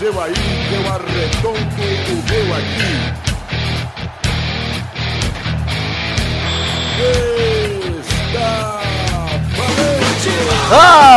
seu aí, eu arredondo o meu aqui. Está valente! Ah!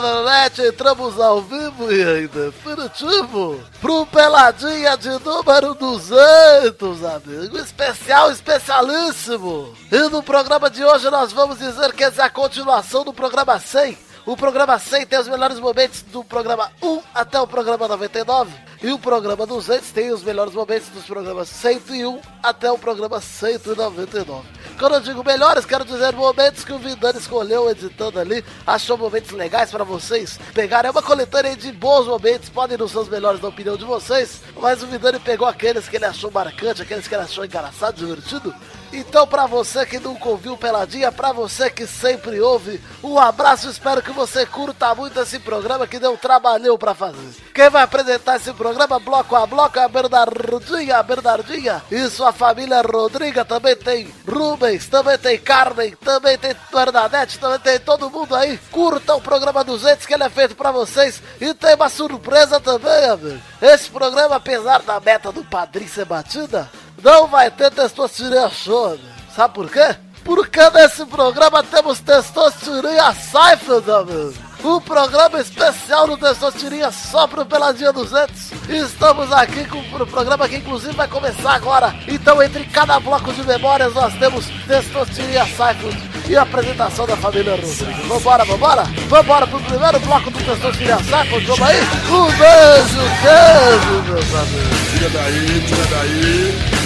Net, entramos ao vivo e em definitivo pro Peladinha de número 200, amigo. Especial, especialíssimo. E no programa de hoje nós vamos dizer que essa é a continuação do programa 100. O programa 100 tem os melhores momentos do programa 1 até o programa 99. E o programa 200 tem os melhores momentos dos programas 101 até o programa 199. Quando eu digo melhores, quero dizer momentos que o Vidani escolheu editando ali, achou momentos legais para vocês pegarem. É uma coletânea de bons momentos, podem não ser os melhores na opinião de vocês, mas o Vidani pegou aqueles que ele achou marcante, aqueles que ele achou engraçado, divertido. Então, pra você que nunca ouviu Peladinha, pra você que sempre ouve, um abraço. Espero que você curta muito esse programa que deu trabalhão pra fazer. Quem vai apresentar esse programa, bloco a bloco, é a Bernardinha, a Bernardinha e sua família Rodriga. Também tem Rubens, também tem Carmen, também tem Bernadette, também tem todo mundo aí. Curta o programa 200 que ele é feito pra vocês. E tem uma surpresa também, amigo. Esse programa, apesar da meta do padrinho ser batida, não vai ter testosterona. Sabe por quê? Porque nesse programa temos testosterona Seifeld, amigo. Um programa especial no Testostirinha só pro Peladinha 200. Estamos aqui com o programa que inclusive vai começar agora. Então entre cada bloco de memórias nós temos Testostirinha Seifeld e a apresentação da família Rodrigues. Vambora, vambora? Vambora pro primeiro bloco do Testostirinha Seifeld. Vamos aí? Um beijo, queijo, meus amigos. Tira daí, tira daí.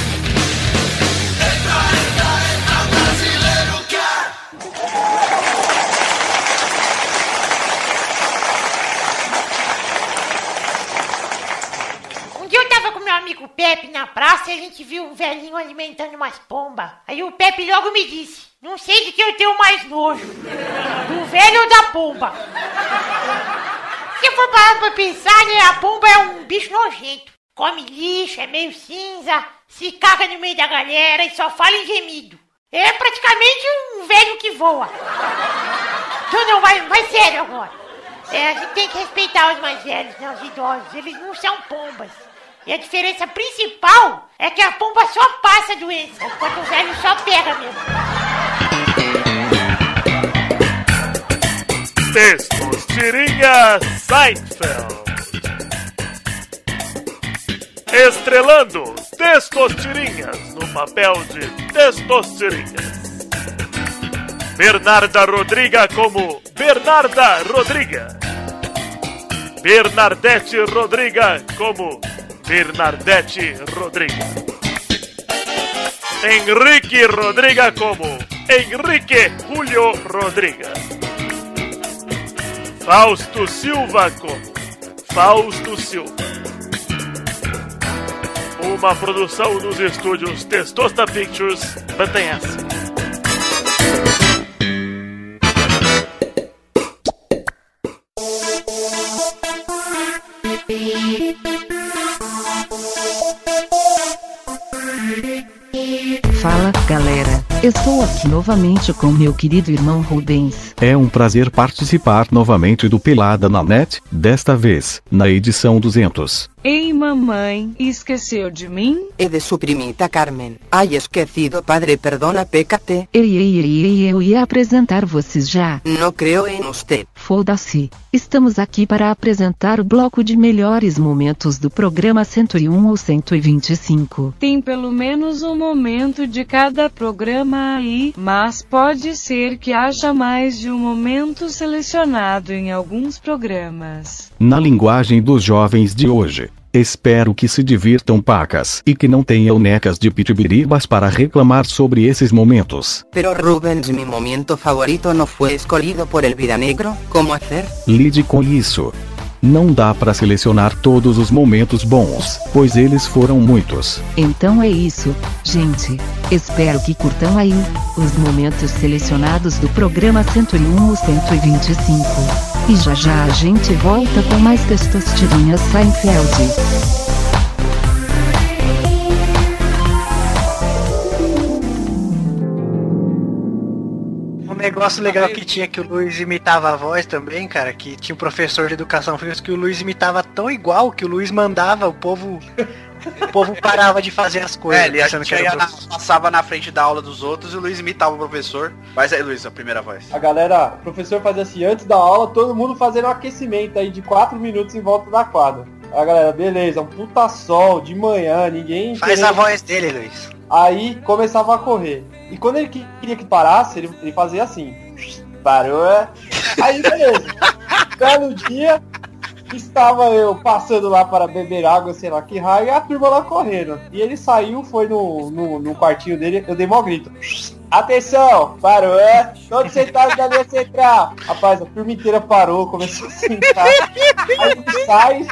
Amigo Pepe na praça e a gente viu um velhinho alimentando umas pombas. Aí o Pepe logo me disse: Não sei de que eu tenho mais nojo, do velho ou da pomba. Se for parar pra pensar, né, a pomba é um bicho nojento. Come lixo, é meio cinza, se caga no meio da galera e só fala em gemido. É praticamente um velho que voa. Então não, vai, vai sério agora. É, a gente tem que respeitar os mais velhos, né, os idosos. Eles não são pombas. E a diferença principal é que a pomba só passa a doença, enquanto o velho só pega mesmo. Textos Tirinha Seinfeld. Estrelando Testostirinhas no papel de Testostirinhas. Bernarda Rodriga como Bernarda Rodriga. Bernadette Rodriga como Bernadette Rodriga. Henrique Rodriga como Henrique Julio Rodriga. Fausto Silva como Fausto Silva. Uma produção dos estúdios Testosta Pictures, mantenha-se. Fala, galera. Estou aqui novamente com meu querido irmão Rubens. É um prazer participar novamente do Pelada na Net, desta vez, na edição 200. Ei, mamãe, esqueceu de mim? He de su primita Carmen. Ay, esquecido, padre, perdona, pécate. Ei, ei, ei, ei, eu ia apresentar vocês já. No creo en usted. Foda-se. Estamos aqui para apresentar o bloco de melhores momentos do programa 101 ou 125. Tem pelo menos um momento de cada programa aí, mas pode ser que haja mais de um momento selecionado em alguns programas. Na linguagem dos jovens de hoje. Espero que se divirtam pacas e que não tenham necas de pitibiribas para reclamar sobre esses momentos. Pero Rubens, mi momento favorito no fue escogido por el Vida Negro. ¿Cómo hacer? Lide com isso. Não dá para selecionar todos os momentos bons, pois eles foram muitos. Então é isso, gente. Espero que curtam aí os momentos selecionados do programa 101 ou 125. E já já a gente volta com mais testostirinha Seinfeld. negócio legal que tinha que o Luiz imitava a voz também, cara, que tinha um professor de educação física que o Luiz imitava tão igual que o Luiz mandava, o povo. O povo parava de fazer as coisas. É, ele pensando que era ia na- passava na frente da aula dos outros e o Luiz imitava o professor. Mas aí, Luiz, a primeira voz. A galera, o professor fazia assim, antes da aula, todo mundo fazendo um aquecimento aí de 4 minutos em volta da quadra. A galera, beleza, um puta sol de manhã, ninguém. Faz querendo- a voz dele, Luiz. Aí começava a correr. E quando ele que- queria que parasse, ele, ele fazia assim. Parou, é? Aí beleza. Belo dia, estava eu passando lá para beber água, sei lá que raio, e a turma lá correndo. E ele saiu, foi no, no, no quartinho dele, eu dei mó grito. Atenção, parou, é? Todos sentados na linha central. Rapaz, a turma inteira parou, começou a sentar. Aí ele sai,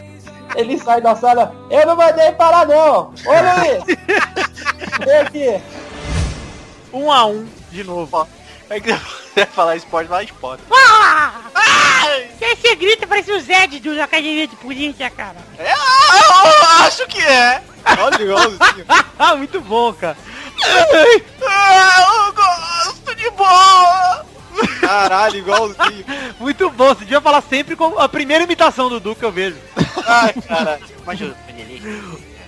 ele sai da sala. Eu não mandei parar não. Ô Luiz, vem aqui. Um a um, de novo. É que você falar esporte, fala esporte. Ah! Quem você grita parece o Zé de da academia de polícia, cara. Eu acho que é. Olha igualzinho. ah, muito bom, cara. Ah, eu gosto de boa. Caralho, igualzinho. Muito bom, você devia falar sempre com a primeira imitação do Duca que eu vejo. Ai, caralho. Imagina.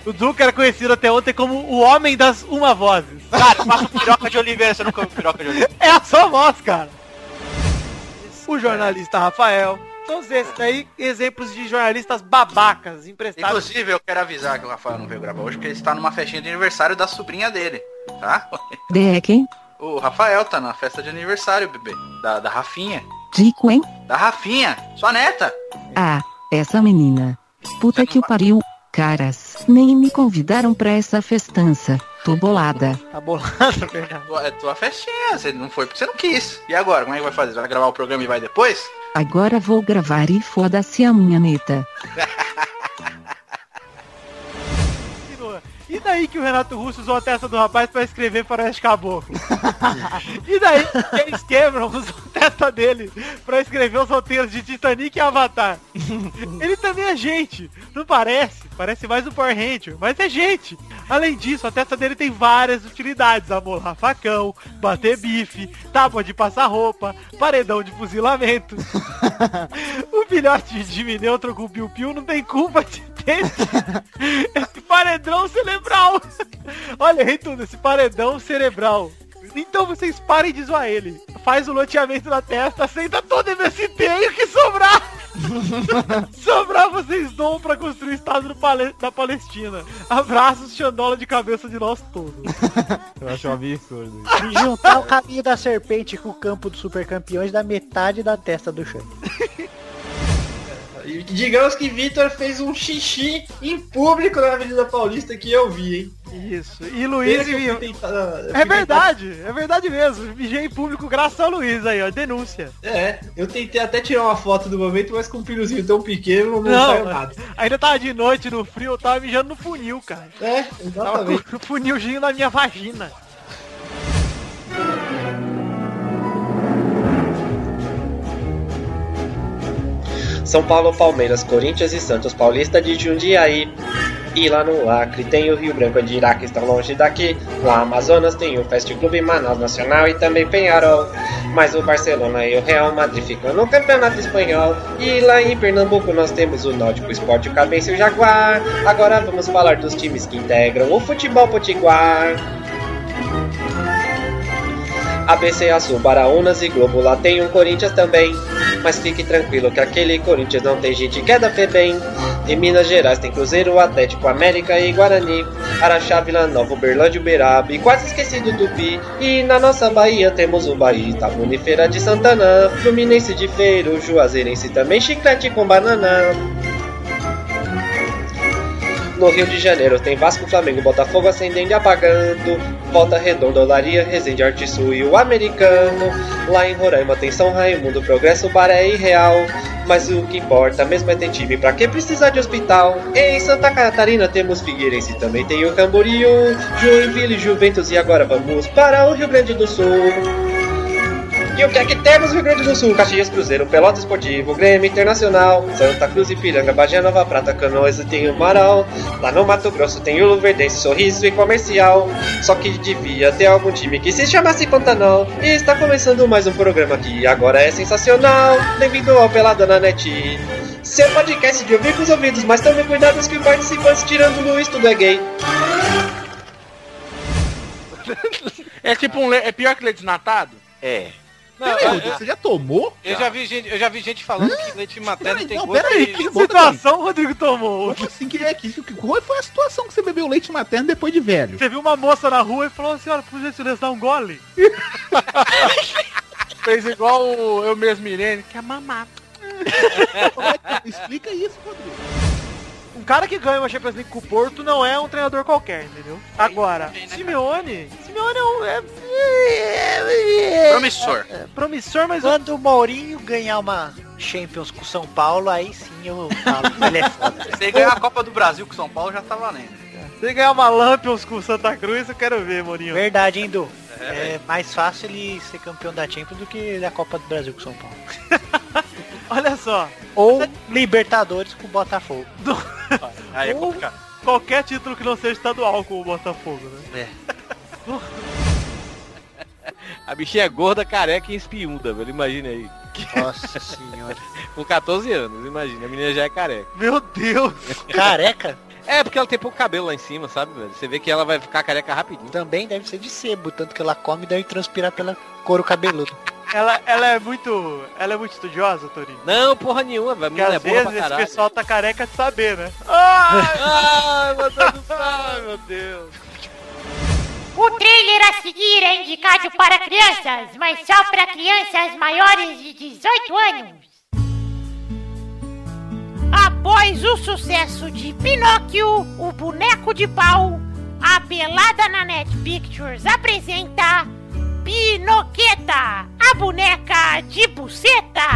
O Duca era conhecido até ontem como o homem das uma vozes. Cara, faço piroca de Oliveira, você nunca ouviu piroca de Oliveira. É a sua voz, cara. O jornalista Rafael. Todos esses daí, exemplos de jornalistas babacas, emprestados. Inclusive, eu quero avisar que o Rafael não veio gravar hoje, porque ele está numa festinha de aniversário da sobrinha dele, tá? De quem? O Rafael tá na festa de aniversário, bebê. Da, da Rafinha. Dico, hein? Da Rafinha, sua neta. Ah, essa menina. Puta que o pariu. Caras, nem me convidaram pra essa festança. Tô bolada. Tá verdade. Tua- É tua festinha, você não foi porque você não quis. E agora, como é que vai fazer? Vai gravar o programa e vai depois? Agora vou gravar e foda-se a minha neta. E daí que o Renato Russo usou a testa do rapaz pra escrever Faroeste Caboclo? e daí que James Cameron usou a testa dele pra escrever os roteiros de Titanic e Avatar? Ele também é gente, não parece? Parece mais um Power Ranger, mas é gente. Além disso, a testa dele tem várias utilidades. Amolar facão, bater bife, tábua de passar roupa, paredão de fuzilamento. o filhote de Jimmy Neutron com Piu Piu não tem culpa de ter esse paredão cerebral. Olha, errei tudo, esse paredão cerebral. Então vocês parem de zoar ele. Faz o loteamento na testa, aceita todo MST e o que sobrar. sobrar vocês dão pra construir o estado da Palestina. Abraços, Xandola de cabeça de nós todos. Eu acho um absurdo. E juntar o caminho da serpente com o campo dos supercampeões da metade da testa do Xande. E digamos que Vitor fez um xixi em público na Avenida Paulista que eu vi, hein? Isso. E Luiz e... tentar- eu É verdade, é verdade mesmo. Mijei em público graças ao Luiz aí, ó. Denúncia. É, eu tentei até tirar uma foto do momento, mas com um filhozinho tão pequeno não, Não, saiu nada. ainda tava de noite no frio, eu tava mijando no funil, cara. É, Tava exatamente. com o funilzinho na minha vagina. São Paulo, Palmeiras, Corinthians e Santos Paulista de Jundiaí. E lá no Acre tem o Rio Branco de Iraque, estão longe daqui. Lá Amazonas tem o Fast Clube Manaus Nacional e também Penharol. Mas o Barcelona e o Real Madrid ficam no Campeonato Espanhol. E lá em Pernambuco nós temos o Náutico Esporte, o Cabeça e o Jaguar. Agora vamos falar dos times que integram o futebol potiguar. ABC Azul, Baraunas e Globo, lá tem um Corinthians também. Mas fique tranquilo que aquele Corinthians não tem gente que é da FEBEM. Em Minas Gerais tem Cruzeiro, Atlético, América e Guarani. Araxá, Vila Nova, Uberlândia, Uberaba e quase esquecido Tupi. E na nossa Bahia temos o Bahia, Itabuna e Feira de Santana. Fluminense de Feiro, Juazeirense também, Chiclete com Banana. No Rio de Janeiro tem Vasco, Flamengo, Botafogo acendendo e apagando. Volta Redonda, Olaria, Resende, Arte Sul e o Americano. Lá em Roraima tem São Raimundo, Progresso, Baré e Real. Mas o que importa mesmo é ter time, pra que precisar de hospital? Em Santa Catarina temos Figueirense, também tem o Camboriú, Joinville, Juventus e agora vamos para o Rio Grande do Sul. E o que é que temos no Rio Grande do Sul? Caxias, Cruzeiro, Pelota Esportivo, Grêmio Internacional, Santa Cruz e Piranga, Bagé, Nova Prata, Canoas e tem o Marau. Lá no Mato Grosso tem o Luverdense, Sorriso e Comercial. Só que devia ter algum time que se chamasse Pantanal. E está começando mais um programa que agora é sensacional. Bem-vindo ao Pelada na Net. Seu podcast de ouvir com os ouvidos, mas também cuidados que participantes, tirando o Luiz, tudo é gay. É tipo um é pior que leite desnatado? É. Não, Peraí, Rodrigo, você já tomou? eu já vi gente, eu já vi gente falando que leite materno Peraí, tem não, gosto peraí, de- que Que situação o Rodrigo tomou? Como assim que é que, que- qual foi a situação que você bebeu leite materno depois de velho? Você viu uma moça na rua e falou assim, olha, por gentileza, dá um gole? Fez igual o eu mesmo Irene, que é mamar. Como é Explica isso, Rodrigo. Um cara que ganha uma Champions League com o Porto não é um treinador qualquer, entendeu? Agora, Simeone, Simeone é um... É, é- Promissor. é promissor, mas... Quando o Maurinho ganhar uma Champions com o São Paulo, aí sim eu falo, ele é foda. Se ele ganhar a Copa do Brasil com o São Paulo, já tá valendo. Se ele ganhar uma Lampions com o Santa Cruz, eu quero ver, Mourinho. Verdade, hein, Du? É mais fácil ele ser campeão da Champions do que da Copa do Brasil com o São Paulo. Olha só, Ou Libertadores com o Botafogo. Aí é complicado. qualquer título que não seja estadual com o Botafogo, né? A bichinha é gorda, careca e espiúda, velho. Imagina aí. Nossa senhora. Com 14 anos, imagina. A menina já é careca. Meu Deus! Careca? É, porque ela tem pouco cabelo lá em cima, sabe, velho? Você vê que ela vai ficar careca rapidinho. Também deve ser de sebo, tanto que ela come e deve transpirar pela couro cabeludo. Ela, ela é muito. Ela é muito estudiosa, Torinho. Não, porra nenhuma, velho. Porque Ela é às boa vezes pra esse pessoal tá careca de saber, né? Ai, Ai, meu Deus do céu. Meu Deus. O trailer a seguir é indicado para crianças, mas só para crianças maiores de 18 anos. Após o sucesso de Pinóquio, o boneco de pau, a Pelada na Net Pictures apresenta Pinoqueta, a boneca de buceta.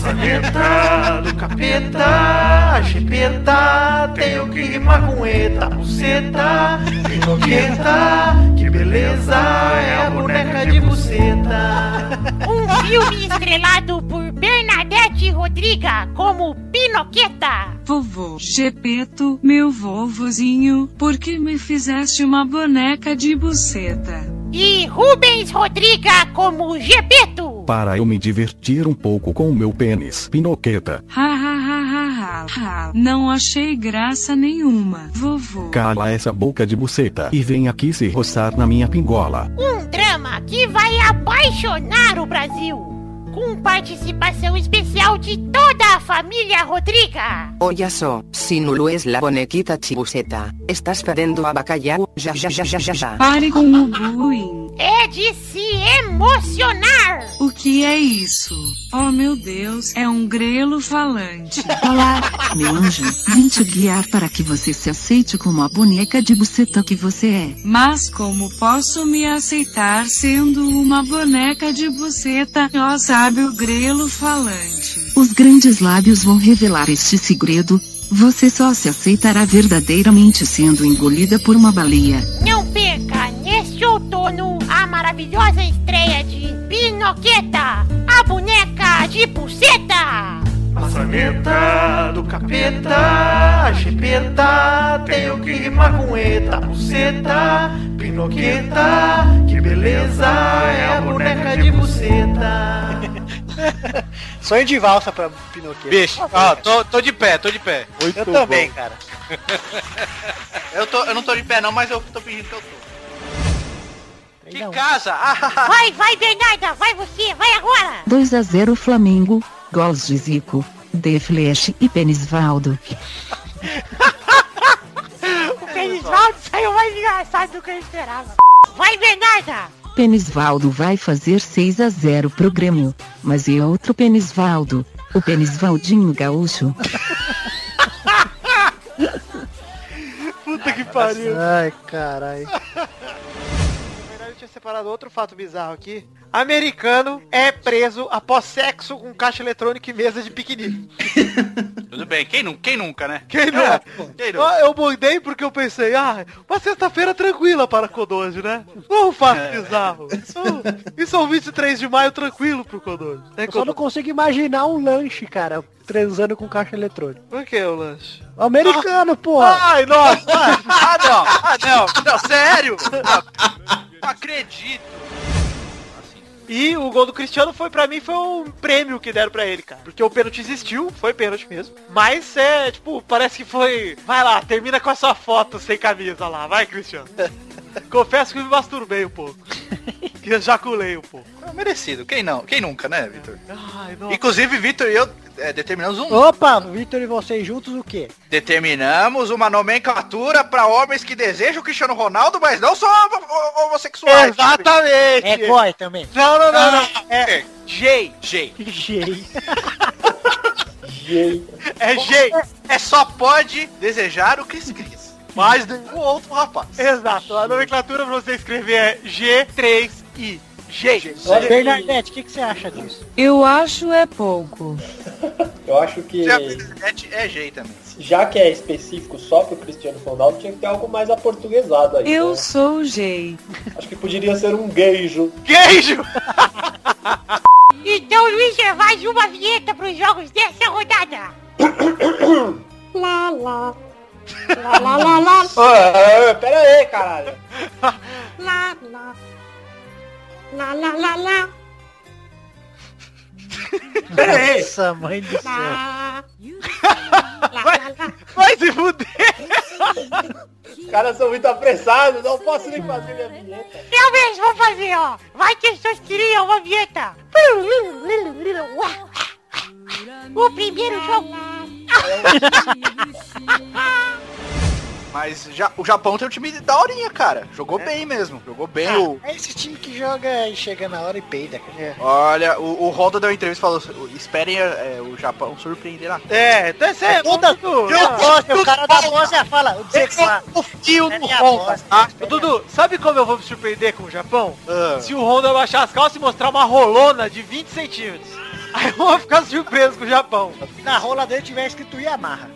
Planeta do capeta, chipeta, tenho que rimar com eta, buceta, pinoqueta, que beleza, é a boneca de buceta. Um filme estrelado por Bernadette Rodriga como Pinoqueta. Vovô Gepeto, meu vovozinho, por que me fizeste uma boneca de buceta? E Rubens Rodriga como Gepeto. Para eu me divertir um pouco com o meu pênis, Pinoqueta. Ha ha ha ha ha ha. Não achei graça nenhuma, vovô. Cala essa boca de buceta e vem aqui se roçar na minha pingola. Um drama que vai apaixonar o Brasil. Com participação especial de toda a família Rodriga. Oye so, si no es la bonequita chibuseta, estás perdendo a bacalhau, já já já já já já. Pare com o bullying. É de se emocionar. O que é isso? Oh meu Deus, é um grelo falante. Olá, meu anjo. Vim te guiar para que você se aceite como a boneca de buceta que você é. Mas como posso me aceitar sendo uma boneca de buceta, ó sábio grelo falante? Os grandes lábios vão revelar este segredo. Você só se aceitará verdadeiramente sendo engolida por uma baleia. Não maravilhosa estreia de Pinoqueta, a boneca de buceta. Maçaneta do capeta, chipeta, tenho que rimar com eta, buceta, pinoqueta, que beleza, é a boneca de buceta. Sonho de valsa pra Pinocchio. Bicho, ó, tô, tô de pé, tô de pé. Eu também, cara. Eu, tô, eu não tô de pé não, mas eu tô fingindo que eu tô. Que casa! Ah, Vai, vai, Bernarda, vai você, vai agora. 2 a 0 Flamengo. Gols de Zico, De Flash e Penisvaldo. O Penisvaldo saiu mais engraçado do que eu esperava. Vai, Bernarda. Penisvaldo vai fazer 6 a 0 pro Grêmio. Mas e outro Penisvaldo? O Penisvaldinho gaúcho. Puta que pariu. Ai, caralho. Separado outro fato bizarro aqui. Americano é preso após sexo com caixa eletrônica e mesa de piquenique. Tudo bem, quem, nu quem nunca, né? Quem não? É, quem Eu, nunca? eu mudei porque eu pensei, ah, uma sexta-feira tranquila para Kodoji, né? Não um fato É. bizarro. Isso, é um 23 de maio tranquilo pro Kodoji. É, Eu só não consigo imaginar um lanche, cara, transando com caixa eletrônica. Por que o lanche? Americano, porra. Ai, nossa! ah, não! Ah, não! Não, sério! Não acredito! E o gol do Cristiano foi pra mim foi um prêmio que deram pra ele, cara. Porque o pênalti existiu, foi pênalti mesmo. Mas é, tipo, parece que foi. Vai lá, termina com a sua foto sem camisa lá, vai, Cristiano. Confesso que me masturbei um pouco. que ejaculei um pouco. É merecido, quem não? Quem nunca, né, Vitor? Inclusive, Vitor e eu é, determinamos um. Opa, Vitor e vocês juntos o quê? Determinamos uma nomenclatura pra homens que desejam o Cristiano Ronaldo, mas não são ho- homossexuais. Exatamente! É goi também. Não, não, não, não. É J. J. Gay. É G. É só pode desejar o Cris Cris. Mas nenhum outro rapaz. Exato. A nomenclatura pra você escrever é G3I. G. Bernadette, o que, que você acha disso? Eu acho é pouco. Eu acho que, Já é J também. já que é específico só pro Cristiano Ronaldo, tinha que ter algo mais aportuguesado aí. Eu né? sou gay. Acho que poderia ser um geijo. Queijo! Então, Luiz, faz uma vinheta pros jogos dessa rodada. lá, lá. Lá, lá, lá, lá. Pera aí, caralho. Lá, lá. Lá, lá, lá, lá. Pera aí. Nossa, mãe do céu. Lá. Lá. Vai se fuder! Os caras são muito apressados, não posso nem fazer minha vinheta. Eu mesmo vou fazer, ó. Vai que as pessoas queriam uma vinheta. O primeiro jogo. Mas já, o Japão tem um time da horinha, cara. Jogou bem mesmo. Jogou bem. o, É esse time que joga e chega na hora e peida, cara. olha, o, o Honda deu uma entrevista e falou: esperem é, o Japão surpreender na É, então é Toda, Dudu, eu gosto, o cara da Bósnia fala, o É Dzexá. confio É no Honda. Ah, Dudu, sabe como eu vou me surpreender com o Japão? Ah. Se o Honda baixar as calças e mostrar uma rolona de 20 centímetros. Aí eu vou ficar surpreso com o Japão. Na rola dele tiver escrito Yamaha.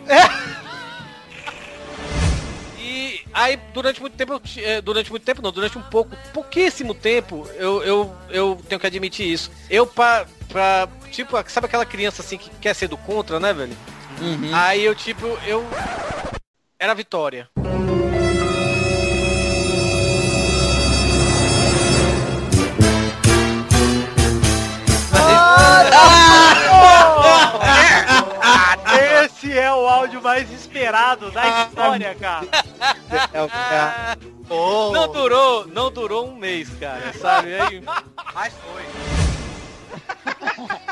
E aí, durante muito tempo, eh, durante muito tempo não, durante um pouco, pouquíssimo tempo, eu, eu, eu tenho que admitir isso. Eu, pra, pra, tipo, sabe aquela criança assim que quer ser do contra, né, velho? Aí eu, tipo, eu... Era a vitória. É o áudio mais esperado da história, cara. Não durou, não durou um mês, cara, sabe? Aí, Mas foi.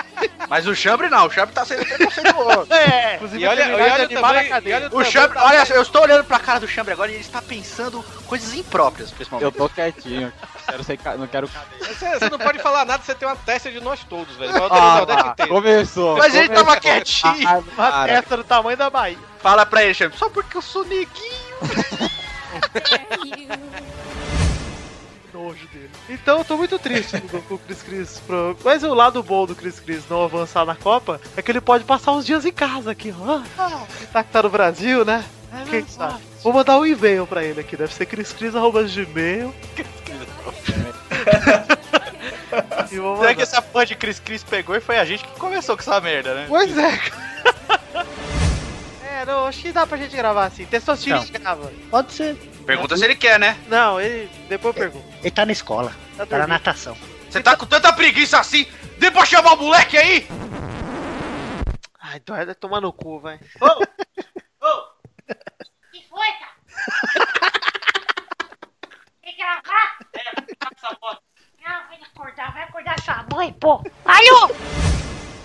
Mas o Chambre não, o Chambre tá sendo preconceituoso. É, e olha, olha animar na também, cadeia. olha O também- Chambre, olha, eu estou olhando pra cara do Chambre agora e ele está pensando coisas impróprias, principalmente. Eu tô quietinho. Quero ser, não quero Você, você não pode falar nada, você tem uma testa de nós todos, velho. Ah, inteiro. começou. Mas ele começou. tava quietinho. Ah, Uma cara. testa do tamanho da Bahia. Fala pra ele, Chambre, só porque eu sou neguinho. Nojo dele. Então eu tô muito triste com o Chris Cris. Pro... Mas o lado bom do Chris Cris não avançar na Copa é que ele pode passar uns dias em casa aqui, ó. Ah, tá que tá no Brasil, né? Quem sabe? Vou mandar um e-mail pra ele aqui, deve ser criscris.gmail. e vou Será que essa porra de Cris Cris pegou e foi a gente que começou com essa merda, né? Pois é. É, não, acho que dá pra gente gravar assim. Testosterinha Não. grava. Pode ser. Pergunta se ele quer, né? Não, ele. Depois eu pergunto. Ele tá na escola. Tá Tá na natação. Você tá com tanta preguiça assim? Dê pra chamar o moleque aí? Ai, então vai tomar no cu, vai. Que foi, cara? Quer gravar? Não, vai acordar, vai acordar sua mãe, pô. Alô!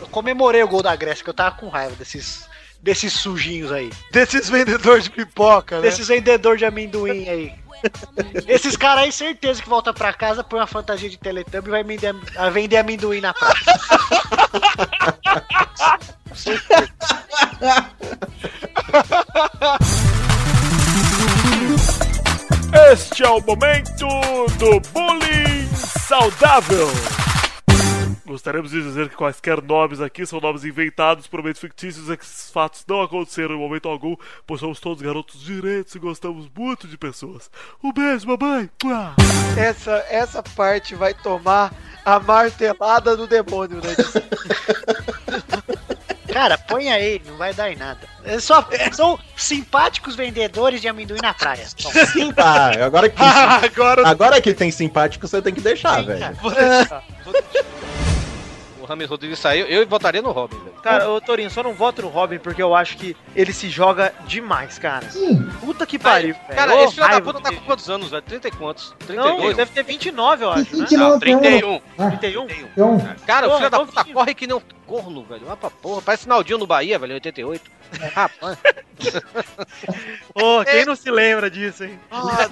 Eu comemorei o gol da Grécia, que eu tava com raiva desses, desses sujinhos aí. Desses vendedores de pipoca, né? Desses vendedores de amendoim aí. Esses caras aí, certeza que volta pra casa, põe uma fantasia de Teletubby e vai vender, a vender amendoim na praça. Este é o momento do bullying saudável. Gostaríamos de dizer que quaisquer nomes aqui são nomes inventados por momentos fictícios e que esses fatos não aconteceram em momento algum, pois somos todos garotos direitos e gostamos muito de pessoas. Um beijo, mamãe! Essa, essa parte vai tomar a martelada do demônio, né? Cara, põe aí, não vai dar em nada. É só, são simpáticos vendedores de amendoim na praia. Bom, Sim, tá. Agora que, Agora- agora que tem simpático, você tem que deixar, velho. Vou deixar, vou deixar. O Rames Rodrigues saiu, eu votaria no Robin, velho. Cara, ô Torinho, só não voto no Robin porque eu acho que ele se joga demais, cara. Puta que pariu, velho. Cara, Ô, esse filho da puta tá com quantos anos, velho? 30 e quantos? Não, 32? ele deve ter 29, eu acho, né? 29 Não, 31. Ah. 31? Cara, o Porra, filho da novinho. puta corre que nem um corno, velho. Vai pra porra. Parece Naldinho no Bahia, velho, em 88. Rapaz. Ô, quem não se lembra disso, hein? Ah,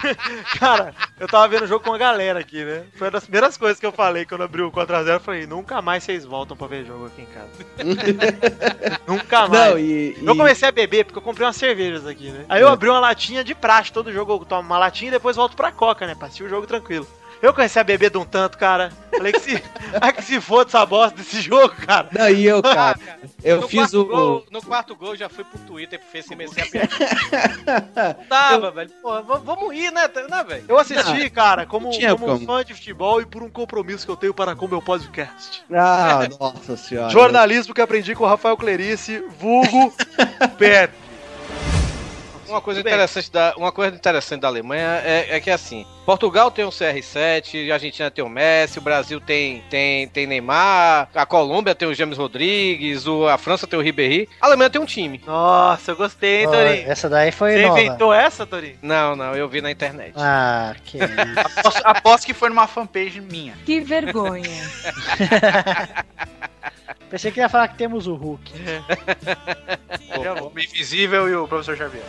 Cara, eu tava vendo o jogo com a galera aqui, né? Foi uma das primeiras coisas que eu falei quando abriu o 4x0. Eu falei, nunca mais vocês voltam pra ver jogo aqui em casa. nunca mais. Não, e- Eu comecei a beber porque eu comprei umas cervejas aqui, né? Aí eu abri uma latinha de praxe, todo jogo eu tomo uma latinha e depois volto pra coca, né? Assistir o jogo tranquilo. Eu comecei a beber de um tanto, cara. Falei que se, ai, que se foda essa bosta desse jogo, cara. Não, e eu, cara, eu no fiz o. Gol, no quarto gol, já fui pro Twitter pro Face comecei a piada. Não dava, velho. Porra, v- vamos ir, né, né velho? Eu assisti, cara, como, tinha como um como. fã de futebol e por um compromisso que eu tenho para com o meu podcast. Ah, nossa senhora. Jornalismo que aprendi com o Rafael Clerice, vulgo Pepe. Uma coisa, Bem. interessante da, uma coisa interessante da Alemanha é, é que assim, Portugal tem um CR7, a Argentina tem o Messi, o Brasil tem, tem, tem Neymar, a Colômbia tem o James Rodrigues, o, a França tem o Ribéry, a Alemanha tem um time. Nossa, eu gostei, hein, Torinho? essa daí foi Você nova. inventou essa, Torinho? Não, não, eu vi na internet. Ah, que isso. Aposto, aposto que foi numa fanpage minha. Que vergonha. Pensei que ia falar que temos o Hulk. O Homem Invisível e o Professor Xavier.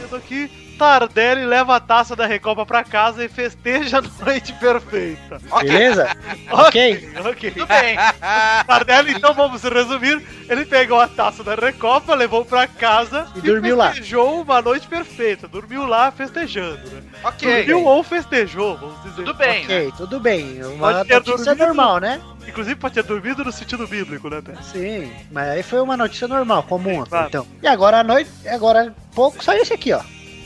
Vendo aqui, Tardelli leva a taça da Recopa pra casa e festeja a noite perfeita. Beleza? ok, ok. Tudo bem. Tardelli, então vamos resumir. Ele pegou a taça da Recopa, levou pra casa E dormiu lá. festejou uma noite perfeita. Dormiu lá festejando, né? Ok. Dormiu ou festejou, vamos dizer. Tudo bem, Ok, tudo bem. Uma notícia dormido. normal, né? Inclusive pode ter dormido no sentido bíblico, né, Pedro? Sim, mas aí foi uma notícia normal, comum. Claro. Então. E agora à noite, agora pouco saiu esse aqui, ó.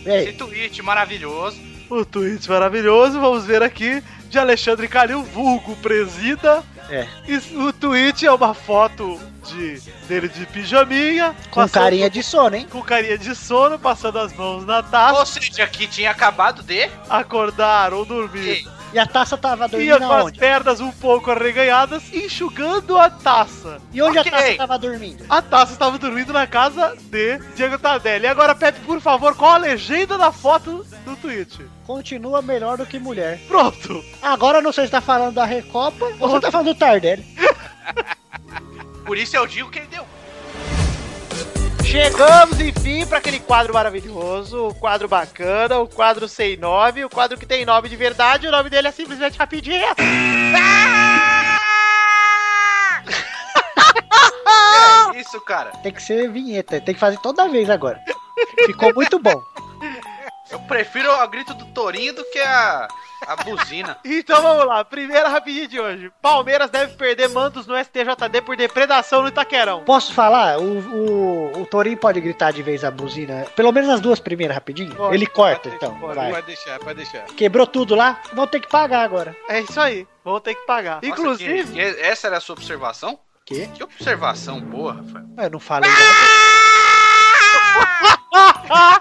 E Esse tweet maravilhoso. O tweet maravilhoso, vamos ver aqui, de Alexandre Calil, vulgo presida. É. E o tweet é uma foto de, dele de pijaminha. Com passando- carinha de sono, hein? Com carinha de sono, passando as mãos na taça. Ou seja, que tinha acabado de. Acordar ou dormir. E a taça tava E dormindo com as pernas um pouco arreganhadas, enxugando a taça. E onde Ok. a taça tava dormindo? A taça estava dormindo na casa de Diego Tardelli. E agora, Pepe, por favor, qual a legenda da foto do tweet? Continua melhor do que mulher. Pronto. Agora não sei se tá falando da Recopa ou você tá falando do Tardelli. Por isso eu digo que ele deu. Chegamos, enfim, para aquele quadro maravilhoso, o quadro bacana, o quadro sem nome, o quadro que tem nome de verdade, o nome dele é simplesmente rapidinho. Que é isso, cara? Tem que ser vinheta, tem que fazer toda vez agora. Ficou muito bom. Eu prefiro o grito do Torinho do que a, a buzina. Então vamos lá, primeira rapidinha de hoje. Palmeiras deve perder mandos no STJD por depredação no Itaquerão. Posso falar? O, o, o Torinho pode gritar de vez a buzina. Pelo menos as duas primeiras rapidinho. Pode, Ele corta, pode, então. pode, vai. Pode deixar, pode deixar. Quebrou tudo lá? Vão ter que pagar agora. É isso aí, vão ter que pagar. Nossa, Inclusive, que- que essa era a sua observação? Quê? Que observação boa, Rafael. Eu não falei nada.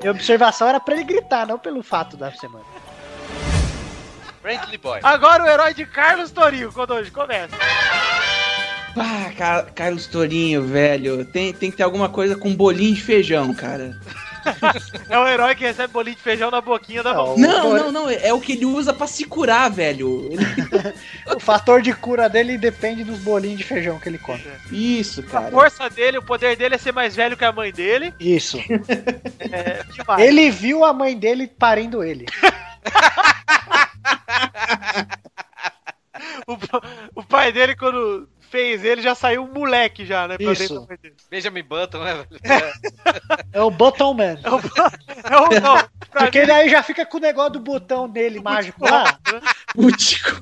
Minha observação era pra ele gritar, não pelo fato da semana. Friendly Boy. agora o herói de Carlos Torinho, quando hoje começa. Ah, Ca- Carlos Torinho, velho. Tem, tem que ter alguma coisa com bolinho de feijão, cara. É o herói que recebe bolinho de feijão na boquinha da mão. Não, não, não. É o que ele usa pra se curar, velho. Ele- O fator de cura dele depende dos bolinhos de feijão que ele come. Isso, A cara. força dele, o poder dele é ser mais velho que a mãe dele. Isso. É. Ele viu a mãe dele parindo ele. O, o pai dele, quando fez ele, já saiu um moleque já, né? Pra Isso. dentro. Benjamin Button, né, velho? É o Button Man. É o não. Porque ele aí já fica com o negócio do botão dele mágico lá. Butico.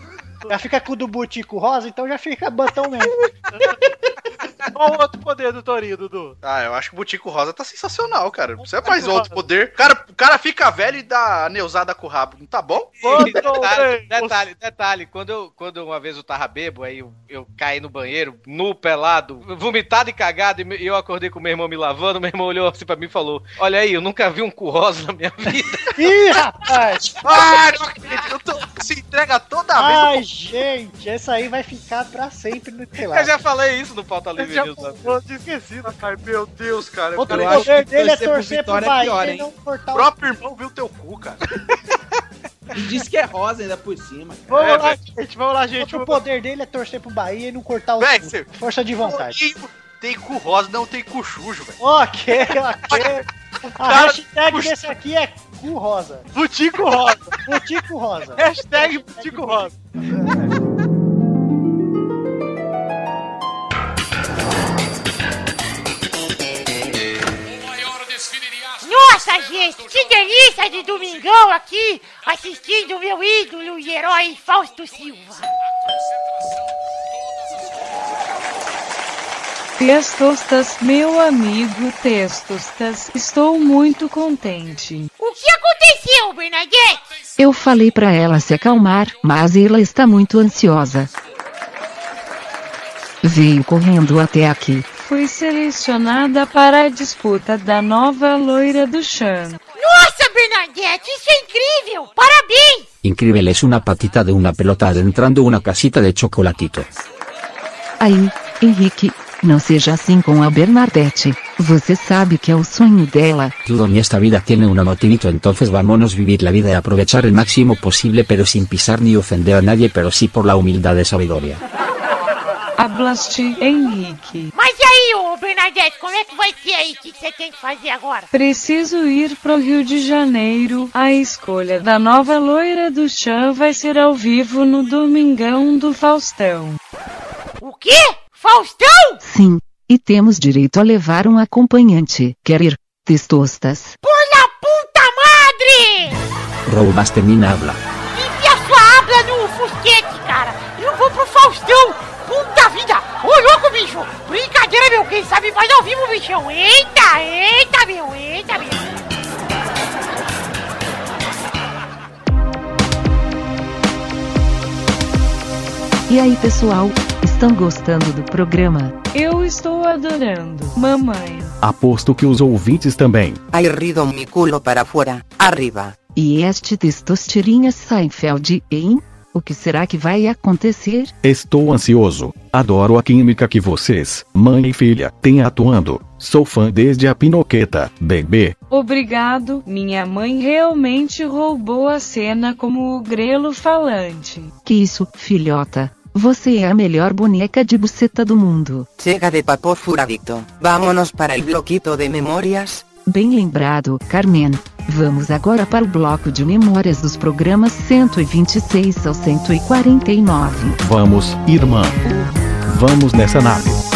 Já fica com o do Butico rosa, então já fica Button Man. Qual o outro poder do Torinho, Dudu? Ah, eu acho que o Butico Rosa tá sensacional, cara. Não precisa mais outro poder. Cara, o cara fica velho e dá a neusada com o rabo. Não tá bom? detalhe, detalhe, detalhe, quando, eu, quando uma vez eu tava bebo, aí eu, eu caí no banheiro, nu, pelado, vomitado e cagado, e eu acordei com meu irmão me lavando, meu irmão olhou assim pra mim e falou, olha aí, eu nunca vi um cu rosa na minha vida. Ih, rapaz! Ah, não acredito. Eu tô- Se entrega toda vez. Ai, gente, essa aí vai ficar pra sempre no telado. Eu já falei isso no Pauta Livre Já tinha esquecido. Ai, meu Deus, cara. Outro cara, eu acho poder que dele é torcer pro é Bahia pior, e hein? não cortar O o... próprio irmão viu teu cu, cara. E diz que é rosa ainda por cima. Vamos É, lá, velho. gente, vamos lá, gente. Outro poder dele é torcer pro Bahia e não cortar o Véi, cu. você- Força de vontade. Tem cu rosa, não tem cu sujo, velho. Ok, ok. A hashtag desse aqui é cu rosa. Butico rosa. Butico rosa. Hashtag Butico rosa. Gente, que delícia de domingão aqui, assistindo o meu ídolo e herói Fausto Silva. Testostas, meu amigo Testostas, estou muito contente. O que aconteceu, Bernadette? Eu falei pra ela se acalmar, mas ela está muito ansiosa. Veio correndo até aqui. Fui selecionada para a disputa da nova loira do Chan. Nossa, Bernadette, isso é incrível! Parabéns! Increíble es una patita de una pelota adentrando una casita de chocolatito. Aí, Henrique, não seja assim com a Bernadette. Você sabe que é o sonho dela. Todo en esta vida tiene un motivito entonces vámonos vivir la vida y aprovechar el máximo posible pero sin pisar ni ofender a nadie pero sí por la humildad de sabiduría. Hablaste, Henrique. Mas e aí, ô Bernadette, como é que vai ser aí? O que você tem que fazer agora? Preciso ir pro Rio de Janeiro. A escolha da nova loira do Chan vai ser ao vivo no Domingão do Faustão. O quê? Faustão? Sim, e temos direito a levar um acompanhante. Quer ir? Testostas. Por la puta madre! Rollmaster Mina habla. Enfia sua habla no fusquete, cara! Eu vou pro Faustão! Puta vida! Ô louco, bicho! Brincadeira, meu! Quem sabe faz ao vivo, bichão! Eita, eita, meu! Eita, meu! E aí, pessoal? Estão gostando do programa? Eu estou adorando. Mamãe. Aposto que os ouvintes também. Hay rido mi culo para afuera, arriba. E este Testosterinha Seinfeld, hein? O que será que vai acontecer? Estou ansioso. Adoro a química que vocês, mãe e filha, têm atuando. Sou fã desde a Pinoqueta, bebê. Obrigado, minha mãe realmente roubou a cena como o grelo falante. Que isso, filhota? Você é a melhor boneca de buceta do mundo. Chega de papo furadito. Vámonos para el bloquito de memorias. Bem lembrado, Carmen. Vamos agora para o bloco de memórias dos programas 126 ao 149. Vamos, irmã. Vamos nessa nave.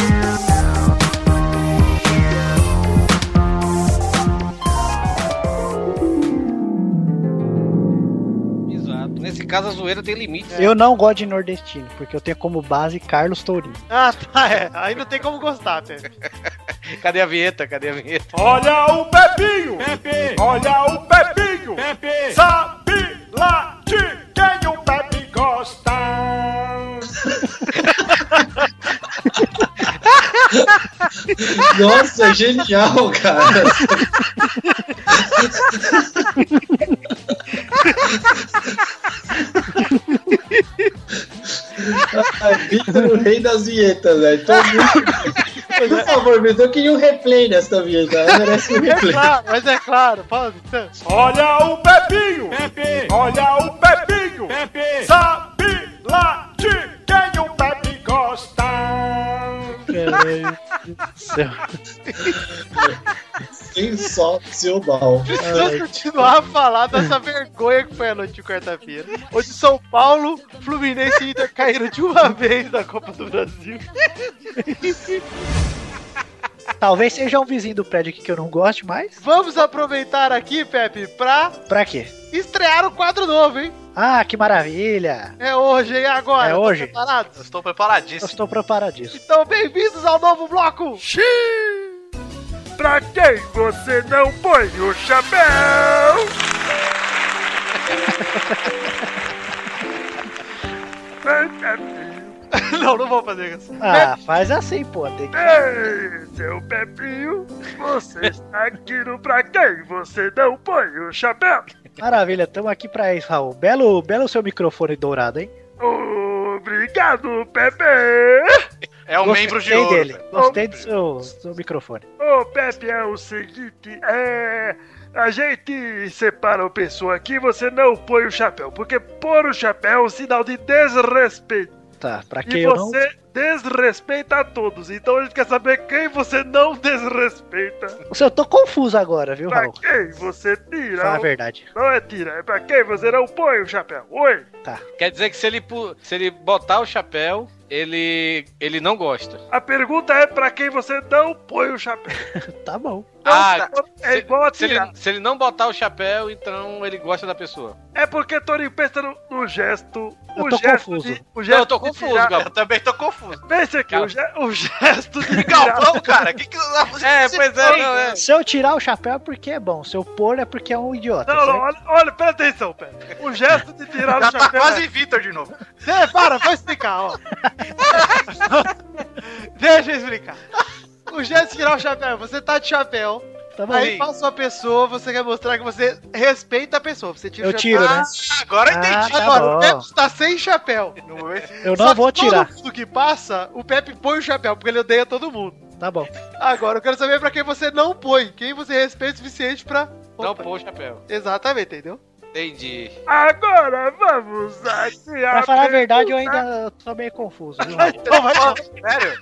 Exato. Nesse caso, a zoeira tem limite. Eu não gosto de nordestino, porque eu tenho como base Carlos Tourinho. Ah, tá, é. Aí não tem como gostar, Pepe. Cadê a vinheta? Cadê a vinheta? Olha o Pepinho! Pepe! Olha o Pepinho! Pepe! Sabe lá de quem o Pepe gosta! Nossa, genial, cara. Vitor, o rei das vinhetas, velho. Tô muito- Por favor, Vitor, eu queria um replay dessa vinheta. Ela merece um É replay. claro, mas é claro. Pode ser. Olha o Pepinho! Pepe! Olha o Pepinho! Pepe! Sabe lá de quem o Pepe gosta! Sensacional. Preciso continuar a falar dessa vergonha que foi a noite de quarta-feira. Onde São Paulo, Fluminense e Inter caíram de uma vez na Copa do Brasil. Talvez seja um vizinho do prédio aqui que eu não goste mais. Vamos aproveitar aqui, Pepe, pra Pra quê? estrear o quadro novo, hein? Ah, que maravilha! É hoje, hein? Agora. É hoje? preparados? Estou Eu preparadíssimo. estou preparadíssimo. Então, bem-vindos ao novo bloco! Pra quem você não põe o chapéu? Não, não vou fazer isso. Ah, faz assim, pô. Tem que... Ei, seu Pepinho. Você está aqui no Pra quem você não põe o chapéu? Maravilha, estamos aqui pra isso, Raul. Belo, belo seu microfone dourado, hein? Obrigado, Pepe. É um Gostei membro de ouro. dele. Gostei do seu, seu microfone. Ô, Pepe, é o seguinte, é... A gente separa uma pessoa aqui, você não põe o chapéu, porque pôr o chapéu é um sinal de desrespeito. Tá, pra quem E eu não. você desrespeita a todos, então a gente quer saber quem você não desrespeita. Eu tô confuso agora, viu, Pra Raul? quem você tira. Fala a o- verdade. Não é tira, é pra quem você não põe o chapéu. Oi? Tá. Quer dizer que se ele, pu- se ele botar o chapéu, ele, ele não gosta. A pergunta é pra quem você não põe o chapéu. Tá bom. Ah, é igual a se ele, tirar. se ele não botar o chapéu, então ele gosta da pessoa. É porque Toninho pensa no, no gesto. Eu o tô gesto confuso. De, o Não, gesto eu tô confuso, tirar- Galvão. Eu também tô confuso. Pense aqui, o, ge- o gesto de Galvão, cara, que que É, pois é, não, é. Se eu tirar o chapéu é porque é bom. Se eu pôr é porque é um idiota. Não, não, certo? olha, olha, presta atenção, Pedro. O gesto de tirar Já o tá chapéu. quase é- Vitor de novo. Cê, para, vou explicar, ó. Deixa eu explicar. O gesto de tirar o chapéu, você tá de chapéu. Tá bom. Aí passa uma pessoa, você quer mostrar que você respeita a pessoa. Você tira Eu o chapéu. tiro, né? Ah, agora eu entendi. Ah, tá Agora, o bom. Pepe está sem chapéu. Eu Só não que vou tirar. Todo mundo que passa, o Pepe põe o chapéu, porque ele odeia todo mundo. Tá bom. Agora, eu quero saber pra quem você não põe. Quem você respeita o suficiente pra... Não pôr o chapéu. Exatamente, entendeu? Entendi. Agora vamos aqui Pra falar a verdade, eu ainda tô meio confuso? Então vai lá. Sério?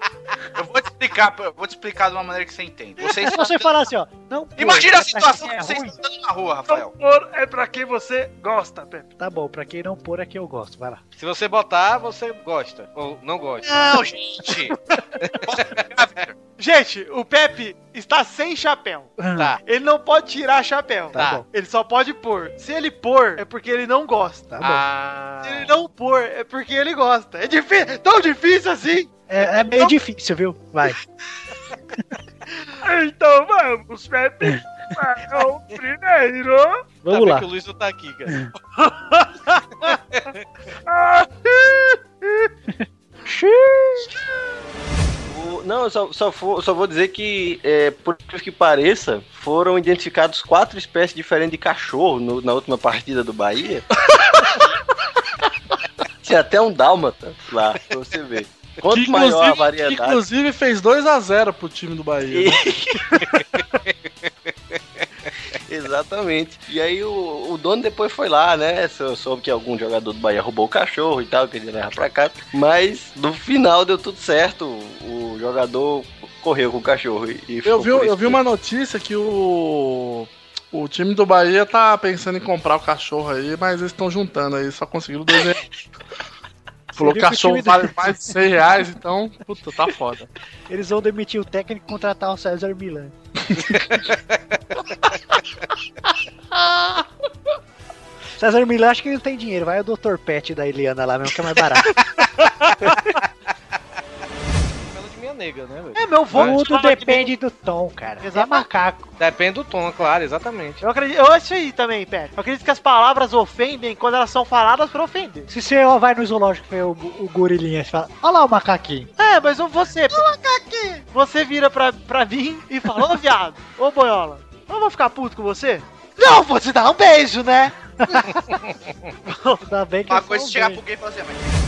Eu vou te explicar, eu vou te explicar de uma maneira que você entende. Você Se você falar assim, ó. Não Imagina a situação que é vocês ruim, estão andando na rua, Não Rafael. pôr é pra quem você gosta, Pepe. Tá bom, pra quem não pôr é que eu gosto. Vai lá. Se você botar, você gosta. Ou não gosta. Não, gente. Gente, o Pepe está sem chapéu. Tá. Ele não pode tirar chapéu. Tá bom. Ele só pode pôr. Se ele pôr, é porque ele não gosta. Tá bom. Ah. Se ele não pôr, é porque ele gosta. É difícil, tão difícil assim. É, é meio difícil, viu? Vai. Então vamos, Pepe. Para o primeiro. Vamos lá. que o Luiz não tá aqui, cara. O- não, eu só, só, for- só vou dizer que, é, por que pareça, foram identificados quatro espécies diferentes de cachorro no- na última partida do Bahia. Tinha até um dálmata lá, pra você ver. Quanto Que, maior a inclusive, que, variedade. inclusive fez 2x0 pro time do Bahia. Exatamente. E aí o, o dono depois foi lá, né? sou- Soube que algum jogador do Bahia roubou o cachorro e tal, que ele levar pra cá. Mas no final deu tudo certo. O jogador correu com o cachorro e, e Eu vi, eu vi uma notícia que o. O time do Bahia tá pensando em comprar o cachorro aí, mas eles estão juntando aí, só conseguiram dois. Falou que cachorro vale mais de 100 reais, então, puta, tá foda. Eles vão demitir o técnico e contratar o César Milan. César Milan acho que ele não tem dinheiro. Vai o Dr. Pet da Eliana lá mesmo, que é mais barato. Nega, né, velho? É, meu vô. Tudo depende do tom, cara. É macaco. Depende do tom, claro, exatamente. Eu acredito, eu acho aí também, Pepe. Eu acredito que as palavras ofendem quando elas são faladas pra ofender. Se você vai no zoológico e vê o, o gorilinha, você fala, olha lá o macaquinho. É, mas o você. Você vira pra, pra mim e fala, ô viado, ô boiola, eu vou ficar puto com você? Não, vou te dar um beijo, né? Ainda bem que Uma eu coisa é um chegar beijo. pro gay e falar assim, mas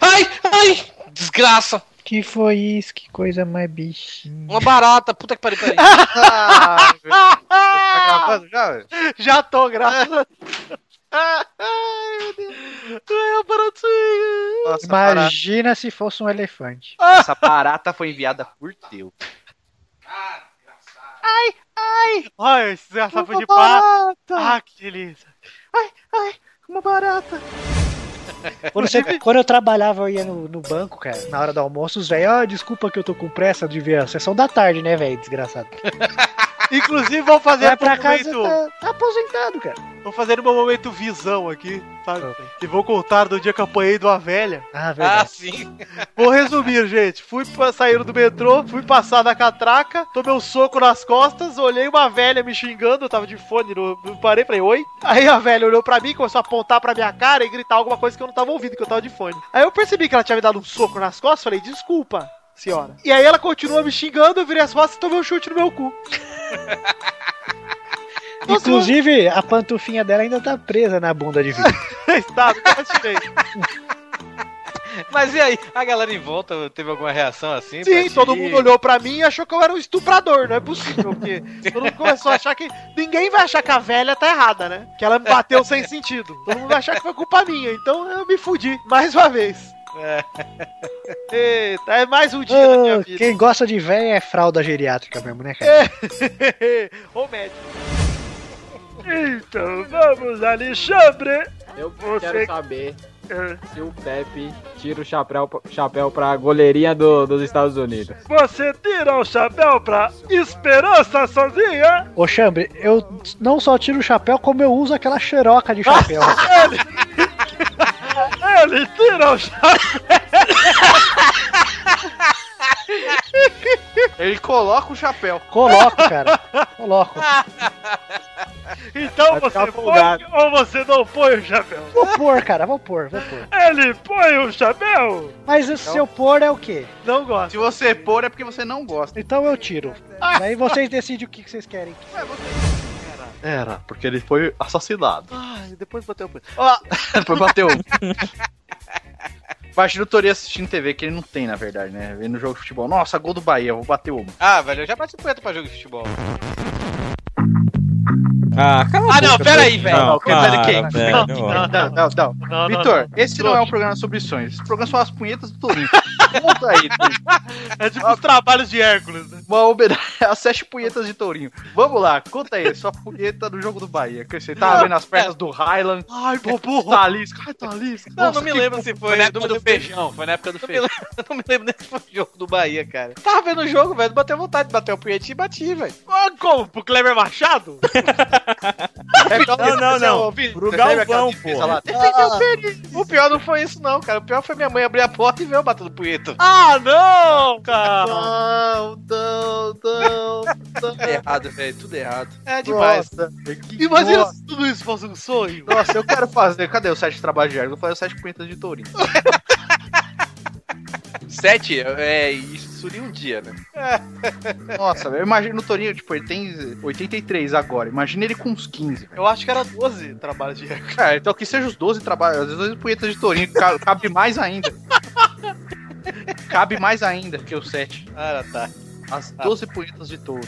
Ai, ai, desgraça. Que foi isso? Que coisa mais bichinha. Uma barata, puta que pariu, peraí. Ah, tá gravando já, velho? Já tô, Deus. Ai, meu Deus. É, baratinho. Nossa, barata, Imagina se fosse um elefante. essa barata foi enviada por Deus. ai, ai. Olha, esse desgraçado foi de pá. barata. Ah, que delícia. Ai, ai, uma barata. Quando, você- quando eu trabalhava, eu ia no, no banco, cara, na hora do almoço, os velhos, ah, desculpa que eu tô com pressa de ver a sessão da tarde, né, velho, desgraçado. Inclusive, vou fazer Vai pra casa, momento... tá, tá aposentado, cara. Vou fazer no meu momento visão aqui, sabe? E vou contar do dia que eu apanhei de uma velha. Ah, Ah, sim. Vou resumir, gente. Fui sair do metrô, fui passar na catraca, tomei um soco nas costas, olhei uma velha me xingando, eu tava de fone, no, eu parei, falei, oi. Aí a velha olhou pra mim, começou a apontar pra minha cara e gritar alguma coisa que eu não tava ouvindo, que eu tava de fone. Aí eu percebi que ela tinha me dado um soco nas costas, falei, desculpa, senhora. E aí ela continua me xingando, eu virei as costas e tomei um chute no meu cu. Inclusive, a pantufinha dela ainda tá presa na bunda de vidro. Está, nunca tirei. Mas e aí? A galera em volta teve alguma reação assim? Sim, todo mundo olhou pra mim e achou que eu era um estuprador, não é possível, porque todo mundo começou a achar que. Ninguém vai achar que a velha tá errada, né? Que ela me bateu sem sentido. Todo mundo vai achar que foi culpa minha, então eu me fudi mais uma vez. É. Eita, é mais um dia na minha Ah, vida. quem gosta de velho é fralda geriátrica mesmo, né, cara? É. Ô médico. Então, vamos, Alexandre. Eu Você- quero saber É. se o Pepe tira o chapéu, chapéu pra goleirinha do- dos Estados Unidos. Você tira o chapéu pra esperança sozinha? Ô, Chambre, eu não só tiro o chapéu, como eu uso aquela xeroca de chapéu. Ele, ele tira o chapéu. Ele coloca o chapéu. Coloco, cara. Coloco. Então Vai você põe folgado. ou você não põe o chapéu? Vou pôr, cara, vou pôr, vou pôr. Ele põe o chapéu? Mas se eu pôr é o quê? Não gosto. Se você pôr é porque você não gosta. Então eu tiro. Aí vocês decidem o que que vocês querem. Era, porque ele foi assassinado. Ai, depois bateu o Ó, depois bateu. Imagina o Tori assistindo TV, que ele não tem, na verdade, né? Vendo jogo de futebol. Nossa, gol do Bahia, vou bater uma. Ah, velho, eu já bati punheta pra jogo de futebol. Ah, cala Ah, não, boca, pera aí, Pepe. velho. Não, Não. Não, não, não, Vitor, esse não é um programa sobre sonhos. Esse programa são as punhetas do Torinho. Conta aí. É tipo os trabalhos de Hércules, né? Uma homenagem às sete punhetas de Tourinho. Vamos lá, conta aí, sua punheta do jogo do Bahia. Que você tava vendo as pernas do Highland. Ai, bobo. Talisca, ai, Talisca. Não, não me lembro se foi, na época do, feijão, foi na época do feijão. não me lembro nem se foi o jogo do Bahia, cara. Tava vendo o jogo, velho. Bateu vontade de bater o punhetinho e bati, velho. Ah, como? Pro Kleber Machado? Não, não, não. Pro Galvão, porra. O pior não foi isso, não, cara. O pior foi minha mãe abrir a porta e ver eu batendo punheta. Ah, não, cara. Não, não, não, Tudo errado, velho. Tudo errado. É demais. Nossa, Imagina bosta. se tudo isso fosse um sonho. Nossa, eu quero fazer. Cadê o sete de trabalho de Hércules? Vou fazer o sete punhetas de Tourinho. Sete, é, isso seria um dia, né? Nossa, eu imagino o Tourinho, tipo, ele tem 83 agora. Imagina ele com uns 15. velho. Eu acho que era 12 trabalhos de Hércules. Cara, então que seja os 12 trabalhos, as 12 punhetas de Tourinho, ca- cabe mais ainda. cabe mais ainda que o 7. Ah, tá. As 12 punhetas de touro.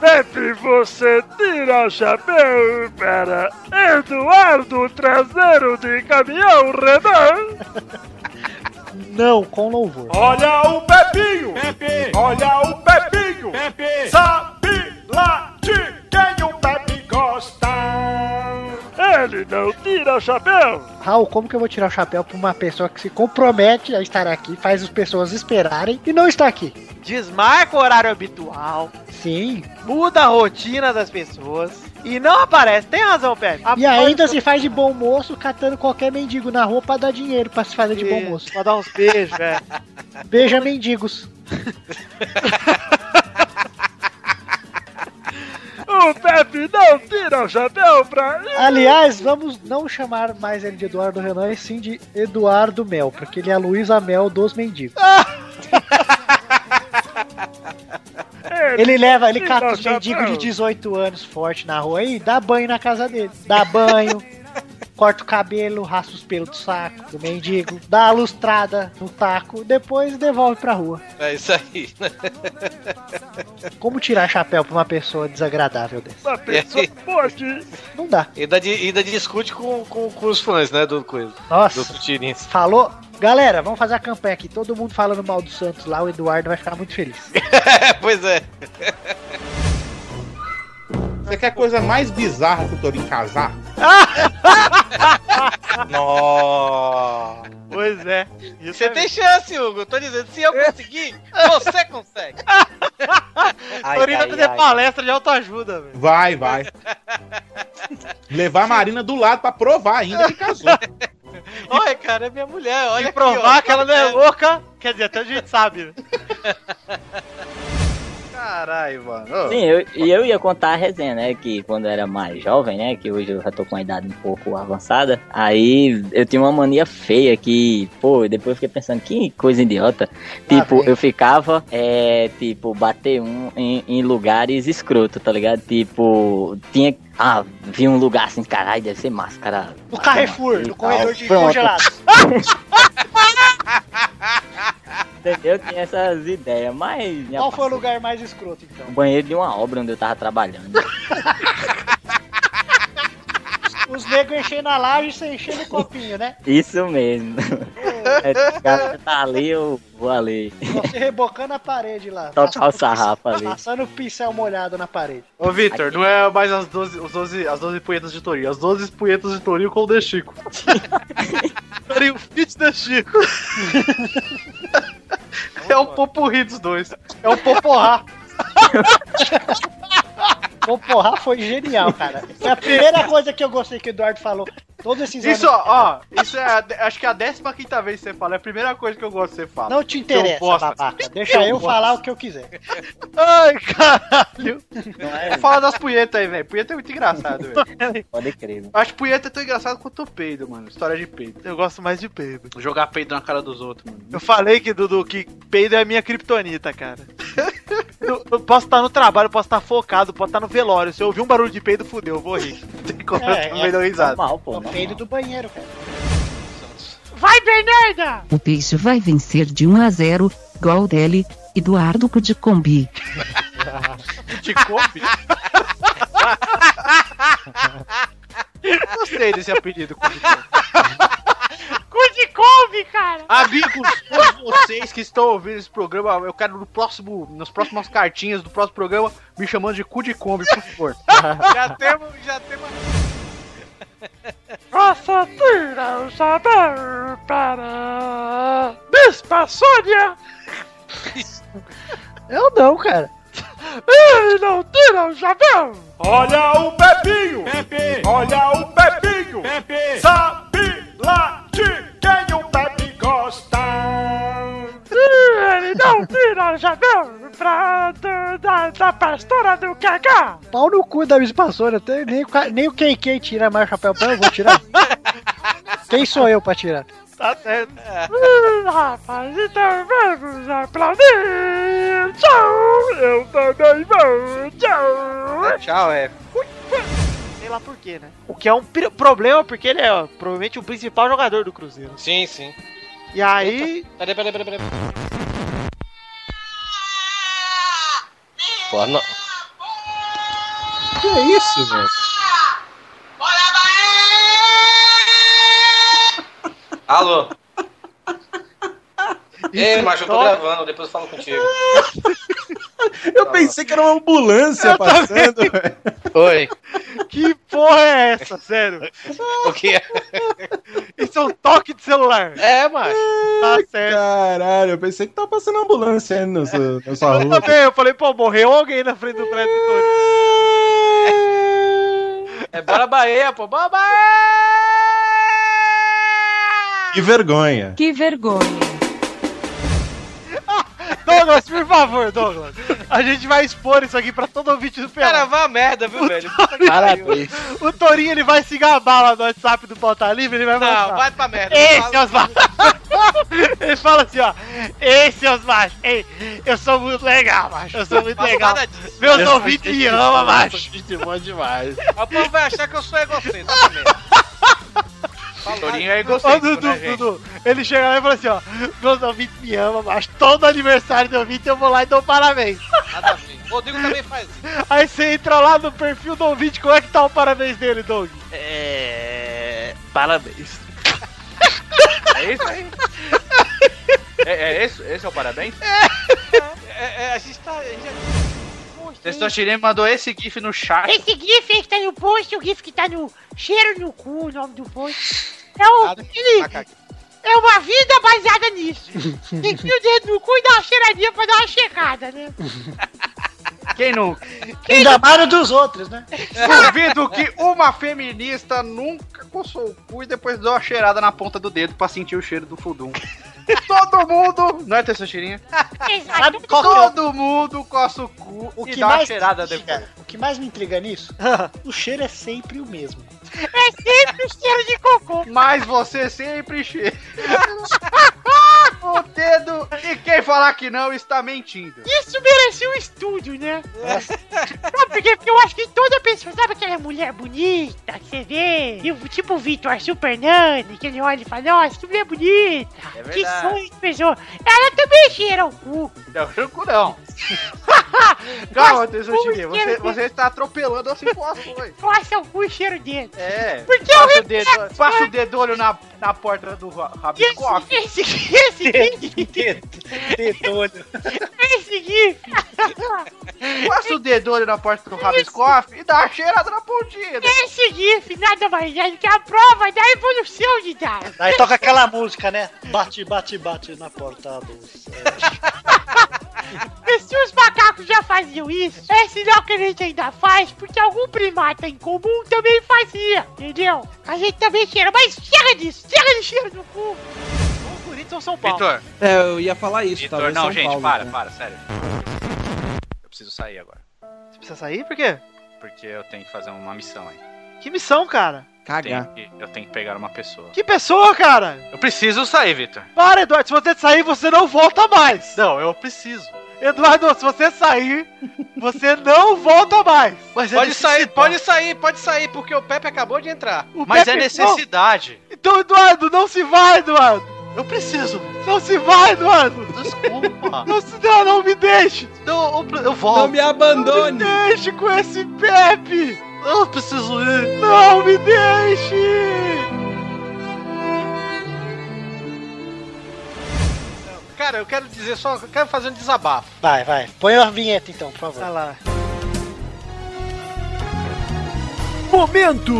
Pepe, você tira o chapéu para Eduardo Traseiro de Caminhão Renan? Não, com louvor. Olha o Pepinho! Pepe! Olha o Pepinho! Pepe! Sabe lá de quem o Pepe gosta? Ele não tira o chapéu! Raul, como que eu vou tirar o chapéu pra uma pessoa que se compromete a estar aqui, faz as pessoas esperarem e não está aqui? Desmarca o horário habitual, Sim. muda a rotina das pessoas e não aparece. Tem razão, Pepe. E ainda se faz de bom moço catando qualquer mendigo na rua pra dar dinheiro pra se fazer de bom moço. Pra dar uns beijos, velho. Beija mendigos. O Pepe não tira o chapéu pra. Aliás, vamos não chamar mais ele de Eduardo Renan, e sim de Eduardo Mel, porque ele é a Luísa Mel dos mendigos. Ele leva, ele cata os mendigos de chapéu. 18 anos forte na rua e dá banho na casa dele. Dá banho, corta o cabelo, raspa os pelos do saco do mendigo, dá a lustrada no taco, depois devolve pra rua. É isso aí. Como tirar chapéu pra uma pessoa desagradável dessa? Uma pessoa pode. Não dá. E ainda, ainda discute com, com, com os fãs, né, do coisa. Nossa. Do Tirins. Falou, Galera, vamos fazer a campanha aqui. Todo mundo falando mal do Santos lá, o Eduardo vai ficar muito feliz. pois é. Você quer coisa mais bizarra que o Torinho casar? Nossa. Pois é. Você tem chance, Hugo. Eu tô dizendo, se eu conseguir, você consegue. Torinho vai fazer palestra de autoajuda, velho. Vai, vai. Levar a Marina do lado pra provar ainda que casou. Olha, cara, é minha mulher. Olha E aqui, provar ó. que ela não é louca, quer dizer, até a gente sabe. Caralho, mano. Ô. Sim, eu, e eu ia contar a resenha, né? Que quando eu era mais jovem, né? Que hoje eu já tô com uma idade um pouco avançada. Aí eu tinha uma mania feia que, pô, depois eu fiquei pensando, que coisa idiota. Tipo, eu ficava, é, tipo, bater um em, em lugares escroto, tá ligado? Tipo, tinha. Ah, vi um lugar assim, caralho, deve ser massa, cara. No Carrefour, no corredor de Pronto. congelados. Entendeu? Tinha essas ideias, mas. Qual foi o lugar mais escroto, então? O banheiro de uma obra onde eu tava trabalhando. Os negros enchendo a laje e você enchendo o copinho, né? Isso mesmo. É, o cara tá ali, eu vou ali. Você rebocando a parede lá. Tocar o sarrafo ali. Passando o pincel molhado na parede. Ô, Vitor, não é mais as 12, os 12, as 12 punhetas de Torinho, as 12 punhetas de Torinho com o De Chico. Torinho fit da Chico. É o popurri dos dois. É o Poporrá. Poporrá foi genial, cara. Foi a primeira coisa que eu gostei que o Eduardo falou. Todos esses Isso, anos. ó, ó, isso é, a, acho que é a 15 quinta vez que você fala, é a primeira coisa que eu gosto que você fala. Não te interessa, babaca. Deixa eu bosta. falar o que eu quiser. Ai, caralho. Fala das punhetas aí, velho. Punheta é muito engraçado, velho. Pode crer. Eu Acho punheta tão engraçado quanto o peido, mano. História de peido. Eu gosto mais de peido. Jogar peido na cara dos outros, mano. Eu falei que, Dudu, que peido é a minha kriptonita, cara. eu, eu posso estar no trabalho, eu posso estar focado, posso estar no velório. Se eu ouvir um barulho de peido, fudeu, eu vou rir. Tem como eu também dou risada. Normal, pô. É o peido do banheiro, cara. Vai, Bernarda! O peixe vai vencer de 1 a 0, gol dele, Eduardo Cudicombi. Te come? Gostei desse apelido. Cu de couve, cara! Amigos, todos vocês que estão ouvindo esse programa, eu quero no próximo, nas próximas cartinhas do próximo programa me chamando de cu de Kombi, por favor. Já temos, já temos. Nossa, tira o chapéu para Bispa Sônia! Eu não, cara. Ele não tira o chapéu! Olha o Pepinho! Pepe! Olha o Pepinho! Pepe! Sabe lá quem o Pepe gosta! Ele não tira o chapéu pra, do- da, da pastora do Cacá! Pau no cu da Miss Passora, até nem, nem o KK tira mais o chapéu pra eu, vou tirar. Quem sou eu pra tirar? Tá certo. Hum, rapaz, então vamos aplaudir! Tchau! Eu também vou! Tchau! Tchau, é. Lá por quê, né? O que é um problema, porque ele é ó, provavelmente o principal jogador do Cruzeiro. Sim, sim. E aí. Peraí, peraí, peraí, peraí. Pô, não. Que é isso, velho? Alô? Ei, macho, eu tô gravando, depois eu falo contigo. Eu pensei que era uma ambulância passando, velho. Oi. Que porra é essa, sério? O que é? Isso é um toque de celular. É, macho. Tá certo. Caralho, eu pensei que tava passando ambulância aí no seu- na sua Eu rua. também, eu falei, pô, morreu alguém na frente do prédio Tony. É bora Bahia, pô. Bora Bahia! Que vergonha. Que vergonha. Douglas, por favor, Douglas. A gente vai expor isso aqui pra todo ouvinte do Pelé. Cara, vá merda, viu, velho? Parabéns. O Torinho, ele vai se gabar lá no WhatsApp do Pauta Livre, ele vai Não, mostrar. vai pra merda. Ei, seus! Ele fala assim, ó. Ei, seus machos. Ei, eu sou muito legal, macho. Eu sou muito Faço legal. Meus Eu ouvintes me amam, macho. Gente boa demais. O povo vai achar que eu sou egocêntrico também. Torinho é Ô, egocêntrico, Dudu, né? Dudu, ele chega lá e fala assim, ó. Meus ouvintes me amam, macho. Todo aniversário do ouvinte eu vou lá e dou parabéns. Nada a ver. O Rodrigo também faz isso. Aí você entra lá no perfil do ouvinte, como é que tá o parabéns dele, Doug? É. Parabéns. É isso aí. É, é esse, esse é o parabéns? É, é, a gente tá. A gente já... Testosterone mandou esse GIF no chat. Esse GIF aí que tá no post, o GIF que tá no cheiro no cu, o nome do post. É o. Ele, é uma vida baseada nisso. Tem que ir o dedo no cu e dar uma cheiradinha pra dar uma checada, né? Quem não? Ainda mais dos outros, né? Duvido que uma feminista nunca coçou o cu e depois deu uma cheirada na ponta do dedo pra sentir o cheiro do fudum. Todo mundo, não é Testosterinha? Que é o- Todo mundo coça o cu O e que dá uma mais cheirada depois. O que mais me intriga nisso? o cheiro é sempre o mesmo. É sempre o cheiro de cocô. Mas você sempre cheira. o dedo. E quem falar que não está mentindo. Isso merecia um estudo, né? Sabe por quê? Porque eu acho que toda pessoa, sabe aquela mulher bonita que você vê? E o- tipo o Vitor Super Nani, que ele olha e fala, nossa, que mulher bonita. É que sonho de pessoa. Ela também cheira o cu. Não, o cu não. Calma, o Você, você está atropelando as situações. Coça o cu e cheiro dentro. É. Porque eu passa o dedo, passa o dedolho na, na porta do ra- rabiscoff. Esse, esse, esse, Dedolho. esse GIF. Passa o dedolho na porta do rabiscoff e dá uma cheirada na pontinha. Esse GIF nada mais é do que a prova da evolução de Darwin. Aí toca aquela música, né? Bate, bate, bate na porta dos. E se os macacos já faziam isso, é sinal que a gente ainda faz, porque algum primata em comum também fazia, entendeu? A gente também cheira, mas chega disso, chega de cheiro no cu. Ou Corinthians ou São Paulo. Vitor, É, eu ia falar isso, Vitor, talvez não, São gente, Paulo, para, né? para, sério. Eu preciso sair agora. Você precisa sair? Por quê? Porque eu tenho que fazer uma missão aí. Que missão, cara? Tenho que- eu tenho que pegar uma pessoa. Que pessoa, cara? Eu preciso sair, Vitor. Para, Eduardo. Se você sair, você não volta mais. Não, eu preciso. Eduardo, se você sair, você não volta mais. Mas Pode sair, pode sair, pode sair, porque o Pepe acabou de entrar. Mas Pepe- é necessidade. Então, Eduardo, não se vai, Eduardo. Eu preciso. Não se vai, Eduardo. Desculpa. Não se não, não me deixe. Não, eu, eu volto. Não me abandone. Não me deixe com esse Pepe. Eu preciso ir. Não me deixe. Cara, eu quero dizer só, eu quero fazer um desabafo. Vai, vai. Põe a vinheta então, por favor. Vai lá. Momento!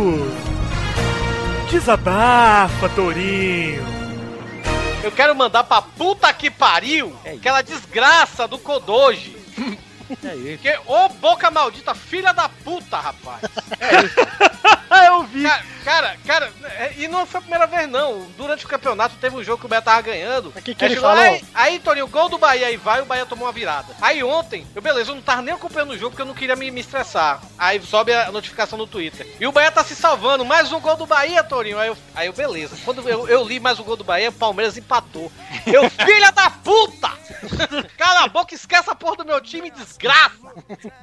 Desabafa, Tourinho. Eu quero mandar pra puta que pariu aquela desgraça do Kodoji. É isso. Que, ô boca maldita, filha da puta, rapaz. eu vi. Cara, cara, cara, é, e não foi a primeira vez, não. Durante o campeonato teve um jogo que o Bahia tava ganhando. que que Aí ele chegou, falou? Aí, aí, Toninho, gol do Bahia aí vai, o Bahia tomou uma virada. Aí ontem, eu beleza, eu não tava nem acompanhando o jogo porque eu não queria me, me estressar. Aí sobe a notificação no Twitter. E o Bahia tá se salvando, mais um gol do Bahia, Toninho. Aí eu, aí eu beleza. Quando eu, eu li mais um gol do Bahia, o Palmeiras empatou. Eu, filha da puta! Cala a boca, esquece a porra do meu time, desgraça!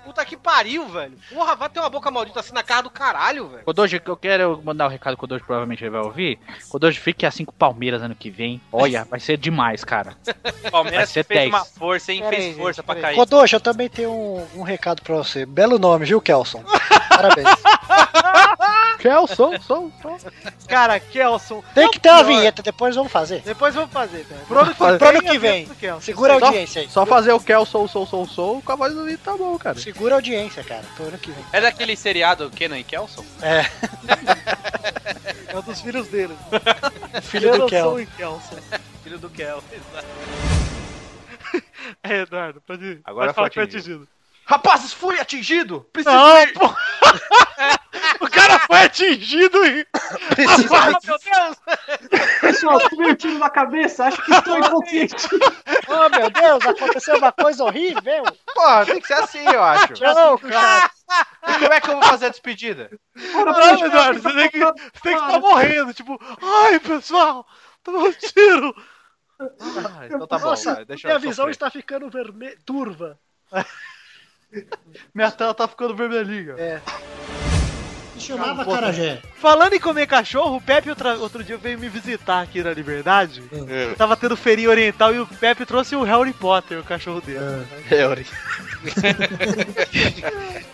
Puta que pariu, velho. Porra, vai ter uma boca maldita assim na cara do caralho, velho. Kodoji, eu quero mandar um recado que o Kodoji provavelmente ele vai ouvir. Kodoji, fique assim com o Palmeiras ano que vem. Olha, vai ser demais, cara. Vai Palmeiras ser fez 10. uma força, hein? Pera Fez aí, força gente, pra cair. Kodoshi, eu também tenho um, um recado pra você. Belo nome, viu, Kelson? Parabéns. Kelson, sou, sou. Cara, Kelson. Tem que ter uma vinheta, depois vamos fazer. Depois vamos fazer, cara. Pro ano que vem. Segura a Só- audiência aí. Só fazer o Kelson, sou, sou, sou, com a voz do Vitor tá bom, cara. Segura a audiência, cara. Ano que vem. É daquele seriado Kenan e Kelson? É. É um dos filhos dele. Filho do Kel. Kelson e Kelson. Filho do Kel. É, Eduardo, pode ir. Agora pode falar foi que foi atingido. atingido. Rapazes, fui atingido! Preciso Não, ir. pô. o cara foi atingido e. Ah, meu Deus! Pessoal, tomei um tiro na cabeça, acho que estou inconsciente. Oh, meu Deus, aconteceu uma coisa horrível. Porra, tem que ser assim, eu acho. Não, cara. E como é que eu vou fazer a despedida? Não, Eduardo, você tem que você tem que estar morrendo. Tipo, ai, pessoal, tomou um tiro. Ah, então tá bom, Nossa, cara, deixa minha eu visão sofrer. está ficando vermelha. Turva. Minha tela tá ficando vermelhinha. É. Se chamava Carajé. Falando em comer cachorro, o Pepe outra- outro dia veio me visitar aqui na Liberdade. Eu tava tendo feirinha oriental e o Pepe trouxe o Harry Potter, o cachorro dele. Harry.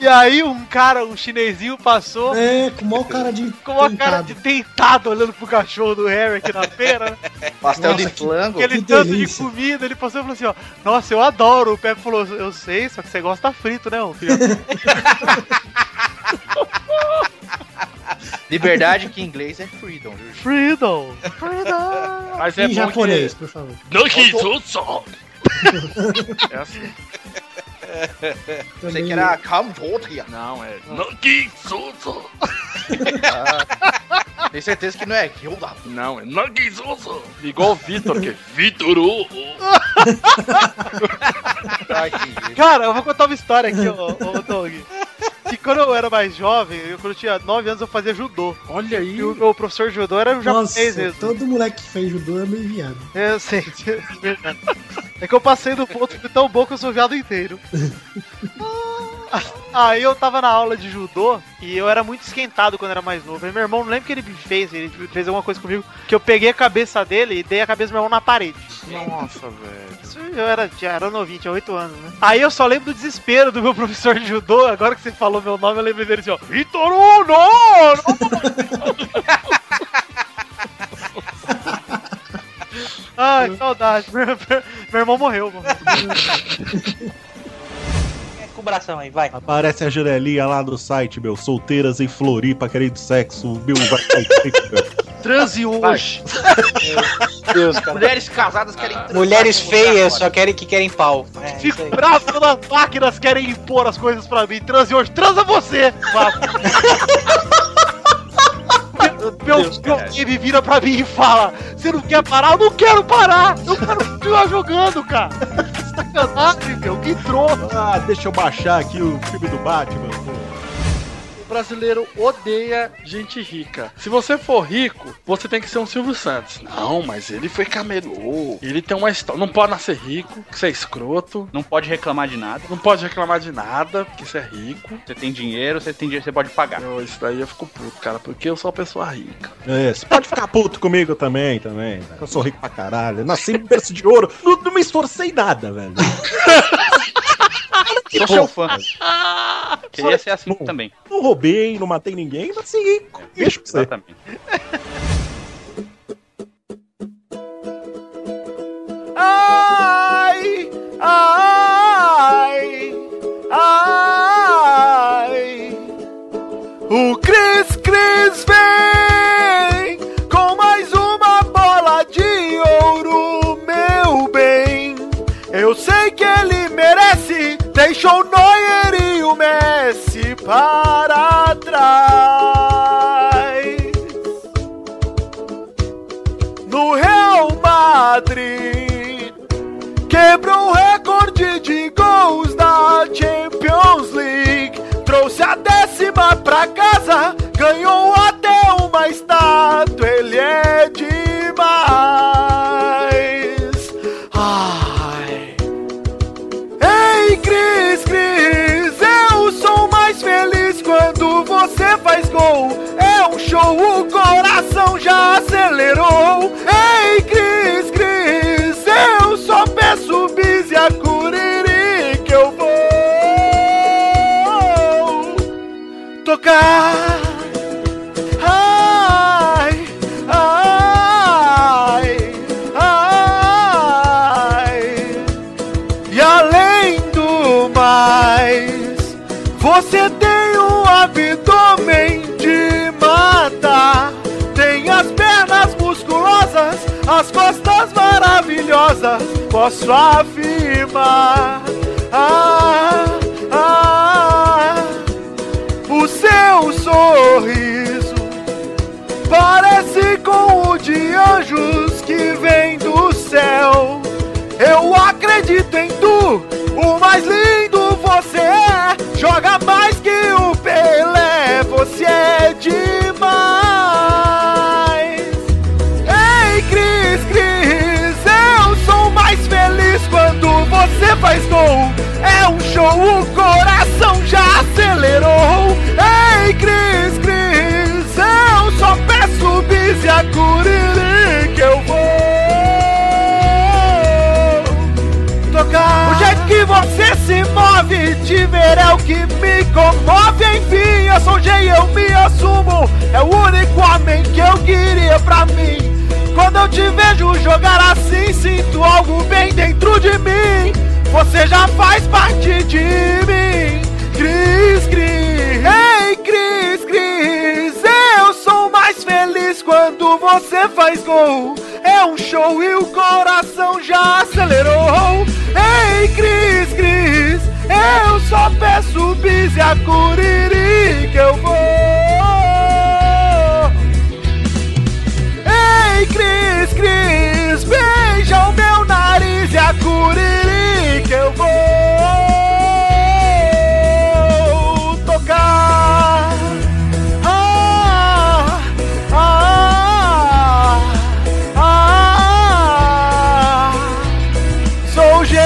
E aí um cara, um chinesinho passou. É, com o maior cara de. Com uma cara de tentado olhando pro cachorro do Harry aqui na feira. né? Pastel de flango. Aquele Que tanto delícia. de comida, ele passou e falou assim, ó. Nossa, eu adoro. O Pepe falou, eu sei, só que você gosta frito, né, ô filho? Liberdade que em inglês é freedom, viu? Freedom! Freedom! Mas em japonês, por favor. É assim. Pensei que era Cambodia. Não, é. Ah, Tem certeza que não é Hilda. Não, é Nagizoso. Igual o Vitor, que é Vitor. Cara, eu vou contar uma história aqui, ô, ô Doug. Que quando eu era mais jovem, eu, quando eu tinha 9 anos, eu fazia judô. Olha aí. E o meu professor de judô era um Nossa, japonês mesmo. todo moleque que fez judô é meio viado. É, Eu sei, é verdade. É que eu passei do ponto que fui tão bom que eu sou viado inteiro. Aí eu tava na aula de judô e eu era muito esquentado quando era mais novo. Aí meu irmão, não lembro o que ele me fez, ele fez alguma coisa comigo, que eu peguei a cabeça dele e dei a cabeça do meu irmão na parede. Nossa, velho. Isso eu era, já era novinho, tinha 8 anos, né? Aí eu só lembro do desespero do meu professor de judô. Agora que você falou meu nome, eu lembrei dele assim, ó. Vitor Uno! Ai, saudade. Meu, meu irmão morreu, mano. Cobração aí, vai. Aparece a janelinha lá no site, meu. Solteiras em Floripa querendo sexo. Meu, vai. Transe hoje. Deus, cara. Mulheres casadas querem transar Mulheres feias só querem que querem pau. É, isso Fico bravo quando as máquinas querem impor as coisas pra mim. Transe hoje, transa você! Meu, meu time vira pra mim e fala: Você não quer parar? Eu não quero parar! Eu quero continuar jogando, cara! Sacanagem, meu, que troço! Ah, deixa eu baixar aqui o filme do Batman. Brasileiro odeia gente rica. Se você for rico, você tem que ser um Silvio Santos. Não, mas ele foi camelô. Ele tem uma história. Não pode nascer rico, que você é escroto. Não pode reclamar de nada. Não pode reclamar de nada, porque você é rico. Você tem dinheiro, você tem dinheiro, você pode pagar. Eu, isso daí eu fico puto, cara, porque eu sou uma pessoa rica. É, você pode ficar puto comigo também, também. velho. Eu sou rico pra caralho. Eu nasci em berço de ouro. Não, não me esforcei nada, velho. Sou seu fã. Queria ser assim também. Não roubei, não matei ninguém, mas sim, deixa com você. Exatamente. Ai, ai, ai. O Cris Cris vem deixou o Neuer e o Messi para trás. No Real Madrid quebrou o recorde de gols da Champions League. Trouxe a décima pra casa, ganhou acelerou. Maravilhosas. Posso afirmar. Ah, ah, o seu sorriso parece com o de anjos que vem do céu. Eu acredito em tu, o mais lindo você é. Joga mais que o Pelé, você é demais. você faz gol. É um show, o coração já acelerou. Ei, Cris, Cris, eu só peço bis e a curiri que eu vou tocar. O jeito que você se move, te ver é o que me comove. Enfim, eu sou G eu me assumo. É o único homem que eu queria pra mim. Quando eu te vejo jogar assim, sinto algo bem dentro de mim. Você já faz parte de mim. Cris, Cris. Ei, Cris, Cris. Eu sou mais feliz quando você faz gol. É um show e o coração já acelerou. Ei, Cris, Cris. Eu só peço bis e a curiri que eu vou. Ei, Cris, Cris, beija o meu nariz e a curiri que eu vou tocar. Ah, ah, ah, sou G.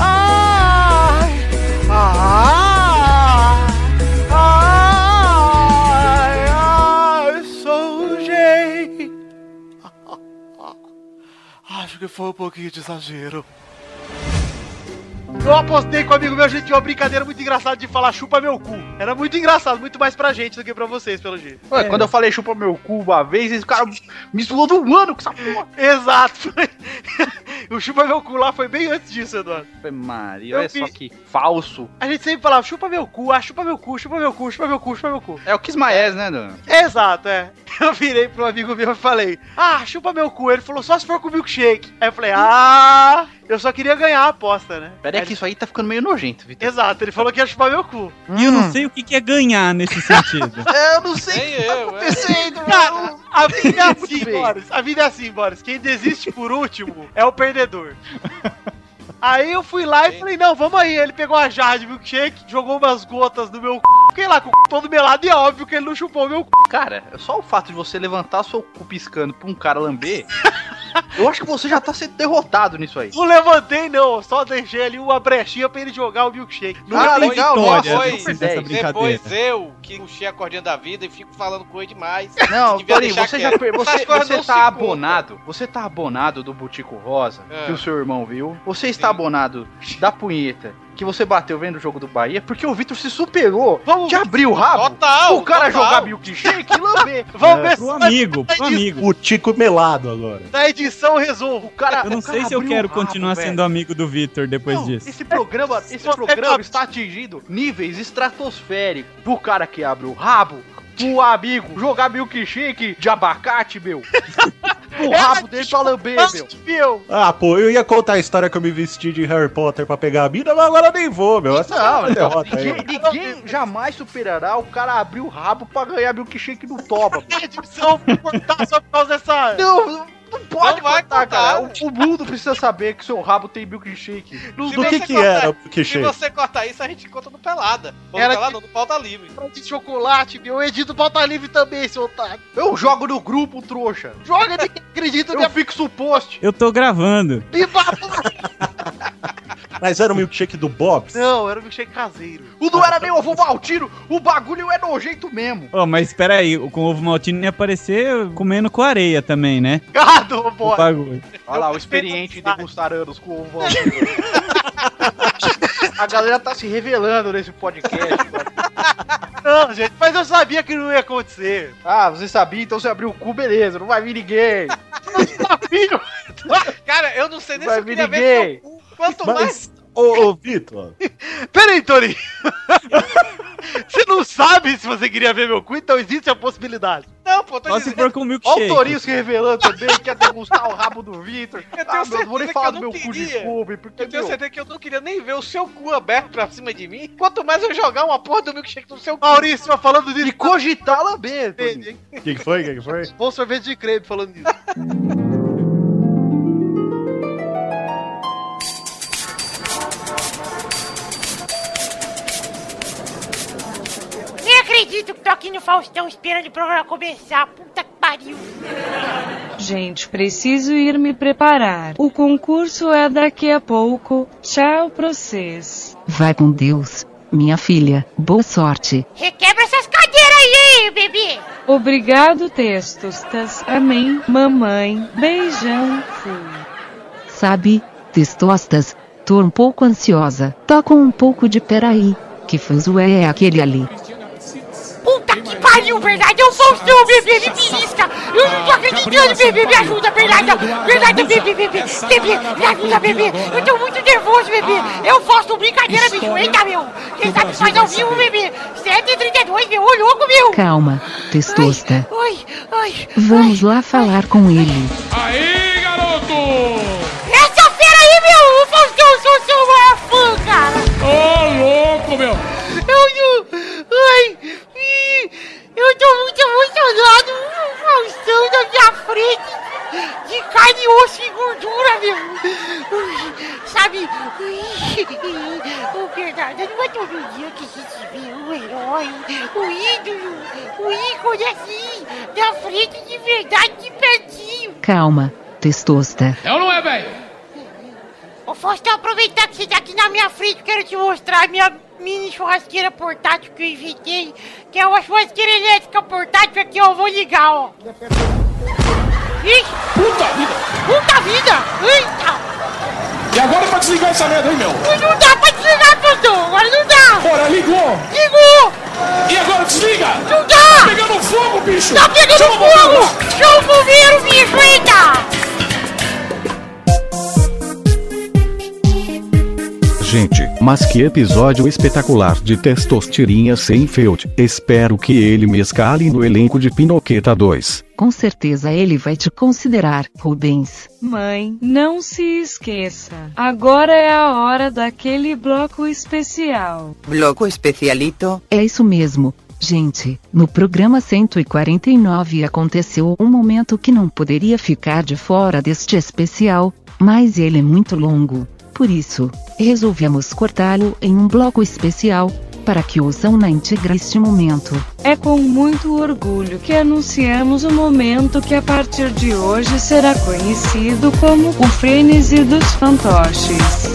Ai, ai, ai, ai, sou G. Acho que foi um pouquinho de exagero. Eu apostei com um amigo meu, a gente tinha uma brincadeira muito engraçada de falar chupa meu cu. Era muito engraçado, muito mais pra gente do que pra vocês, pelo jeito. Ué, quando eu falei chupa meu cu uma vez, esse cara me zoou do ano com essa porra. Exato. o chupa meu cu lá foi bem antes disso, Eduardo. Foi Maria, olha só que falso. A gente sempre falava chupa meu cu, ah, chupa meu cu, chupa meu cu, chupa meu cu, chupa meu cu. É o Kismaés, né, Dona? Exato, é. Eu virei pro amigo meu e falei, ah, chupa meu cu. Ele falou, só se for com milkshake. Aí eu falei, ah, eu só queria ganhar a aposta, né? Pera aí que isso aí tá ficando meio nojento, Vitor. Exato, ele falou que ia chupar meu cu. E eu não sei o que que é ganhar nesse sentido. Eu não sei o que tá acontecendo, cara. A vida é assim, Boris. A vida é assim, Boris. Quem desiste por último é o perdedor. Aí eu fui lá e falei, não, vamos aí. Ele pegou a jarra de milkshake, jogou umas gotas no meu c... Fiquei lá com o c... todo melado e é óbvio que ele não chupou meu c... Cara, só o fato de você levantar seu cu piscando pra um cara lamber, eu acho que você já tá sendo derrotado nisso aí. Não levantei, não. Só deixei ali uma brechinha pra ele jogar o milkshake. Não Ah, legal, nossa, brincadeira. depois eu, que puxei a cordinha da vida e fico falando com ele demais. Não, deixar você já per- você, você tá abonado. Você tá abonado do Butico Rosa, É. que o seu irmão viu. Você está abonado da punheta que você bateu vendo o jogo do Bahia, porque o Vitor se superou de abrir o rabo Total, o cara total. jogar milkshake e lamber. Vamos É, ver pro amigo, pro amigo. O Tico melado agora. na edição resolvo. O cara, Eu não cara sei se eu quero rabo, continuar velho. sendo amigo do Vitor depois disso. Esse programa, esse programa tá- está atingindo níveis estratosféricos. Pro cara que abre o rabo, pro amigo jogar milkshake de abacate, meu. O rabo dele pra lamber, meu. Meu. Ah, pô, eu ia contar a história que eu me vesti de Harry Potter pra pegar a mina, mas agora nem vou, meu. Essa é Não, uma derrota aí. ninguém, ninguém jamais superará o cara abrir o rabo pra ganhar milkshake no toba. Edição cortar só por causa dessa... Não, não, não pode Não vai contar, cara. O, o mundo precisa saber que seu rabo tem milkshake. No- Se Do você que que cortar- era o Se milkshake? você cortar isso, a gente conta no Pelada. Ou Era no Pelada, de- no Pauta Livre. de chocolate, meu. Eu edito pauta livre também, seu otário. Eu jogo no grupo, trouxa. Joga, acredita. Eu fixo o post. Eu tô gravando. Mas era o milkshake do Bob's? Não, era um milkshake caseiro. O não era nem ovo maltino, o bagulho é nojento mesmo. Ô, mas espera aí, com ovo maltino ia aparecer comendo com areia também, né? Gado, O boy. bagulho. Olha lá, o experiente degustar anos com ovo maltino. A galera tá se revelando nesse podcast. mano. Não, gente, mas eu sabia que não ia acontecer. Ah, você sabia, então você abriu o cu, beleza, não vai vir ninguém. Filho, Cara, eu não sei nem Vai se eu queria ver cu. Quanto mais. Mas, ô, ô Vitor, Pera aí, Torinho. Você não sabe se você queria ver meu cu, então existe a possibilidade. Não, pô, tô Só se dizendo. for com Olha o. Torinho se revelando também, quer degustar o rabo do Vitor. Eu tenho Ah, meu, não vou nem certeza falar que do eu meu não cu, queria. desculpe, porque, Eu tenho meu, certeza que eu não queria nem ver o seu cu aberto pra cima de mim. Quanto mais eu jogar uma porra do milkshake no seu cu. Maurício, falando disso. e cogitar lamber, Torinho. o que, que foi? O que, que foi? Bom sorvete de creme falando disso. Acredito que tô aqui no Faustão esperando o programa começar. Puta que pariu. Gente, preciso ir me preparar. O concurso é daqui a pouco. Tchau pra vocês. Vai com Deus, minha filha. Boa sorte. Requebra essas cadeiras aí, hein, bebê. Obrigado, Testostas. Amém, mamãe. Beijão. Fui. Sabe, testostas, Tô um pouco ansiosa. Toca um pouco de peraí. Que fuzué é aquele ali? Puta que pariu, verdade, eu sou o seu bebê, me belisca. Eu não tô acreditando, bebê, me ajuda, verdade, verdade, bebê, bebê, bebê, me ajuda, bebê. Eu tô muito nervoso, bebê. Eu faço brincadeira, bicho, eita, meu. Quem sabe faz ao vivo, bebê. 7h32, meu, ô louco, meu. Calma, testosta. Ai, ai. Vamos lá falar com ele. Aí, garoto! Essa fera aí, meu! O Faustão, eu sou seu maior fã, cara! Ô, louco, meu! Eu não... Ai! Eu tô muito emocionado! O Faustão na minha frente! De carne, osso e gordura, meu! Sabe? O verdade, não é todo dia que a gente vê o herói, o ídolo, o ícone assim, na frente de verdade, de pertinho! Calma, testosta. É ou não é, velho? Ô Faustão, aproveitar que você tá aqui na minha frente, quero te mostrar a minha mini churrasqueira portátil que eu inventei, que é uma churrasqueira elétrica portátil aqui, ó, eu vou ligar, ó. Ih! Puta vida! Puta vida! Eita! E agora pra desligar essa merda aí, meu? Não dá pra desligar, Faustão, agora não dá! Bora, ligou! Ligou! E agora desliga! Não dá! Tá pegando fogo, bicho! Tá pegando Chama fogo! Chama o bombeiro, bicho, eita! Gente, mas que episódio espetacular de Testostirinha Seinfeld. Espero que ele me escale no elenco de Pinoqueta 2. Com certeza ele vai te considerar, Rubens. Mãe, não se esqueça. Agora é a hora daquele bloco especial. Bloco especialito? É isso mesmo. Gente, no programa 149 aconteceu um momento que não poderia ficar de fora deste especial, mas ele é muito longo. Por isso, resolvemos cortá-lo em um bloco especial, para que ouçam na íntegra este momento. É com muito orgulho que anunciamos o momento que a partir de hoje será conhecido como o frenesi dos fantoches.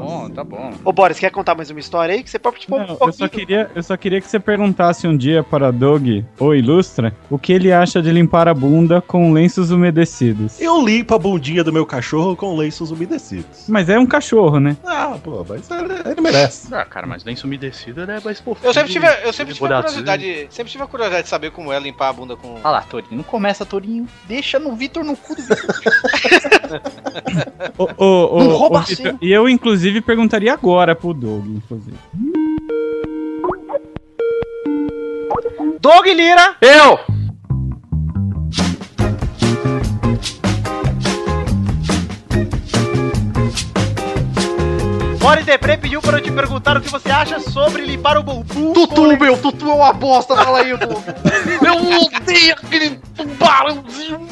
Bom, tá bom. Ô, Boris, quer contar mais uma história aí? Que você pode tipo, um Não, eu pouquinho. só, queria, eu só queria que você perguntasse um dia para Doug, ou Ilustra, o que ele acha de limpar a bunda com lenços umedecidos. Eu limpo a bundinha do meu cachorro com lenços umedecidos. Mas é um cachorro, né? Ah, pô, mas ele, ele merece. Ah, cara, mas lenço umedecido é mais fofo. Eu sempre tive, eu sempre tive a curiosidade, sempre tive a curiosidade de saber como é limpar a bunda com. Olha lá, Torinho, não começa, Torinho. Deixa no Vitor no cu do Vitor. Ô, ô, ô, Não rouba assim. E eu, inclusive, perguntaria agora pro Doug, inclusive. Doug Lira! Eu! Boris Depre pediu para eu te perguntar o que você acha sobre limpar o bumbum. Tutu, meu, Tutu é uma bosta, fala aí, Doug. Eu odeio aquele tubarãozinho.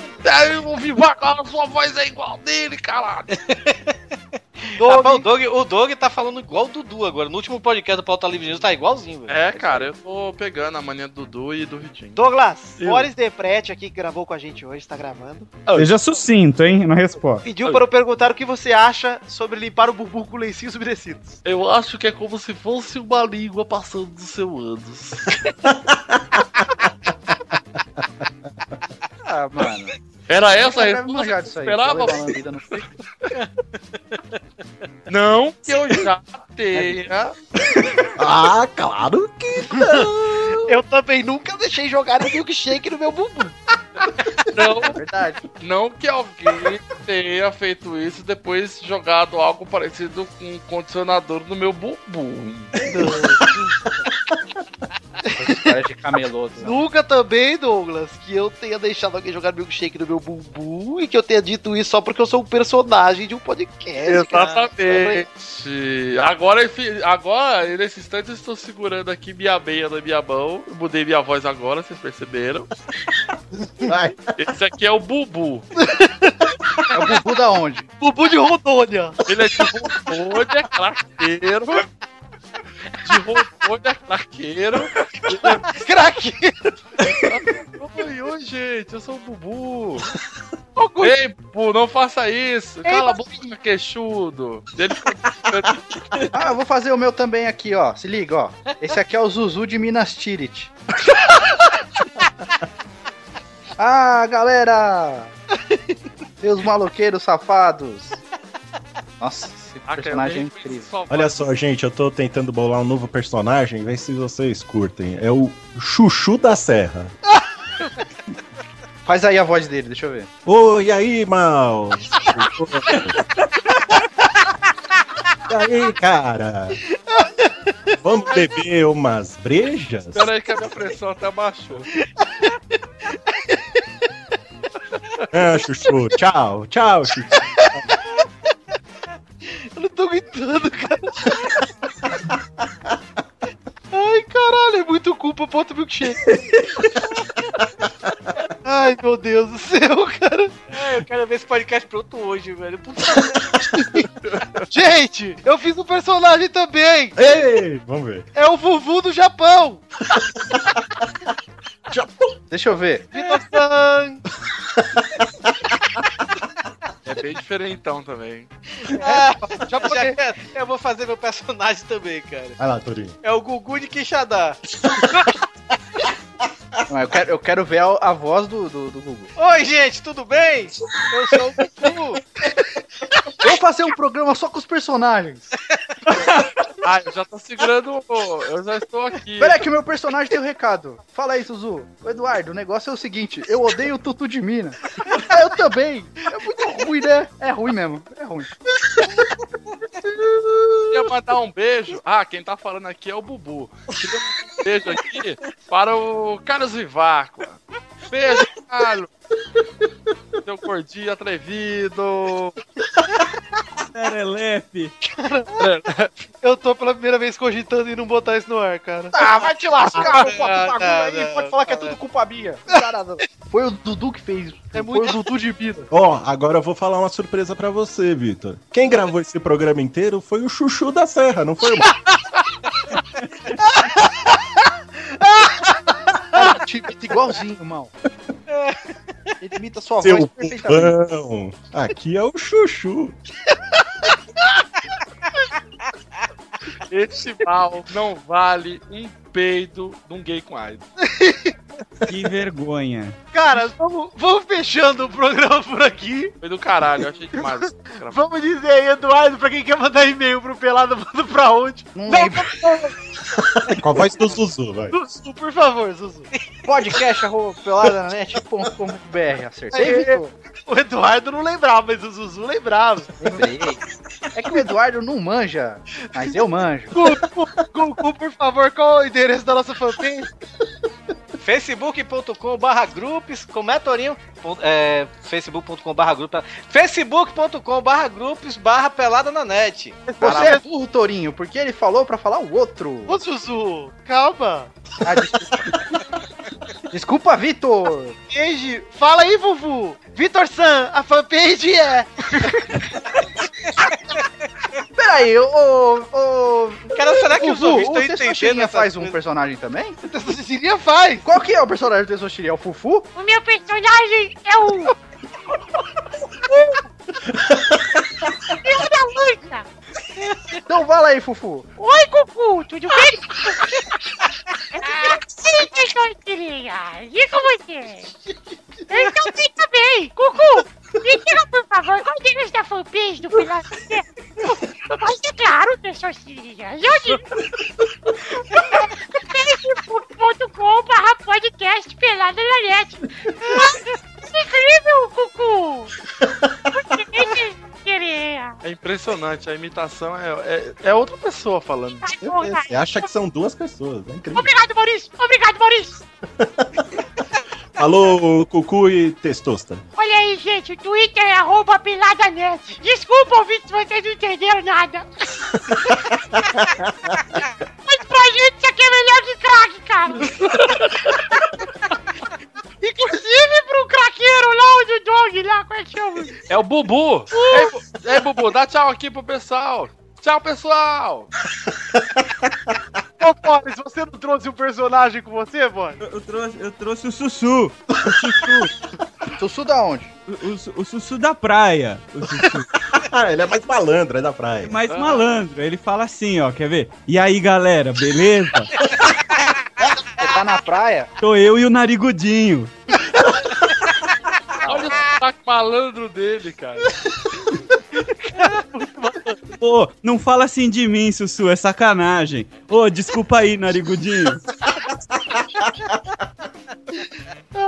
Eu ouvi vaca, a sua voz é igual dele, caralho. Rapaz, o, Doug, o Doug tá falando igual o Dudu agora. No último podcast do Pauta Livre News tá igualzinho, velho. É, cara, eu tô pegando a mania do Dudu e do Vitinho. Douglas, Eu. Boris Deprete aqui, que gravou com a gente hoje, tá gravando. Seja sucinto, hein, na resposta. Pediu para eu perguntar o que você acha sobre limpar o bumbum com lencinhos umedecidos. Eu acho que é como se fosse uma língua passando do seu ânus. ah, mano. Era essa a Eu resposta que aí, esperava? Não que eu já tenha. Ah, claro que não. Eu também nunca deixei jogar milkshake no meu bumbum. Não, É verdade. não que alguém tenha feito isso e depois jogado algo parecido com um condicionador no meu bumbum. Parece de camelô. né? Nunca também, Douglas, que eu tenha deixado alguém jogar milkshake no meu bumbum e que eu tenha dito isso só porque eu sou um personagem de um podcast. cara. Exatamente. Agora, enfim, agora, nesse instante, eu estou segurando aqui minha meia na minha mão. Eu mudei minha voz agora, vocês perceberam. Esse aqui é o Bubu. É o Bubu da onde? Bubu de Rondônia. Ele é de Rondônia, craqueiro. De Rondônia, craqueiro. Craqueiro. Oi, oi, gente, eu sou o Bubu. Ei, Bubu, não faça isso. Cala a boca, queixudo. Ele Ah, eu vou fazer o meu também aqui, ó. Se liga, ó. Esse aqui é o Zuzu de Minas Tirith. Ah, galera! Seus maloqueiros safados! Nossa, personagem é incrível. Olha só, gente, eu tô tentando bolar um novo personagem, vê se vocês curtem. É o Chuchu da Serra. Faz aí a voz dele, deixa eu ver. Oi, e aí, mal? e aí, cara? Vamos beber umas brejas? Pera aí que a minha pressão até baixou. Ah, Chuchu, tchau, tchau, Chuchu. Aguentando, cara. Ai, caralho, é muito culpa, ponto milkshake. Ai, meu Deus do céu, cara. É, eu quero ver esse podcast pronto hoje, velho. Puta Gente, eu fiz um personagem também. Ei, vamos ver. É o Vuvu do Japão. Deixa eu ver. Vitor-san. É bem diferentão também. É, já que eu vou fazer meu personagem também, cara. Vai lá, Torinho. É o Gugu de Quixadá. Não, eu, quero, eu quero ver a, a voz do, do, do Gugu. Oi, gente, tudo bem? Eu sou o Gugu. Vamos fazer um programa só com os personagens. Ah, eu já tô segurando. o- Eu já estou aqui. Pera aí que o meu personagem tem um recado. Fala aí, Suzu. Ô, Eduardo, o negócio é o seguinte: eu odeio o Tutu de Mina. Ah, eu também. É muito ruim, né? É ruim mesmo. É ruim. Queria mandar um beijo. Ah, quem tá falando aqui é o Bubu. Queria mandar um beijo aqui para o Carlos Vivaco. Beijo, Carlos. Seu gordinho atrevido. Serelepe. Eu tô pela primeira vez cogitando em não botar isso no ar, cara. Ah, vai te lascar, Ah, não bota não, bagulho aí, não, pode falar que é tudo culpa minha. Cara, não. Foi o Dudu que fez. É Foi muito o Dudu de Mina. Ó, agora eu vou falar uma surpresa pra você, Vitor. Quem gravou esse programa inteiro foi o Chuchu da Serra, não foi o te imita igualzinho, irmão. Ele imita sua voz seu perfeitamente. pupão. Aqui é o Chuchu. Esse mal não vale um peido de um gay com AIDS. Que vergonha. Cara, vamos, vamos fechando o programa por aqui. Foi do caralho, eu achei demais. Vamos dizer aí, Eduardo, pra quem quer mandar e-mail pro Pelado, manda pra onde? Não lembro. Com a voz do Zuzu, vai. Zuzu, por favor, Zuzu. Podcast arroba peladananet.com.br. Acertei. Vitor? O Eduardo não lembrava, mas o Zuzu lembrava. Lembrei. É que o Eduardo não manja, mas eu manjo. Gugu, Gugu, por favor, qual é o endereço da nossa fanpage? facebook.com barra grupos, como é Torinho? É, facebook.com barra grupos, facebook.com barra grupos barra pelada na net. Você é burro, Torinho, porque ele falou pra falar o outro. Ô, Zuzu, calma. Ah, desculpa. Vitor. Fanpage, fala aí, Vuvu. Vitor San, a fanpage é... Peraí, ô. ô Cara, será que os Zuzu, ouvintes o estão entendendo Testosterinha essas faz um coisas? personagem também? O Testosterinha faz. Qual que é o personagem do Testosterinha? É o Fufu? O meu personagem é o. Filho da luta! Então fala aí, Fufu. Oi, Cucu, tudo bem? Sim, Testosterinha, e com você? Eu estou bem também. Cucu, me por favor, qual é da fanpage do Pilar? Mas é claro, Testosterinha. Eu digo. facebook.com barra podcast pelada na net. Incrível, Cucu! Testosterinha. É impressionante, a imitação é, é, é outra pessoa falando. Você acha que são duas pessoas, é incrível. Obrigado, Maurício! Obrigado, Maurício! Alô, Cucu e Testosta. Olha aí, gente, o Twitter é arroba peladanet. Desculpa, ouvinte, se vocês não entenderam nada. Mas pra gente isso aqui é melhor que crack, cara. Inclusive pro craqueiro lá, o do dog lá, como é que chama? É o Bubu! Ei, Ei, Bubu, dá tchau aqui pro pessoal! Tchau, pessoal! Ô, Boris, você não trouxe um personagem com você, Boris? Eu, eu trouxe, eu trouxe o Sussu. O Sussu. Sussu da onde? O, o, o Sussu da praia. O Sussu. Ah, ele é mais malandro, é da praia. Mais malandro. Ele fala assim, ó, quer ver? E aí, galera, beleza? Você tá na praia? Tô eu e o Narigudinho. Malandro dele, cara. Pô, não fala assim de mim, Sussu, é sacanagem. Ô, desculpa aí, narigudinho.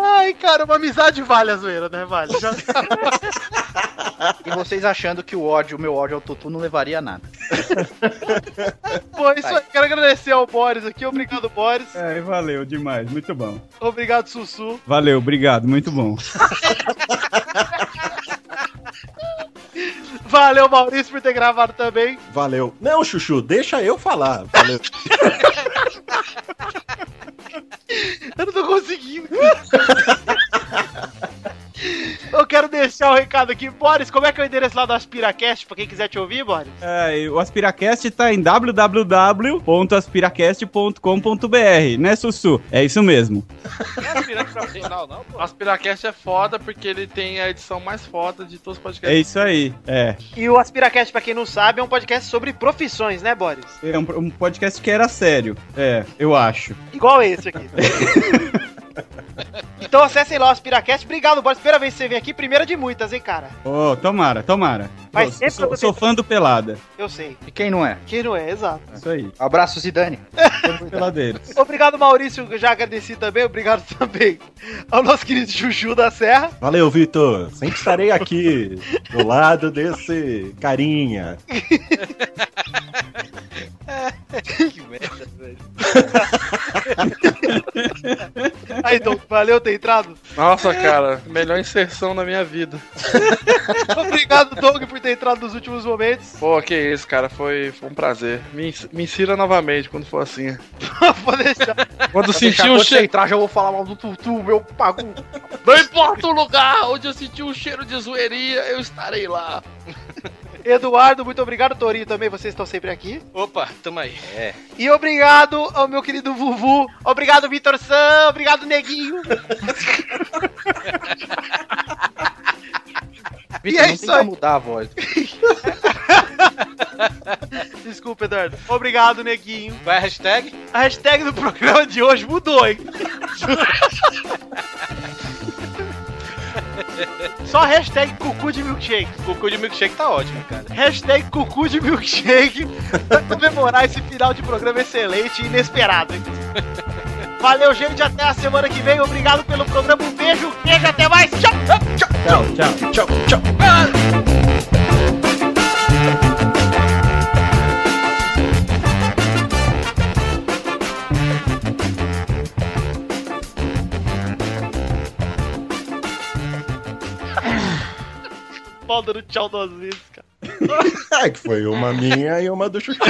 Ai, cara, uma amizade vale a zoeira, né? Vale. Já... E vocês achando que o ódio, o meu ódio ao Tutu não levaria a nada. Pô, isso aí. Quero agradecer ao Boris aqui. Obrigado, Boris. É, valeu demais, muito bom. Obrigado, Sussu. Valeu, obrigado, muito bom. Valeu, Maurício, por ter gravado também. Valeu. Não, Chuchu, deixa eu falar. Valeu. Eu não tô conseguindo. Eu quero deixar o recado aqui. Boris, como é que é o endereço lá do Aspiracast, pra quem quiser te ouvir, Boris? É, e o Aspiracast tá em www.aspiracast.com.br, né, Sussu? É isso mesmo. Não é aspirante profissional, não, pô. Aspiracast é foda porque ele tem a edição mais foda de todos os podcasts. É isso aí, é. E o Aspiracast, pra quem não sabe, é um podcast sobre profissões, né, Boris? É um, um podcast que era sério. É, eu acho. Igual esse aqui. então acessem lá o Aspiracast. Obrigado, Boris. Primeira vez que você vem aqui, primeira de muitas, hein, cara? Ô, tomara, tomara. Mas Pô, sempre sou, você- sou fã do Pelada. Eu sei. E quem não é? Quem não é, exato. Isso aí. Abraço, Zidane. Peladeiros. Obrigado, Maurício. eu Já agradeci também. Obrigado também ao nosso querido Juju da Serra. Valeu, Vitor. Sempre estarei aqui do lado desse carinha. que merda, velho. Aí, Dom, valeu ter entrado. Nossa, cara, melhor inserção da minha vida. Obrigado, Doug, por ter entrado nos últimos momentos. Pô, que isso, cara, foi, foi um prazer. Me, me insira novamente quando for assim. Pode deixar. Quando sentir Deixar o cheiro. entrar, já vou falar mal do Tutu, meu pagu. Não importa o lugar onde eu sentir um cheiro de zoeirinha, eu estarei lá. Eduardo, muito obrigado. Torinho também, vocês estão sempre aqui. Opa, tamo aí. É. E obrigado ao meu querido Vuvu. Obrigado, Vitor Sam. Obrigado, Neguinho. Vitor, E é não isso tem aí. mudar a voz. Desculpa, Eduardo. Obrigado, Neguinho. Qual é a hashtag? A hashtag do programa de hoje mudou, hein? Só hashtag cucu de milkshake. Cucu de milkshake tá ótimo, cara. Hashtag cucu de milkshake pra comemorar esse final de programa excelente e inesperado, hein? Valeu, gente. Até a semana que vem. Obrigado pelo programa. Um beijo, queijo. Até mais. Tchau, tchau, Tchau, tchau. Tchau, tchau. Pau dando tchau duas vezes, cara. É que foi uma minha e uma do Chuchu.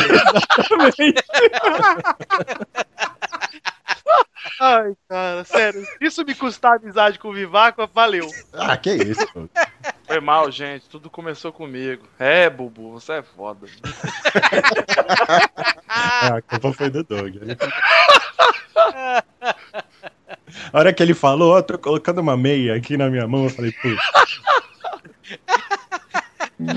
Ai, cara, sério. Isso me custar amizade com o Vivaco, valeu. Ah, que isso, pô. Foi mal, gente. Tudo começou comigo. É, Bubu, você é foda. Ah, a culpa foi do Doug. A hora que ele falou, ó, tô colocando uma meia aqui na minha mão, eu falei, putz. Vai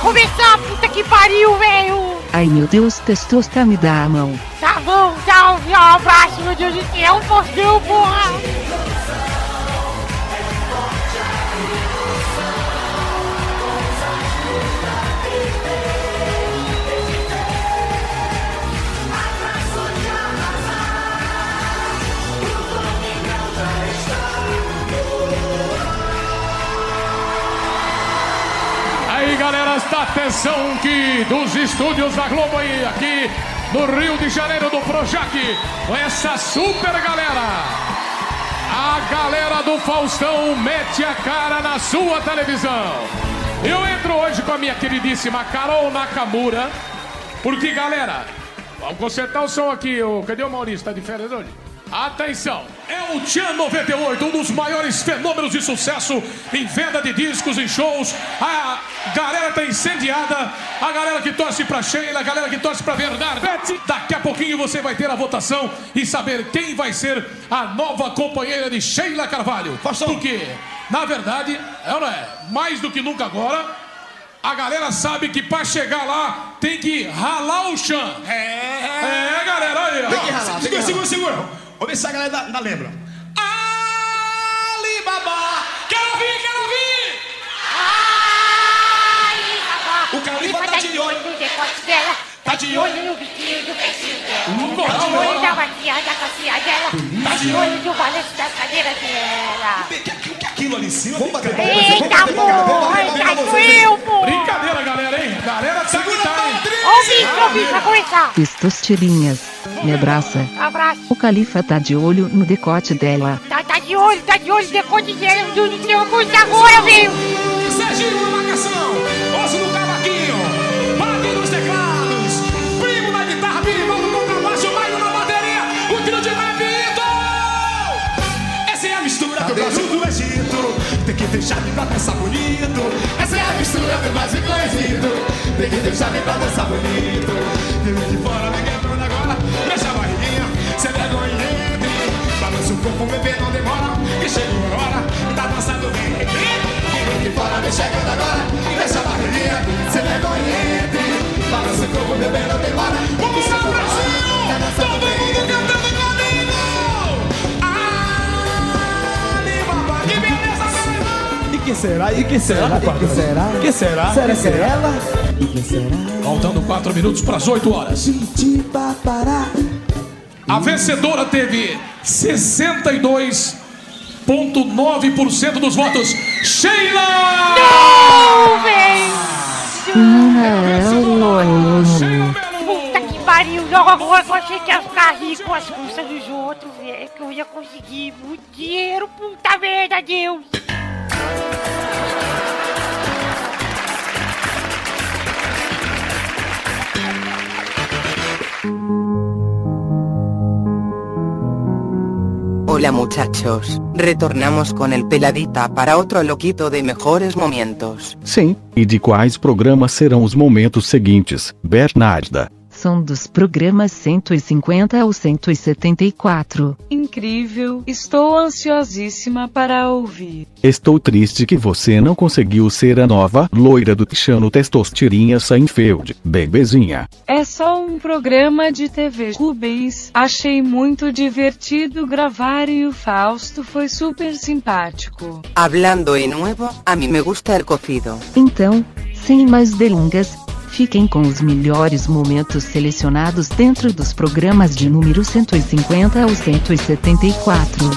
começar, puta que pariu, velho! Ai meu Deus, testosta me dá a mão. Tá bom, tchau, tchau, abraço, meu Deus do céu, porra! Está atenção que dos estúdios da Globo aí, aqui no Rio de Janeiro do Projac, com essa super galera. A galera do Faustão mete a cara na sua televisão. Eu entro hoje com a minha queridíssima Carol Nakamura, porque, galera, vamos consertar o som aqui. Cadê o Maurício? Tá de férias hoje? Atenção! É o Tchan 98, um dos maiores fenômenos de sucesso em venda de discos, em shows. A galera tá incendiada. A galera que torce pra Sheila, a galera que torce pra Bernardo. Daqui a pouquinho você vai ter a votação e saber quem vai ser a nova companheira de Sheila Carvalho. Por quê? Na verdade, não é? Mais do que nunca agora, a galera sabe que pra chegar lá tem que ralar o chão. É, é galera, aí. Tem que ralar, segura, segura, segura. Vamos ver se a galera ainda, lembra. Alibaba! Quero ouvir, quero ouvir! O Califa tá de olho dela. Tá de olho no do vestido dela. Hum, Tá de olho na maquiagem da calcinha dela. Tá de olho no balanço das cadeiras dela. O que é aquilo ali em cima? Vamos bater Eita, porra! Tá doeu, porra! Brincadeira, galera, hein? Galera, tá que tá, hein? O bicho, o bicho, vai começar. Testosterinhas. Me abraça. Abraço. O califa tá de olho no decote dela. Tá, tá de olho, tá de olho, decote dela. Eu não tenho coisa agora, velho. Serginho marcação, osso no mistura do Brasil Egito, tem que deixar me pra dançar bonito. Essa é a mistura do Brasil do Egito, tem que deixar me pra dançar bonito. Vive de fora, me quebrando agora, mexa a barriguinha, cê vergonha entre. Balança o corpo, bebê, não demora, que chegou a hora da dança do bem. Vive de fora, me chegando agora, deixa a barriguinha, cê vergonha entre. Balança o corpo, bebê, não demora, que chegou a hora da dança do bem. Que será? E que será? E que será? Que será? Será Que que é será? ela? E que será? Faltando 4 minutos para as 8 horas. Papará. A vencedora teve 62,9% dos votos. Sheila! Não, velho. Puta que pariu. Eu achei que ia ficar rico com as custas dos outros, velho. Que eu ia conseguir muito dinheiro. Puta merda, Deus. Hola muchachos, retornamos con el peladita para otro loquito de mejores momentos. Sim, e de quais programas serão os momentos seguintes, Bernarda? São dos programas 150 ao 174. Incrível, estou ansiosíssima para ouvir. Estou triste que você não conseguiu ser a nova loira do Tichano Testostirinha Seinfeld, bebezinha. É só um programa de TV Rubens. Achei muito divertido gravar e o Fausto foi super simpático. Hablando de nuevo, a mí me gusta el cocido. Então, sem mais delongas, fiquem com os melhores momentos selecionados dentro dos programas de número 150 ao 174.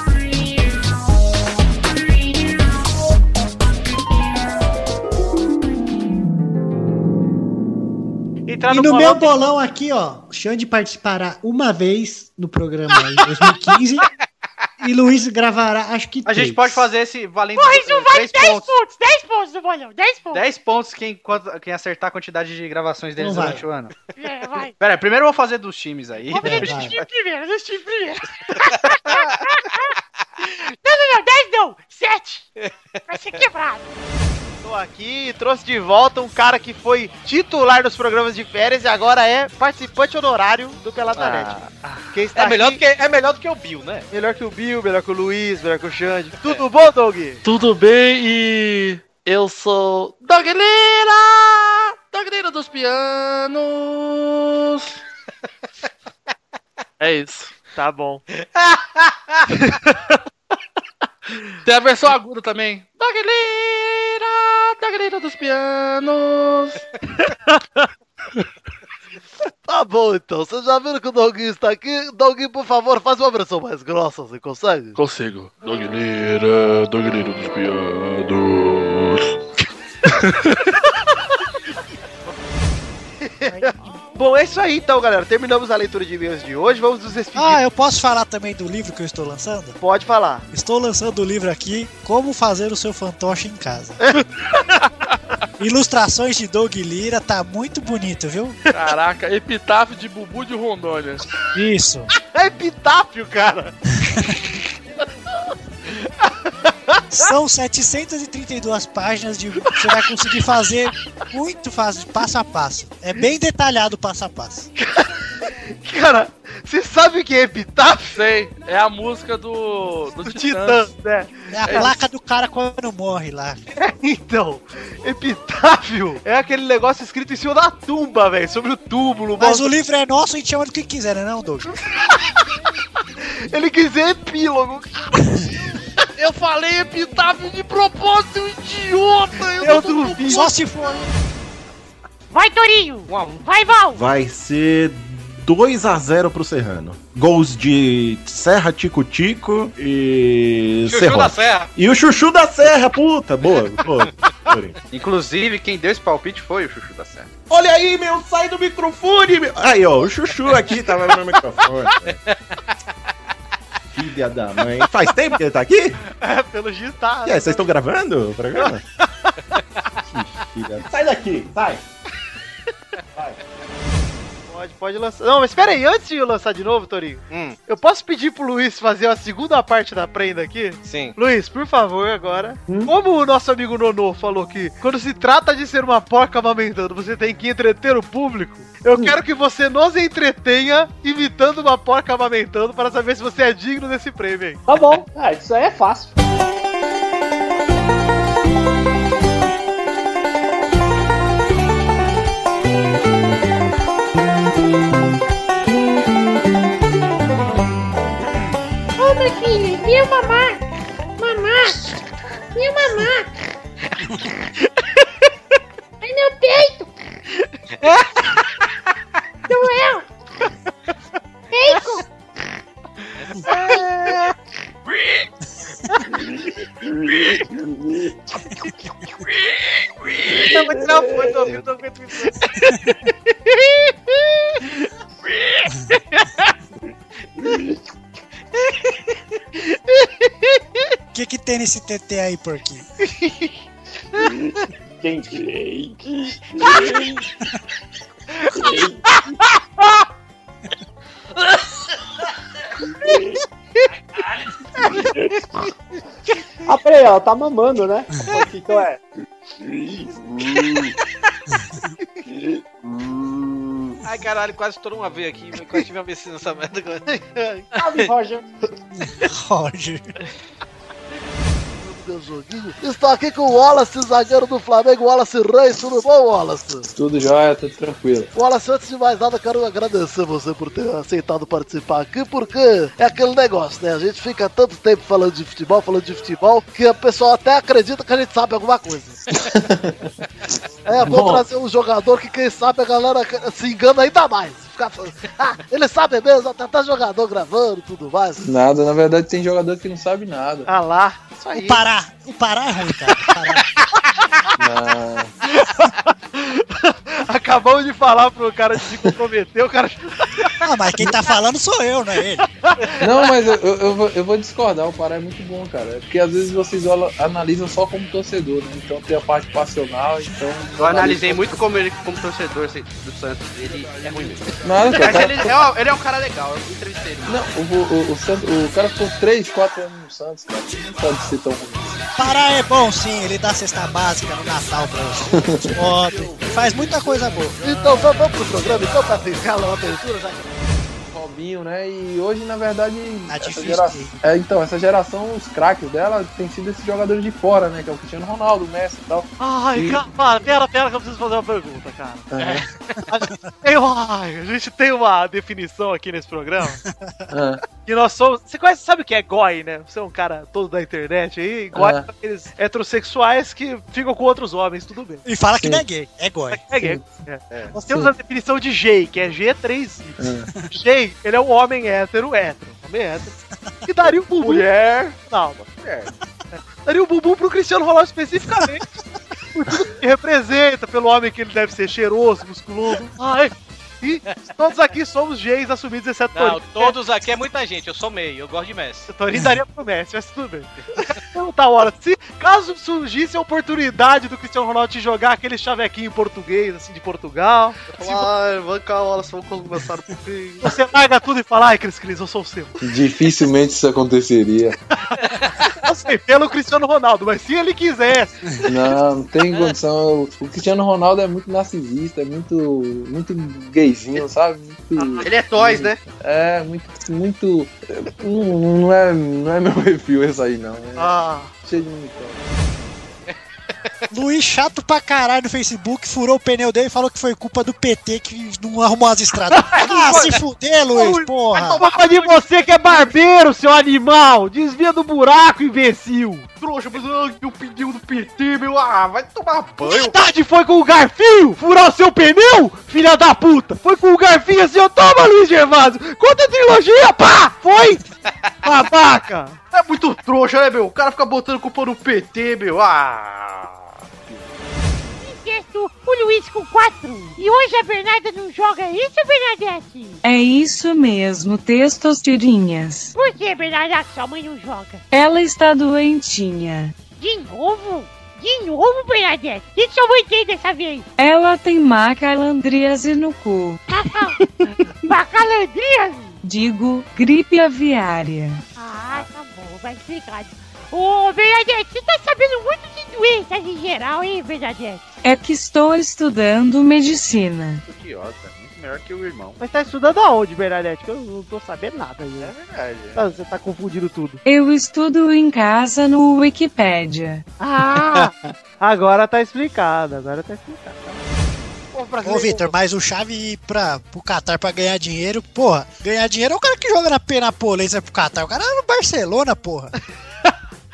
Entrar E no meu bolão aqui, ó, o Xande participará uma vez no programa em 2015 e Luiz gravará, acho que A gente três. pode fazer esse valendo Porra, isso vai três 10 pontos. pontos, 10 pontos no bolão, 10 pontos. 10 pontos quem, quem acertar a quantidade de gravações deles Não vai. durante o ano. É, vai. Pera primeiro eu vou fazer dos times aí. Vamos fazer dos gente times primeiro, dos times primeiro. não, não, não, 10 não, 7. Vai ser quebrado. Tô aqui e trouxe de volta um cara que foi titular dos programas de férias e agora é participante honorário do Peladanet. Quem está É melhor, aqui- do que, é melhor do que o Bill, né? melhor que o Bill, melhor que o Luiz, melhor que o Xande. Tudo bom, Doug? Tudo bem e eu sou Doglira! Doglira dos pianos! É isso. Tá bom. Tem a versão aguda também. Doglira! Doglira dos pianos! Tá bom então, vocês já viram que o Doguinho está aqui? Doguinho, por favor, faz uma versão mais grossa, você consegue? Consigo. Doglira, Doglira dos pianos. Bom, é isso aí então, galera. Terminamos a leitura de e-mails de hoje. Vamos nos despedir. Ah, eu posso falar também do livro que eu estou lançando? Pode falar. Estou lançando o livro aqui, Como Fazer o Seu Fantoche em Casa. Ilustrações de Doug Lira, tá muito bonito, viu? Caraca, epitáfio de Bubu de Rondônia. Isso. É epitáfio, cara. São 732 páginas de você vai conseguir fazer muito fácil, passo a passo. É bem detalhado o passo a passo. Cara, Você sabe o que é epitáfio? Sei, é a música do, do, Do Titãs. Titãs, né? É a placa do cara quando morre lá. Então, epitáfio é aquele negócio escrito em cima da tumba, velho, sobre o túmulo. Mas mostra- o livro é nosso e a gente chama do que quiser, né, não, Doug? Ele quis dizer epílogo. Eu falei epitáfio de propósito, idiota! Eu, Eu duvido. Só se for. Vai, Torinho! Vai, Val! Vai ser 2 a 0 pro Serrano. Gols de Serra Tico Tico e. Chuchu da Serra. E o Chuchu da Serra, puta! Boa, boa. Inclusive, quem deu esse palpite foi o Chuchu da Serra. Olha aí, meu, sai do microfone, meu. Aí, ó, o Chuchu aqui tava no microfone. Filha da mãe. Faz tempo que ele tá aqui? É, pelo jeito tá. E aí, vocês estão gravando o programa? Que filha. Sai daqui, sai. Pode, pode lançar. Não, mas espera aí, antes de eu lançar de novo, Torinho, Hum, eu posso pedir pro Luiz fazer a segunda parte da prenda aqui? sim. Luiz, por favor, agora. Como o nosso amigo Nonô falou que quando se trata de ser uma porca amamentando, você tem que entreter o público, eu quero que você nos entretenha imitando uma porca amamentando para saber se você é digno desse prêmio aí. Tá bom. Ah, isso aí é fácil. Viu mamar? Mamar? Viu mamar? Ai, meu peito! Doeu! Bacon! Não, mas não, foi, tô ouvindo, tô ouvindo. O que que tem nesse TT aí, porquinho? Tem? Ah, peraí, ela tá mamando, né? O que que é? Ai, caralho, quase estourou uma veia aqui. Quase tive uma vecina nessa merda agora. Salve, Roger. Roger. Meu joguinho. Estou aqui com o Wallace, zagueiro do Flamengo, Wallace Reis. Tudo bom, Wallace? Tudo jóia, tudo tranquilo. Wallace, antes de mais nada, quero agradecer você por ter aceitado participar aqui, porque é aquele negócio, né? A gente fica tanto tempo falando de futebol, falando de futebol, que a pessoa até acredita que a gente sabe alguma coisa. é, vou Bom. trazer um jogador que, quem sabe, a galera se engana ainda mais. Ficar falando, ah, ele sabe mesmo, até tá jogador gravando e tudo mais. Nada, na verdade tem jogador que não sabe nada. Ah lá, isso aí. O Pará. O Pará é ruim, cara. Pará. Acabamos de falar pro cara de se comprometer, o cara. Ah, mas quem tá falando sou eu, não é ele. Não, mas eu, eu, eu vou, eu vou discordar, o Pará é muito bom, cara. É Porque às vezes vocês analisam só como torcedor, né? Então tem a parte passional, então. Eu analisei muito como ele, como torcedor do Santos, ele é ruim mesmo. Nada, cara. Mas ele é, um- ele é um cara legal, eu entrevistei ele. Não, o, o, o, Santos- o cara ficou 3, 4 anos no Santos, cara. Não pode ser tão ruim. Pará é bom sim, ele dá cesta básica no Natal pra você. Pode. Faz muita coisa boa. Então vamos, pro programa, então, pra ficar uma abertura já. Robinho, né? E hoje, na verdade, essa difícil geração, é, então, essa geração, os craques dela, tem sido esses jogadores de fora, né? Que é o Cristiano Ronaldo, o Messi e tal. Ai, E- cara, pera, pera que eu preciso fazer uma pergunta, cara. É. Eu, ai, a gente tem uma definição aqui nesse programa. Ah. Que nós somos. Você conhece, sabe o que é goi, né? Você é um cara todo da internet aí. Goi Ah. são aqueles heterossexuais que ficam com outros homens, tudo bem. E fala que não é gay, é goi. É gay. É. Nós temos Sim. a definição de gay, que é G3. Ah. Gay, ele é um homem hétero, hétero. Homem hétero. Que daria um bumbum. Mulher. Não, mulher. Daria um bumbum pro Cristiano Ronaldo especificamente. por tudo que representa, pelo homem que ele deve ser cheiroso, musculoso. Ai. E todos aqui somos gays assumidos, exceto Não, Torinho. todos aqui é muita gente. Eu sou meio, eu gosto de Messi. Torinho daria pro Messi, mas tudo bem. Então tá hora. Se caso surgisse a oportunidade do Cristiano Ronaldo te jogar aquele chavequinho português, assim, de Portugal. se Ai, vamos cá, Wallace, vamos começar um pouquinho. Você larga tudo e fala, ai, Cris Cris, eu sou o seu. Dificilmente isso aconteceria. Assim, pelo Cristiano Ronaldo, mas se ele quisesse. Não, não tem condição. O Cristiano Ronaldo é muito narcisista, é muito, muito gayzinho, sabe? Muito- Ele é toys, né? É, muito, muito. Não, não é, não é meu perfil esse aí, não. É Ah. cheio de mimicão. Luiz, chato pra caralho no Facebook, furou o pneu dele e falou que foi culpa do PT que não arrumou as estradas. ah, se fuder, Luiz, porra. Culpa de você que é barbeiro, seu animal! Desvia do buraco, imbecil! Trouxa, mas meu pneu do PT, meu. Ah, vai tomar banho. Verdade, foi com o garfinho furar o seu pneu, filha da puta! Foi com o garfinho assim, ó, toma, Luiz Gervásio! Conta a trilogia, pá! Foi! Babaca! É muito trouxa, né, meu? O cara fica botando culpa no PT, meu. Ah. Sexto, o Luiz com quatro. E hoje a Bernarda não joga é isso, Bernadette? É isso mesmo, testosterinhas. Por que, Bernarda, sua mãe não joga? Ela está doentinha. De novo? De novo, Bernadette? O que sua mãe tem dessa vez? Ela tem macalandríase no cu. Bacalandrias? Digo, gripe aviária. Ah, tá bom, vai explicado. Ô, Bernadette, você tá sabendo muito de doenças em geral, hein, Bernadette? É que estou estudando medicina. Idiota, muito melhor que o irmão. Mas tá estudando aonde, Bernadette? Que eu não tô sabendo nada aí. É verdade. Tá, Você tá confundindo tudo. Eu estudo em casa no Wikipédia. Ah! agora tá explicado, agora tá explicado. Ô, Vitor, mas o chave ir pra, pro Qatar pra ganhar dinheiro, porra, ganhar dinheiro é o cara que joga na Penapolência pro Qatar. O cara é no Barcelona, porra.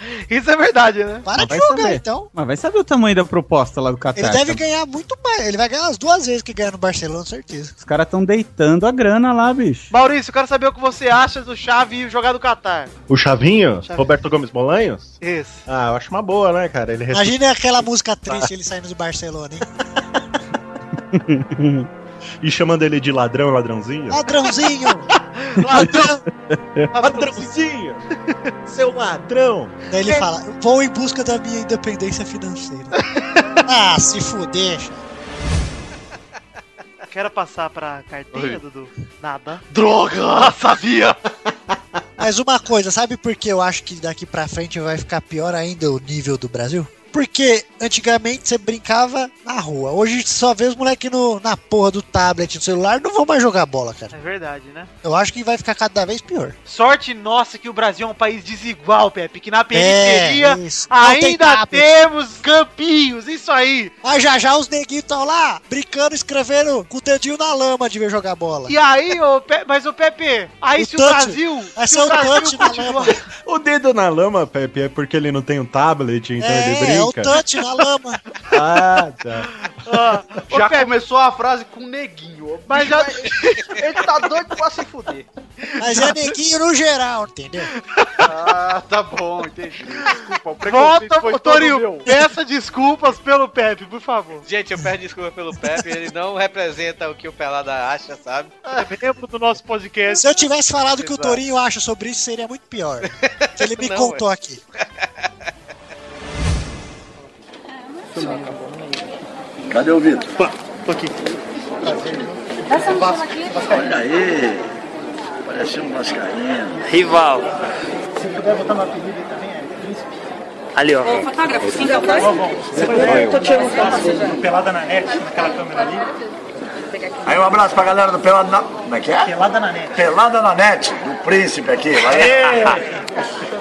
Isso é verdade, né? Para Mas de jogar, saber. então. Mas vai saber o tamanho da proposta lá do Qatar. Ele deve cara. ganhar muito mais. Ele vai ganhar as duas vezes que ganha no Barcelona, certeza. Os caras tão deitando a grana lá, bicho. Maurício, eu quero saber o que você acha do Chave jogar do Qatar. O Chavinho? Chavinho. Roberto Gomes Bolanhos? Isso. Ah, eu acho uma boa, né, cara? Ele Imagina aquela música triste ele saindo do Barcelona, hein? e chamando ele de ladrão, ladrãozinho. Ladrãozinho! Ladrão! Ladrãozinho! Seu ladrão! Daí ele fala: Vou em busca da minha independência financeira. ah, se fuder. Quero passar pra carteira, Dudu? Nada. Droga! Sabia! Mas uma coisa, sabe por que eu acho que daqui pra frente vai ficar pior ainda o nível do Brasil? Porque antigamente você brincava na rua. Hoje só vê os moleques no, na porra do tablet, do celular, não vão mais jogar bola, cara. É verdade, né? Eu acho que vai ficar cada vez pior. Sorte nossa que o Brasil é um país desigual, Pepe. Que na periferia isso. Não tem ainda tablet. temos campinhos. Isso aí. Mas já já os neguinhos estão lá brincando, escrevendo com o dedinho na lama de ver jogar bola. E aí, ô, Pe- mas o Pepe, aí O se o touch. Brasil. Vai se o touch na continuar- O dedo na lama, Pepe, é porque ele não tem um tablet, então ele É, brinca. É o touch na lama. Ah, tá. Ah, Já Pepe, começou a frase com neguinho. Mas já- Ele tá doido pra se fuder. Mas é neguinho no geral, entendeu? Ah, tá bom, entendi. Desculpa, o Volta, foi Torinho. meu. Peça desculpas pelo Pepe, por favor. Gente, eu peço desculpa pelo Pepe, ele não representa o que o Pelada acha, sabe? É membro do nosso podcast. Se eu tivesse falado o que o. Torinho acha sobre isso, seria muito pior. Que ele me Não, contou é. aqui. Cadê o Vitor? Tô aqui. Olha aí. Parece um vascaíno. Rival. Se puder botar no apelido também, é príncipe. Ali, ó. fotógrafo, sim, Tô tirando foto. Pelada na net, naquela câmera ali. Aí um abraço pra galera do Pelada na... Como é que é? Pelada na net. Pelada na net, do príncipe aqui. Vai.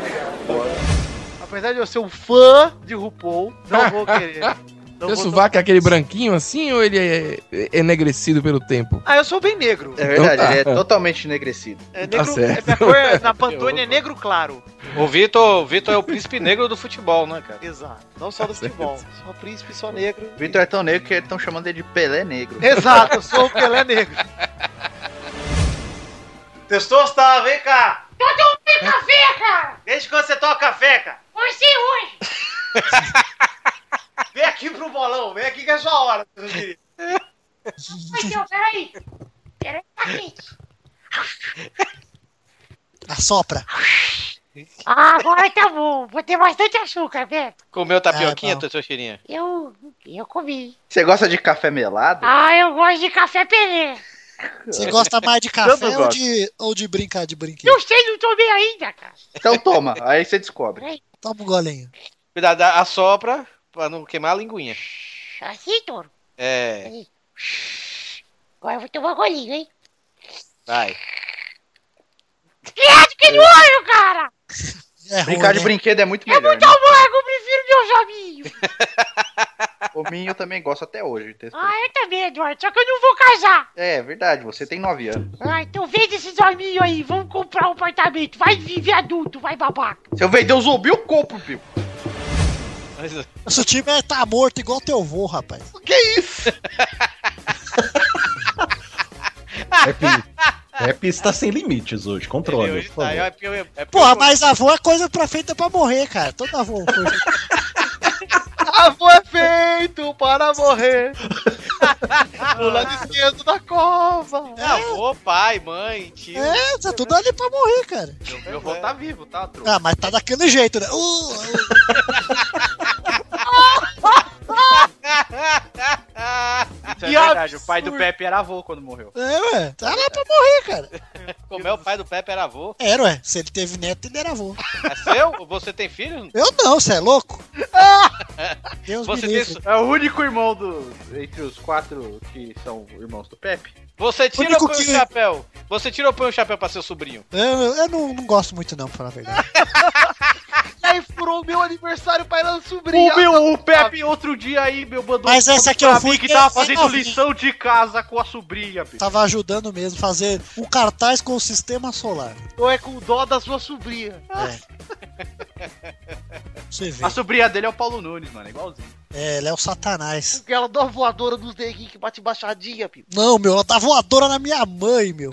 Apesar de eu ser um fã de RuPaul, não vou querer. Não Seu sovaco é aquele branquinho assim ou ele é enegrecido pelo tempo? Ah, eu sou bem negro. É verdade, Então tá. ele é totalmente enegrecido. É Tá negro, certo. é minha cor é- na Pantone é negro claro. O Vitor, o Vitor é o príncipe negro do futebol, né, cara? Exato. Não só do futebol. Sou príncipe, sou negro. O Vitor é tão negro que estão chamando ele de Pelé Negro. Exato, eu sou o Pelé negro. Testosta, vem cá. Tô tomando café, cara! Desde quando você toca café, cara? Você hoje! Vem aqui pro bolão, vem aqui que é sua hora, meu querido. Não, peraí. Peraí, tá quente. Assopra. Ah, agora tá bom. Vou ter bastante açúcar, Beto. Comeu tapioquinha, É, tua tua cheirinha? Eu, eu comi. Você gosta de café melado? Ah, eu gosto de café pelé. Você gosta mais de café ou de, ou de brincar de brinquedo? Não sei, não tomei ainda, cara. Então toma, aí você descobre. Toma um golinho. Cuidado, a- assopra pra não queimar a linguinha. Assim, touro. É, Aí. Agora eu vou tomar um golinho, hein? vai. Credo, que nojo, cara! É Brincar ruim, de né? brinquedo é muito É melhor. muito Né? amargo, eu prefiro meus amigos. O minho eu também gosto até hoje. Ah, eu também, Eduardo, só que eu não vou casar. É verdade, você tem 9 anos. Ah, então vende esses amigos aí, vamos comprar um apartamento. Vai viver adulto, vai babaca. Se eu vender o zumbi, eu compro, Pio. Nosso time é, tá morto igual teu vô, rapaz. Que isso? Rap, rap está sem limites hoje, controle. Hoje por tá, é, é pior- Porra, mas avô é coisa pra feita pra morrer, cara. Todo avô. Avô é feito para morrer. Do lado esquerdo da cova. É avô, pai, mãe, tio. É, tá tudo ali pra morrer, cara. Meu, meu avô tá vivo, tá? Tru? Ah, mas tá daquele jeito, né? Uh, uh. Isso é verdade, o pai do Pepe era avô quando morreu. É, ué. Tá lá pra morrer, cara. Como é o pai do Pepe era avô. Era, ué. Se ele teve neto, ele era avô. É seu? Você tem filho? Eu não, você é louco? Deus Você me livre. É o único irmão do. Entre os quatro que são irmãos do Pepe. você tira ou põe que- o chapéu? Você tira ou põe o chapéu pra seu sobrinho? Eu, eu não, não gosto muito, não, pra falar a verdade. Aí furou o meu aniversário pra ir lá no sobrinho. O meu, o Pepe, outro dia aí, meu, mandou Mas essa que eu fui que que tava é fazendo lição de casa com a sobrinha, Pio. Tava ajudando mesmo fazer um cartaz com o sistema solar. Ou é com dó da sua sobrinha. É. Você vê. A sobrinha dele é o Paulo Nunes, mano, é igualzinho. É, ele é o satanás. Aquela dó voadora dos neguinhos que bate baixadinha, Pio. Não, meu, ela tá voadora na minha mãe, meu.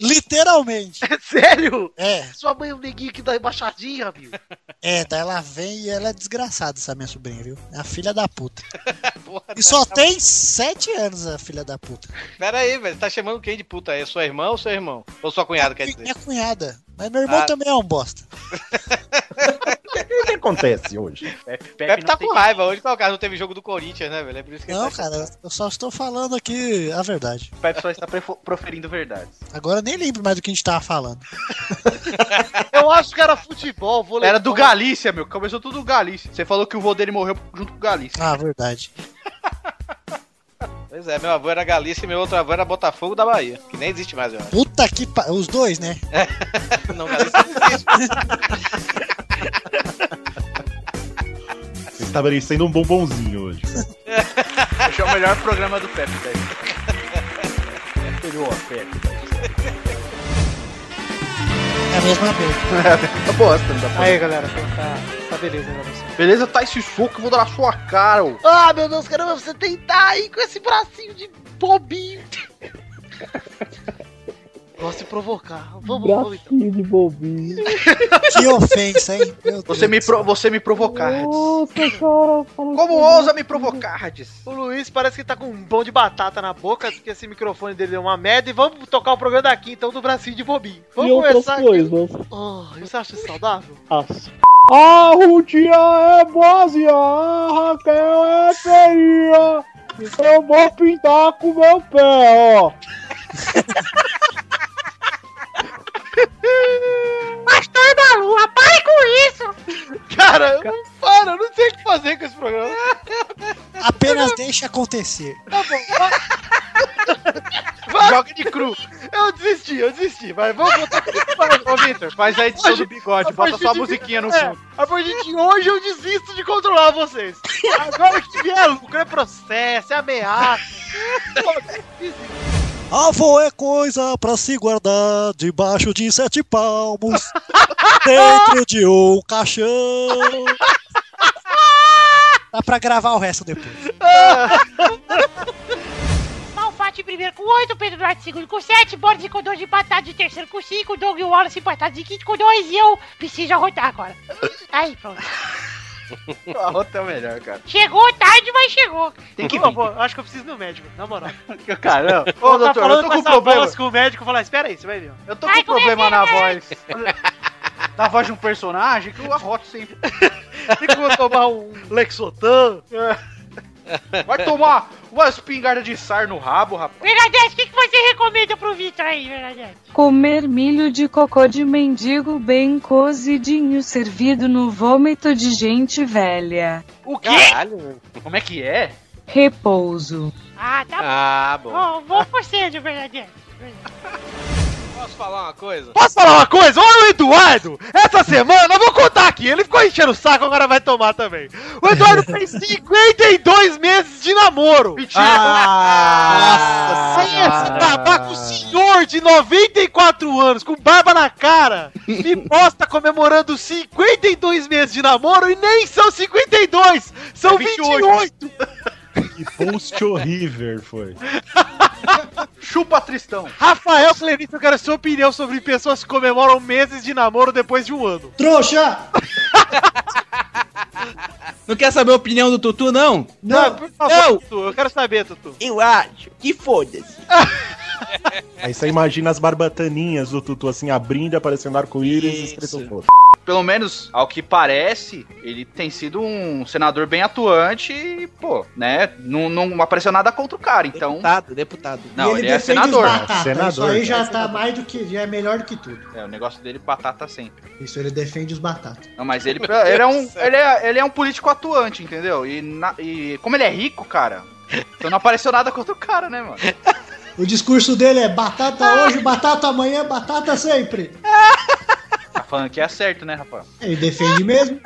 Literalmente. É sério? É, Sua mãe é um neguinho que dá embaixadinha, Pio. é, daí ela vem e ela é desgraçada, essa minha sobrinha, viu? É a filha da puta. Porra, E só tem sete anos a filha da puta. Pera aí, velho. Tá chamando quem de puta aí? É sua irmã ou seu irmão? Ou sua cunhada, quer dizer? Minha cunhada. Mas meu irmão Ah. também é um bosta. O que acontece hoje? Pepe, Pepe tá com raiva hoje, qual cara? Não teve jogo do Corinthians, né, velho? É por isso que Não, tá cara, eu só estou falando aqui a verdade. O Pepe só está proferindo verdades. Agora eu nem lembro mais do que a gente tava falando. Eu acho que era futebol, voleibol. Era do Galícia, meu. Começou tudo do Galícia. Você falou que o vô dele morreu junto com o Galícia. Ah, verdade. Pois é, meu avô era Galícia e meu outro avô era Botafogo da Bahia. Que nem existe mais, eu acho. Puta que pa... Os dois, né? Não, Galícia não existe. Você está merecendo um bombonzinho hoje. Esse é o melhor programa do Pepe, velho. Melhor, Pepe. É a mesma coisa. Tá bosta, não dá pra Aí, galera, tá, tá beleza pra você. Beleza, tá esse soco vou dar na sua cara, ô. Ah, meu Deus, caramba, você tentar aí com esse bracinho de bobinho. Gosto de provocar. Vamos, vamos então. de bobinho. Que ofensa, hein? Você me, pro, você me provocar. Nossa, cara. Como ousa me provocar, Radis? O Luiz parece que tá com um pão de batata na boca, porque esse microfone dele é uma merda. E vamos tocar o programa daqui, então, do bracinho de bobinho. Vamos E começar aqui. coisas. Oh, você acha isso saudável? As- A Rutia é boazinha, a Raquel é feinha. Eu vou pintar com meu pé, ó. Pastor da Lua, pare com isso! Cara, eu não para, eu não sei o que fazer com esse programa. Apenas deixe acontecer. Tá bom, vai. Joga de cru. Eu desisti, eu desisti. Vai, vamos botar. Ô, Vitor, faz a edição do bigode, bota só a musiquinha no É, fundo. a partir de hoje eu desisto de controlar vocês. Agora que vier lucro, é processo, é ameaça. Avô é coisa pra se guardar debaixo de sete palmos, dentro de um caixão. Dá pra gravar o resto depois. Malfatti primeiro com 8, Pedro Duarte segundo com 7, Borges com 2 empatado de terceiro com 5, Doug Wallace empatado de quinto com 2 e eu preciso arrotar agora. Aí, pronto. A outra é o melhor, cara. Chegou tarde, mas chegou. Tem que Pô, acho que eu preciso ir no médico, na moral. Caramba. Ô, tá doutor, falando eu tô com com problema. voz com o médico falar, espera aí, você vai ver. Eu tô Ai, com problema na é voz. Na voz de um personagem que eu arroto sempre. Tem que eu tomar um Lexotan. Vai tomar uma espingarda de sar no rabo, rapaz. Bernadette, o que, que você recomenda pro Vitor aí, Bernadette? Comer milho de cocô de mendigo bem cozidinho servido no vômito de gente velha. O quê? Como é que é? Repouso. Ah, tá Ah, bom. bom. Bom, bom conselho, Bernadette. Posso falar uma coisa? Posso falar uma coisa? Olha o Eduardo! Essa semana, eu vou contar aqui, ele ficou enchendo o saco, agora vai tomar também. O Eduardo fez 52 meses de namoro! Mentira! Ah, Sem esse babaca, o senhor de 94 anos, com barba na cara, me posta comemorando 52 meses de namoro e nem são 52, são É 28. 28! Que post horrível foi. Chupa Tristão. Rafael Clarice, eu quero a sua opinião sobre pessoas que comemoram meses de namoro depois de um ano. Trouxa! Não quer saber a opinião do Tutu, não? Não, por favor, Não. Tutu, eu quero saber, Tutu. Eu acho que foda-se. Aí você imagina as barbataninhas do Tutu assim abrindo e aparecendo arco-íris e escrito foda. Pelo menos, ao que parece, ele tem sido um senador bem atuante e, pô, né? Não, não apareceu nada contra o cara, então. Deputado, deputado. Não, e ele, ele, é senador. os batatas. Senador, Isso aí já é tá mais do que. Já é melhor do que tudo. É, o negócio dele batata sempre. Isso, ele defende os batatas. Não, mas ele, ele, é um, ele, é, ele é um político atuante, entendeu? E, na- e como ele é rico, cara, então não apareceu nada contra o cara, né, mano? O discurso dele é batata hoje, batata amanhã, batata sempre. Tá falando que é certo, né, Rafael? Ele defende mesmo.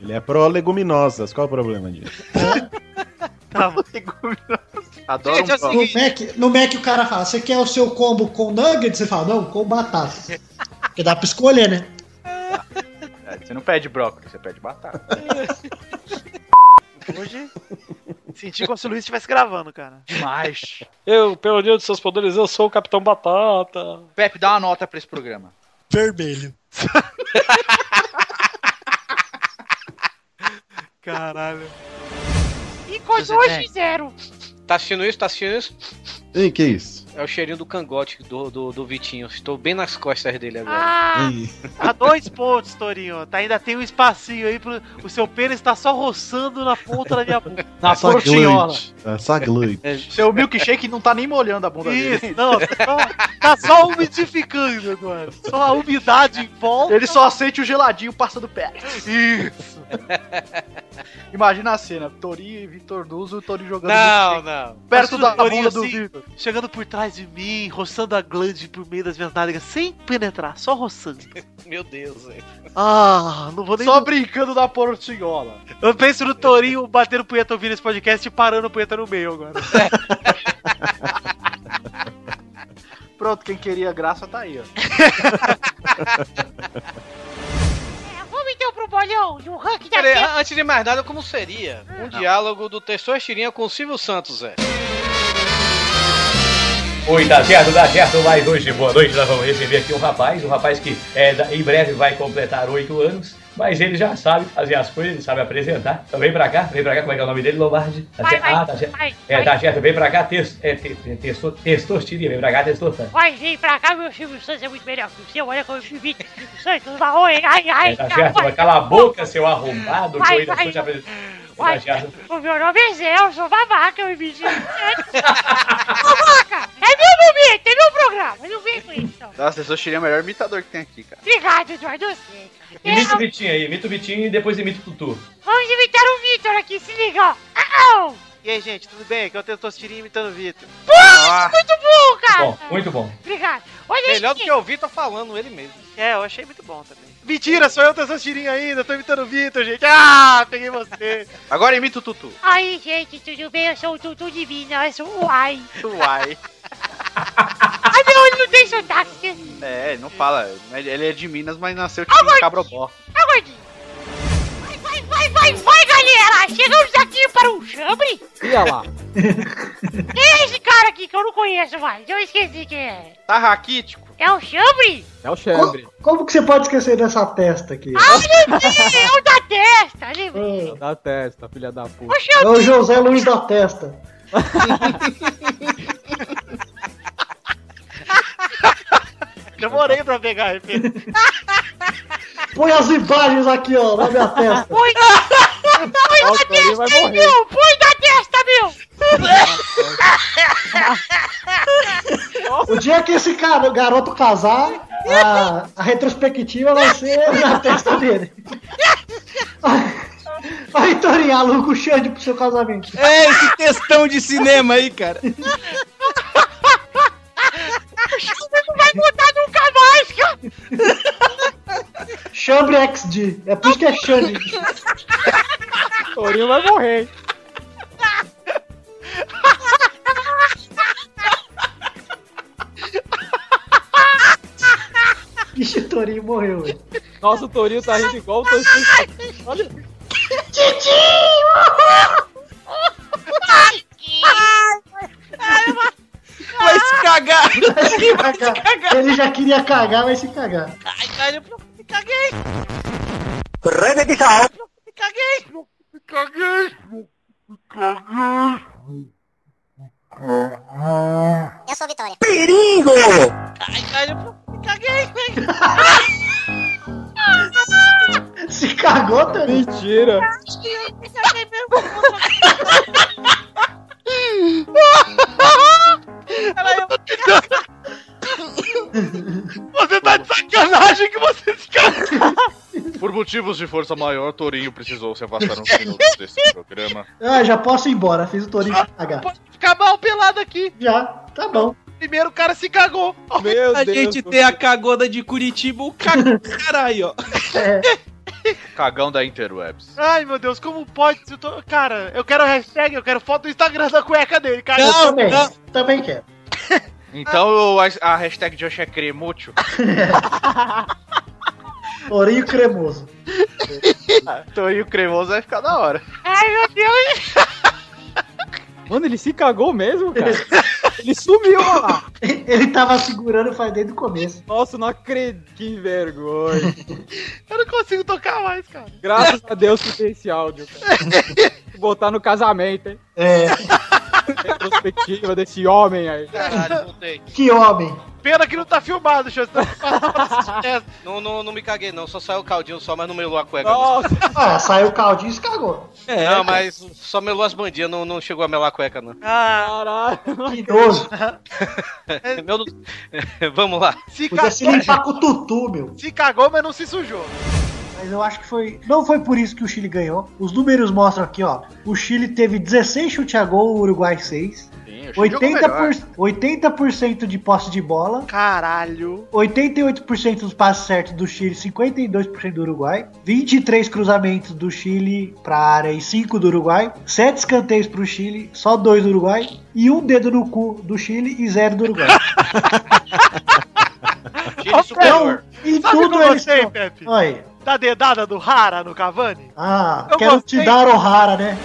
Ele é pró-leguminosas. Qual é o problema disso? Adoro Gente, é o um. No Mac, no Mac o cara fala, você quer o seu combo com nugget? Você fala, não, com batata. Porque dá pra escolher, né? É, Você não pede brócolis, você pede batata. Hoje, senti como se o Luiz estivesse gravando, cara. Demais. Eu, pelo Deus dos seus poderes, eu sou o Capitão Batata. Pepe, dá uma nota pra esse programa. Vermelho. Caralho. E dois de zero. Tá assistindo isso? Tá assistindo isso? Ei, que isso? É o cheirinho do cangote do, do, do Vitinho. Estou bem nas costas dele agora. Ah. A dois pontos, Torinho. Tá, ainda tem um espacinho aí pro. O seu pênis tá só roçando na ponta da minha bunda. Na Essa portinhola. glute. Essa glute. Seu milkshake não tá nem molhando a bunda Isso, dele. não, tá só, tá só umidificando, Eduardo. Só a umidade em volta. Ele só sente o geladinho passando perto. Isso. Imagina a cena, Torinho e Vitor Duzo, o Torinho jogando Não, milkshake não. perto da Torinho bunda do assim, Vitor. Chegando por trás de mim, roçando a glande por meio das minhas nádegas, sem penetrar, só roçando. Meu Deus, velho. Ah, não vou nem. Só brincando da portinhola. Eu penso no Torinho batendo punheta ouvindo esse podcast e parando punheta no meio agora. Pronto, quem queria graça tá aí, ó. é, vamos então pro bolão do ranking da Peraí, antes de mais nada, como seria um diálogo do Testor Tirinha com o Silvio Santos, Zé? Oi, tá certo, tá certo, mas hoje, boa noite, nós vamos receber aqui um rapaz, um rapaz que é, em breve vai completar oito anos, mas ele já sabe fazer as coisas, ele sabe apresentar. Então vem pra cá, vem pra cá, como é que é o nome dele, Lombardi? Tá Vai, certo? vai, ah, tá certo. vai, É, tá certo, vem pra cá, tes- é, te- te- testo- Testostirinha, vem pra cá, Testostirinha. Vai, vem pra cá, meu Silvio Santos é muito melhor que o seu. Olha como eu me vi, Silvio Santos, oi, ai, ai, É, tá ai, certo, cala a boca, seu arrumado, que Vai, eu ainda vai. estou te apresentando. O meu nome é Zé, eu sou babaca, eu me. Babaca, é meu momento, é meu programa, não vem com isso. Nossa, eu seria o melhor imitador que tem aqui, cara. Obrigado, Eduardo, eu. Imita o Vitinho aí, imita o Vitinho e depois imita o Tutu. Vamos imitar o Vitor aqui, se liga, ó. Ah, ah. E aí, gente, tudo bem? Aqui é o Testosterinho imitando o Vitor. Pô, muito bom, cara. Bom, muito bom. Obrigado. Olha Melhor aqui. do que eu vi, tá falando ele mesmo. É, eu achei muito bom também. Mentira, sou eu, Testosterinho ainda, tô imitando o Vitor, gente. Ah, peguei você. Agora imita o Tutu. Aí, gente, tudo bem? Eu sou o Tutu de Minas, eu sou o Ai. Uai. Ai, meu olho não tem sotaque. É, ele não fala. Ele é de Minas, mas nasceu Ah, tipo em Cabrobó. Ah, gordinho. Vai, vai, vai, vai, galera. Chegamos aqui para o chambre. Ia lá. Quem é esse cara aqui que eu não conheço mais? Eu esqueci quem é. Tá raquítico? É o chambre? É o Chambre. Como que você pode esquecer dessa testa aqui? Ah, lembrei, é o da testa, lembrei. É, Da testa, filha da puta. Ô, é o. José Luiz da testa. Demorei pra pegar a referência. Põe as imagens aqui, ó, na minha testa. Põe, vai testa meu. Põe da testa, O dia que esse cara, garoto casar, a, a retrospectiva vai ser na testa dele. Vai, Torinho, aluga o Xande pro seu casamento. É, esse textão de cinema aí, cara. Não vai mudar nunca mais, cara! Chambre XD. É por isso que é Xande. Torinho vai morrer, hein? Ixi, o Torinho morreu, velho. Nossa, o Torinho tá rindo igual o Torinho. Olha. Vai se cagar! Vai se cagar. Ele já queria cagar, vai se cagar. Ai, cara, eu me caguei! Repetição. Me caguei! Me caguei! Me caguei! Eu sou Vitória. Perigo! Ai, cara, eu me caguei! Se cagou também. Mentira. Me caguei mesmo! Você tá de sacanagem que você se cagou. Por motivos de força maior, Torinho precisou se afastar uns minutos desse programa. Ah, já posso ir embora. Fiz o Torinho cagar. Ficar mal pelado aqui. Já, tá bom. Primeiro o cara se cagou. Meu A Deus. gente tem a cagoda de Curitiba, o cagão caralho, ó. É. Cagão da Interwebs. Ai, meu Deus, como pode? eu tô- Cara, eu quero hashtag, eu quero foto do Instagram da cueca dele, cara. Eu Não, também. não. Também quero. Então a, a hashtag de hoje é cremútil. Torinho cremoso. Torinho cremoso vai ficar da hora. Ai, meu Deus! Mano, ele se cagou mesmo, cara. Ele sumiu ó lá. Ele tava segurando faz desde o começo. Nossa, não acredito. Que vergonha. Eu não consigo tocar mais, cara. Graças a Deus que tem esse áudio, cara. Vou botar no casamento, hein? É. Retrospectiva desse homem aí. Caralho, voltei. Que homem. Pena que não tá filmado, Xande. Não, não, não me caguei, não. Só saiu o caldinho só, mas não melou a cueca. Nossa, Ah, saiu o caldinho e se cagou. É, não, mas só melou as bandinhas, não, não chegou a melar a cueca, não. Ah, caralho. Que nojo. Meu... Vamos lá. se, Podia se cagou, limpar com o tutu, meu. se cagou, mas não se sujou. Mas eu acho que foi. Não foi por isso que o Chile ganhou. Os números mostram aqui, ó. O Chile teve 16 chute a gol, o Uruguai 6. Sim, o Chile jogou 80%, melhor. 80% de posse de bola. Caralho. 88% dos passes certos do Chile, 52% do Uruguai. 23 cruzamentos do Chile pra área e 5 do Uruguai. 7 escanteios pro Chile, só 2 do Uruguai. E um dedo no cu do Chile e 0 do Uruguai. Chile superior. Em Sabe tudo como eles eu sei, Pepe? Aí. Da dedada do Rara no Cavani? Ah, Eu quero gostei. te dar o rara, né?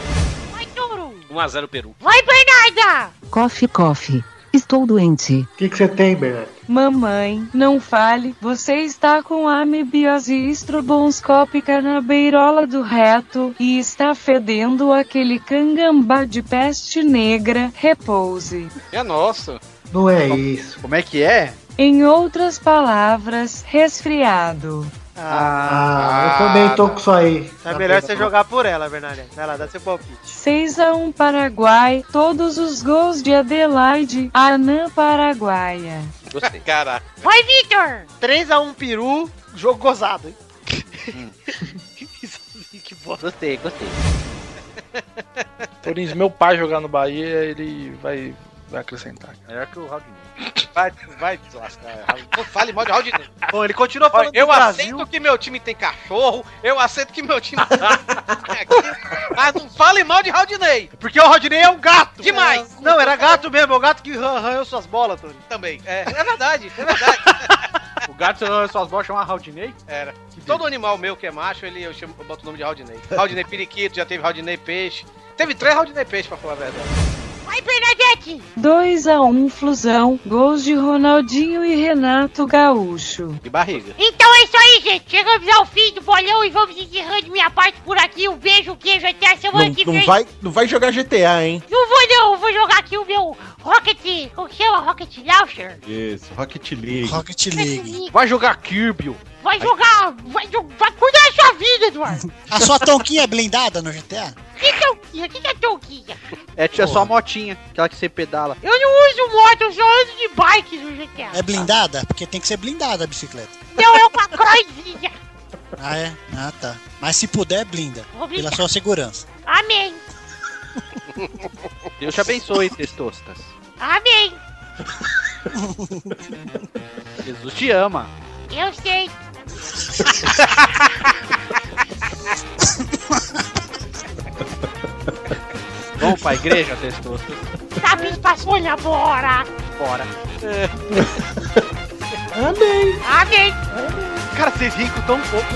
Vai, Toro! 1x0 Peru. Vai, Bernarda! Coffee, coffee. Estou doente. O que que você tem, Bernardo? Mamãe, não fale, você está com amibiose estrobonscópica na beirola do reto e está fedendo aquele cangambá de peste negra. Repouse. É nossa. Não é isso. Como é que é? Em outras palavras, resfriado. Ah, eu também tô com isso aí. É melhor você jogar por ela, Bernarda. Vai lá, dá seu palpite. 6 a 1 Paraguai, todos os gols de Adelaide, Anã Paraguaia. Gostei. Caralho. Vai, Vitor! 3x1 Peru, jogo gozado, hein? que isso, que bosta. Gostei, gostei. Torinho, se meu pai jogar no Bahia, ele vai, vai acrescentar. Melhor que o Rodney. Vai, vai te lascar. Não fale mal de Rodney. Bom, ele continua Olha, falando eu do Brasil. aceito que meu time tem cachorro, eu aceito que meu time Mas não fale mal de Rodney. Porque o Rodney é um gato. Demais. Não, era gato mesmo, é o gato que ran- arranhou suas bolas, Tony. Também. É, é verdade, é verdade. O gato, suas vozes chamam Haldinei? Era. Todo animal meu que é macho, ele, eu, chamo, eu boto o nome de Rodney. Rodney periquito, já teve Rodney peixe. Teve três Rodney peixe, pra falar a verdade. Vai, Bernadette! 2 a 1 Flusão, gols de Ronaldinho e Renato Gaúcho. De barriga. Então é isso aí, gente. Chegamos ao fim do bolão e vamos encerrando minha parte por aqui. Um beijo, queijo, até a semana Não, que não vem. vai, não vai jogar GTA, hein? Não vou não, vou jogar aqui o meu Rocket... Como que chama? Rocket Launcher? Isso, Rocket League. Rocket League. Vai jogar Kirby. Vai jogar... Vai, vai cuidar da sua vida, Eduardo. A sua tonquinha é blindada no GTA? Que é? O que que é touquinha? É, tia, só a motinha, aquela que você pedala. Eu não uso moto, eu só ando de bike no GTA. É blindada? Porque tem que ser blindada a bicicleta. Não, é uma croizinha. Ah, é? Ah, tá. Mas se puder, blinda. Pela sua segurança. Amém. Deus te abençoe, testostas. Amém. Jesus te ama. Eu sei. Vamos pra igreja, testostas. Sabe, pasolha, bora. Bora. Amém. Amém. Cara, vocês ricos tão pouco.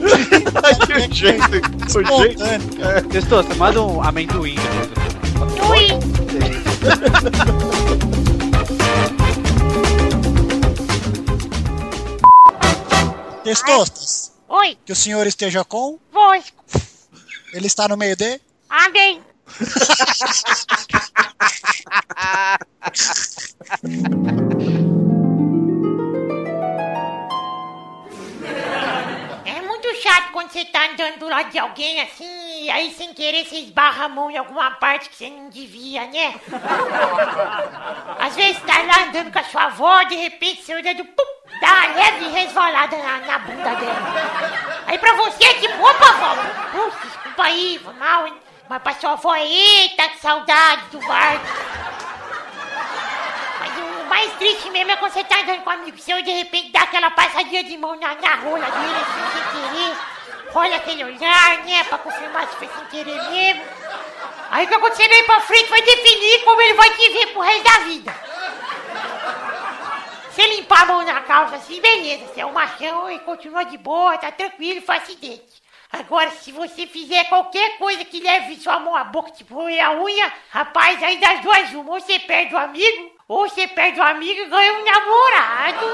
que jeito, sujeito. É. Testosta, manda um amendoim. Ui. Testostas. Oi. Que o senhor esteja com. Voz. Ele está no meio de. Amém. Muito chato quando você tá andando do lado de alguém assim, e aí sem querer você esbarra a mão em alguma parte que você não devia, né? Às vezes tá lá andando com a sua avó, de repente seu dedo pum, dá uma leve resvalada na, na bunda dela. Aí pra você é tipo, opa, avó, desculpa aí, foi mal, hein? Mas pra sua avó, eita, que saudade do barco. O mais triste mesmo é quando você tá andando com um amigo seu e de repente dá aquela passadinha de mão na, na rola dele assim, sem querer. Olha aquele olhar, né? Pra confirmar se foi sem querer mesmo. Aí o que acontecer daí pra frente vai definir como ele vai te ver pro resto da vida. Você limpar a mão na calça assim, beleza. Você é um machão e continua de boa, tá tranquilo, faz acidente. Agora, se você fizer qualquer coisa que leve sua mão à boca, tipo a unha, rapaz, aí das duas uma, ou você perde o amigo, você perde o amigo e ganha um namorado.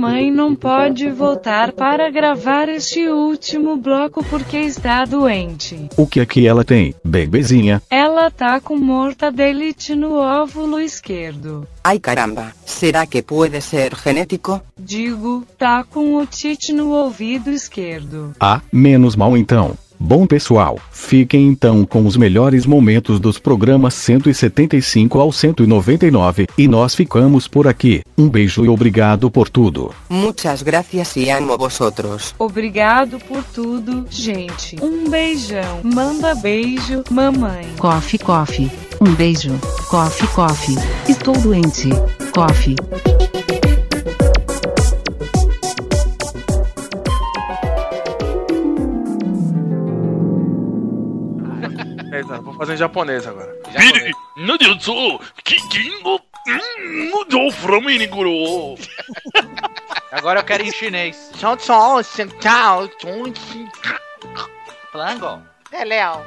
Mãe não pode voltar para gravar este último bloco porque está doente. O que é que ela tem, bebezinha? Ela tá com mortadelite no óvulo esquerdo. Ay caramba, ¿será que puede ser genético? Digo, tá com otite no ouvido esquerdo. Ah, menos mal então. Bom pessoal, fiquem então com os melhores momentos dos programas 175 ao 199 e nós ficamos por aqui. Um beijo e obrigado por tudo. Muchas gracias y amo vosotros. Obrigado por tudo, gente. Um beijão. Manda beijo, mamãe. Coffee, coffee. Um beijo. Coffee, coffee. Estou doente. Coffee. Em japonês agora. Biri, Nadiotsu, Kikingo, Nudo Flamingo. Agora eu quero em chinês. Flango? É, Léo.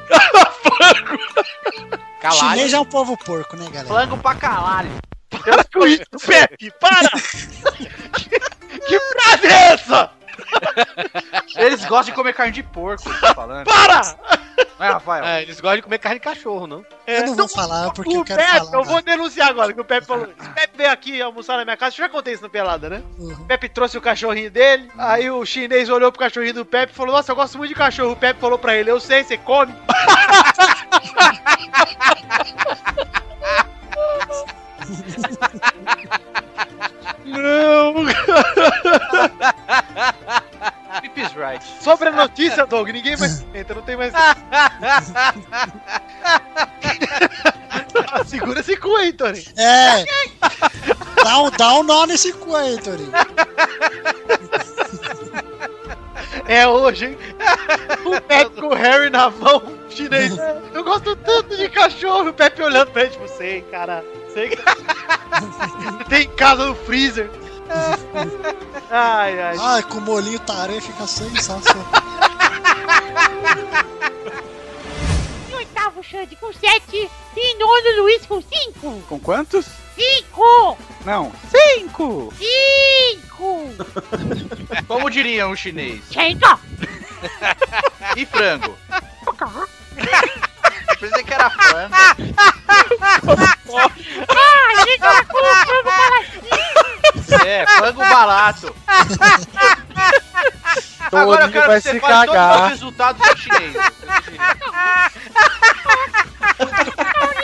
Chinês é um povo porco, né, galera? Flango pra caralho. Para com isso, Pepe! Para! que frase é essa? Eles gostam de comer carne de porco, tá falando. Para! Não é, Rafael? É, eles gostam de comer carne de cachorro, não? Eu não vou falar porque o eu quero Pepe, falar. eu vou denunciar agora que o Pepe falou. O Pepe veio aqui almoçar na minha casa, eu já contei isso no Pelada, né? O Pepe trouxe o cachorrinho dele, aí o chinês olhou pro cachorrinho do Pepe e falou: Nossa, eu gosto muito de cachorro. O Pepe falou pra ele: Eu sei, você come. Não! Pip is right. Sobre a notícia, Doug, ninguém mais comenta, não tem mais. Segura esse cu aí, Tony. É! Dá um, dá um nó nesse cu aí, Torinho. É hoje, hein? O Pepe com o Harry na mão, chinês. Eu gosto tanto de cachorro. O Pepe olhando pra ele, tipo, sei, cara. Sei. Tem em casa no freezer. Ai, ai. Ai, com molinho tarefa fica sensacional. Em oitavo, Xande com 7. E nono, Luiz com 5. Com quantos? 5! Não, cinco! 5! Como diria um chinês? Chega! E frango? Eu pensei que era frango. Ah, a gente tá colocando baratinho! É, frango barato. Agora eu quero vai que você se fale todos cagar. os resultados do chinês.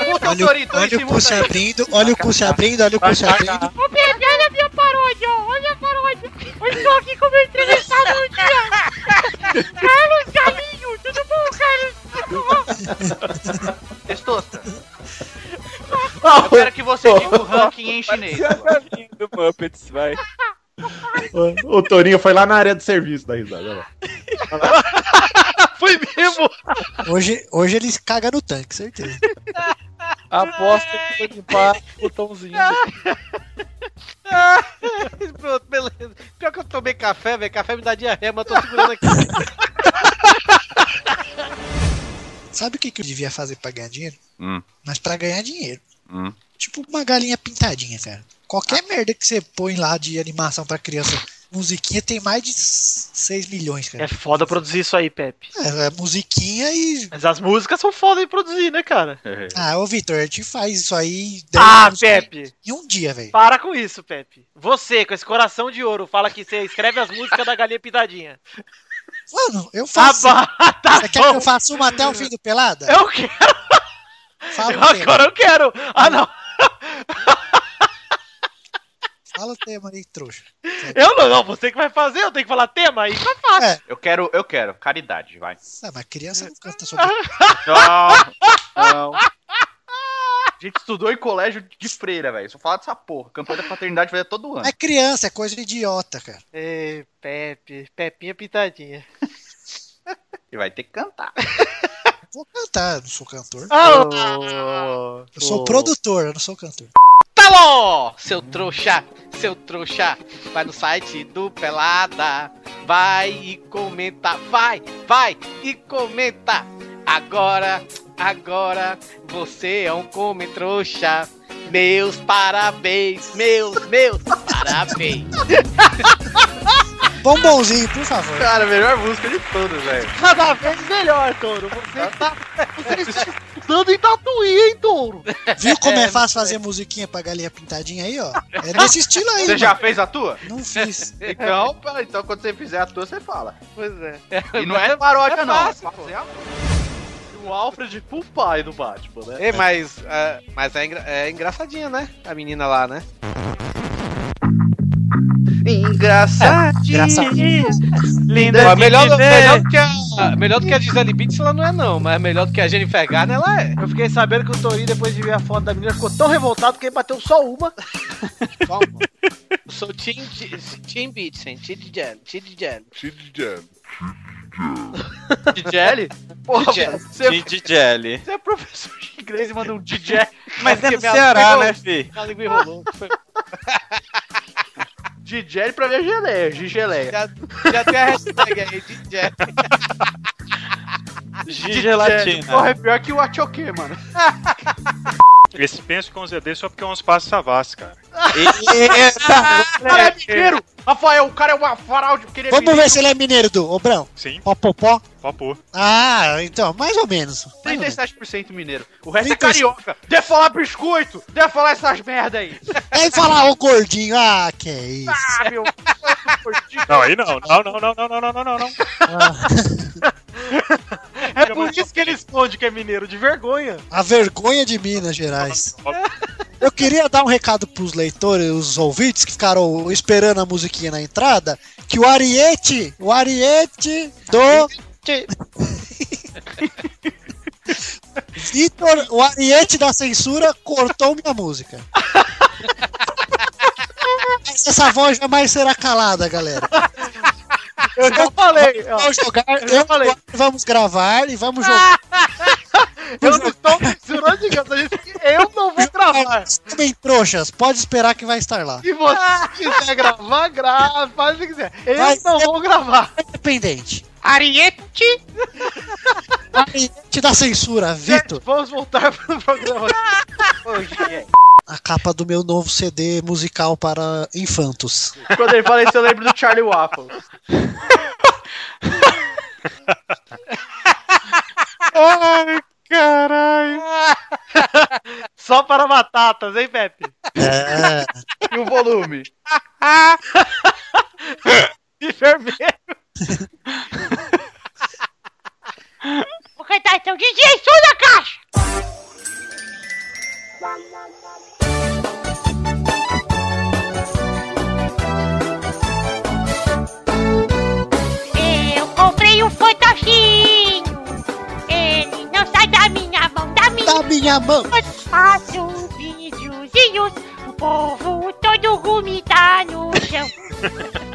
Puta, Olha, o- Torito, olha o cu se abrindo, olha o cu se abrindo, olha o cu se abrindo. Ô, Pepe, olha a minha paródia, ó. Olha a paródia. Eu estou aqui com o meu entrevistado no dia. Carlos Galinho, tudo bom, Carlos? Testosta. Eu quero que você diga o ranking em chinês. do Muppets, vai. O, o Torinho foi lá na área de serviço da risada. olha lá. Foi mesmo? Hoje, hoje eles cagam no tanque, certeza. Aposto que foi limpar o botãozinho. Pronto, beleza. Pior que eu tomei café, velho. Café me dá diarreia, mas eu tô segurando aqui. Sabe o que, que eu devia fazer pra ganhar dinheiro? Hum, Mas pra ganhar dinheiro. hum. Tipo uma galinha pintadinha, cara. Qualquer merda que você põe lá de animação pra criança, musiquinha, tem mais de 6 milhões, cara. É foda produzir isso aí, Pepe. É, é musiquinha e. Mas as músicas são foda de produzir, né, cara? Ah, ô Vitor, a gente faz isso aí. Ah, Pepe. Em um dia, velho. Para com isso, Pepe. Você, com esse coração de ouro, fala que você escreve as músicas da Galinha Pintadinha. Mano, eu faço. Tá bom, tá Você quer que eu faça uma até o fim do pelada? Eu quero. Fala Eu o tema. agora eu quero. Ah, não. Fala o tema aí, trouxa. Eu não, não. Você que vai fazer, eu tenho que falar tema aí. Tá fácil. É. Eu quero, eu quero. Caridade, vai. Ah, mas criança não canta sobre. Não, não. A gente estudou em colégio de freira, velho. Só fala dessa porra. Campanha da paternidade vai todo ano. É criança, é coisa de idiota, cara. Ei, Pepe. Pepinha Pintadinha. E vai ter que cantar. Vou cantar, eu não sou cantor. Ah, eu sou produtor, eu não sou cantor. Taló! Seu trouxa, seu trouxa, vai no site do Pelada, vai e comenta, vai, vai e comenta. Agora, agora, você é um come trouxa. Meus parabéns, meus, meus parabéns. Bombonzinho, por favor. Cara, a melhor música de todas, velho. Cada vez melhor, Touro. Você está, você está estudando em Tatuí, hein, Touro? Viu como é fácil fazer musiquinha pra galinha pintadinha aí, ó? É nesse estilo aí. Você já mano. fez a tua? Não fiz. Então, então quando você fizer a tua, você fala. Pois é. E não é paródia, É não. fácil, É fazer a- O Alfred full pai do Batman, né? Ei, mas, é, mas é, engra- é engraçadinha, né? A menina lá, né? Engraçadinho. Linda melhor, melhor, do que a, melhor do que a Gisele Bits ela não é não, mas melhor do que a Jennifer Garner ela é. Eu fiquei sabendo que o Torinho, depois de ver a foto da menina, ficou tão revoltado que ele bateu só uma. Só uma. Sou Tim, Tim Beats, hein? Tim Jelly, Tim Jelly. DJ? Porra, DJ. você, DJ. você é professor de inglês e manda um DJ. Mas é no Ceará, né, fi? Minha língua enrolou. DJ pra ver geleia, gigeleia. Já, já tem a hashtag aí, DJ. Gigelatina. Porra, é pior que o Achoque, mano. Esse penso com ZD só porque é um espaço savassi, cara. Eita! Ah, cara é mineiro! Rafael, o cara é uma fraude porque ele é Vamos mineiro. ver se ele é mineiro do Obrão. Sim. Popopó. Popô. Ah, então, mais ou menos. 37% mineiro. O resto 30... é carioca. Deve falar biscoito! Deve falar essas merda aí! Aí falar o gordinho. Ah, que é isso. Ah, meu. Não, aí não. Não, não, não, não, não, não, não, não. Ah. É por isso que ele esconde que é mineiro, de vergonha. A vergonha de Minas Gerais. Eu queria dar um recado pros leitores, os ouvintes que ficaram esperando a musiquinha na entrada, que o Ariete, o Ariete do Vitor, o Ariete da censura cortou minha música. Essa voz jamais será calada, galera. Eu já falei. ó. Vamos jogar, Eu falei. vamos gravar e vamos jogar. Eu não estou censurando ninguém, eu não vou gravar. Bem trouxas, pode esperar que vai estar lá. Se você quiser gravar, grava, faz o que quiser. Eu não vou gravar. Independente. Ariete! Ariete da censura, Vitor. Vamos voltar pro programa. Hoje. A capa do meu novo CD musical para infantos. Quando ele fala isso, eu lembro do Charlie Waffle. Ai, caralho. Só para batatas, hein, Pepe? É. E o volume? E vermelho. Vou cantar então. DJ, da caixa! Eu comprei um fantocinho. Ele não sai da minha mão, da minha, Da minha mão. Faço videozinhos. O povo todo gumita no chão.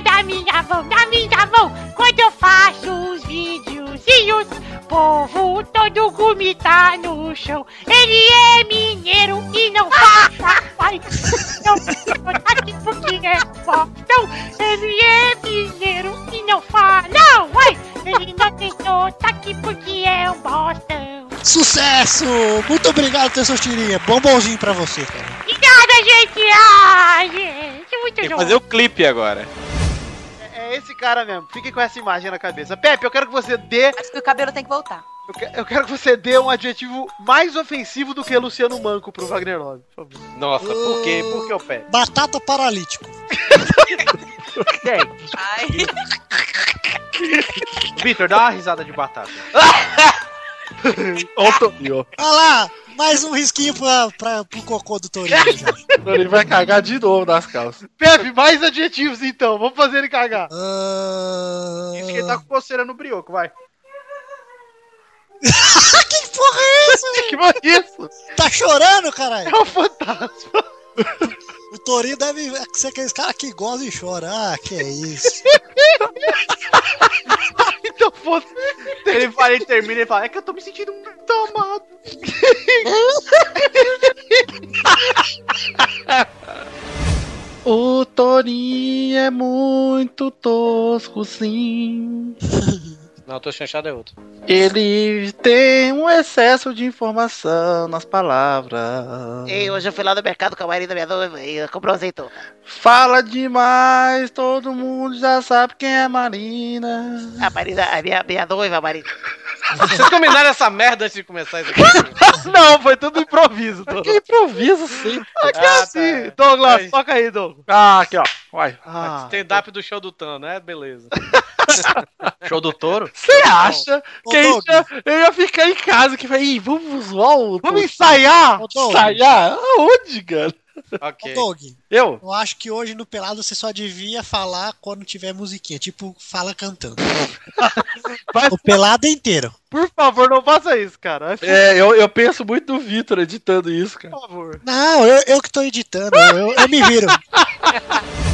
Sai da minha mão, da minha mão. Quando eu faço os videozinhos, povo todo gumita no chão. Ele é mineiro e não faz pai. Não aqui porque é botão. Ele é mineiro e não fala, não, uai. Ele não tem sotaque porque é um bostão. Sucesso! Muito obrigado, Tessotirinha. Bombonzinho pra você, cara. Nada, gente. Ai, gente, muito Tem que fazer o clipe agora. É esse cara mesmo. Fique com essa imagem na cabeça. Pepe, eu quero que você dê. Acho que o cabelo tem que voltar. Eu, que- eu quero que você dê um adjetivo mais ofensivo do que Luciano Manco pro Wagner Love, por favor. Nossa, por quê? Por que o pé? Batata paralítico. Quem? Ai. Vitor, dá uma risada de batata. Olha lá, mais um risquinho pra, pra, pro cocô do Torinho. Ele vai cagar de novo nas calças. Pepe, mais adjetivos então. Vamos fazer ele cagar. Isso que ele tá com coceira no brioco, vai. que porra é essa? Que foi isso? Tá chorando, caralho? É um fantasma. O Torinho deve ser aqueles caras que gozam e choram. Ah, que é isso. então, Ele fala, ele termina e fala, é que eu tô me sentindo tomado. O Torinho é muito tosco, sim. Não, tô chanchado é outro. Ele tem um excesso de informação nas palavras. Ei, hoje eu fui lá no mercado com a Marina, minha noiva, e comprou azeitona. Fala demais, todo mundo já sabe quem é Marina. A Marina, a minha, minha noiva, a Marina. Vocês combinaram essa merda antes de começar isso aqui? Não, foi tudo improviso. Douglas. Que improviso, sim. Aqui é Ah, assim. tá. Douglas, Aí. toca aí, Douglas. Ah, aqui ó. Vai. Ah, Stand-up do show do Tano, né? Beleza. Show do touro? Você acha Ô, que ia- eu ia ficar em casa que vai, "Ih, vamos zoar o vamos ensaiar? Ô, ensaiar? Aonde, cara? ok. ô, Doug, Eu? eu acho que hoje no Pelado você só devia falar quando tiver musiquinha. Tipo, fala cantando. O Pelado inteiro. Por favor, não faça isso, cara. É, eu, eu penso muito no Vitor editando isso, cara. Por favor. Não, eu, eu que tô editando. Eu, eu me viro.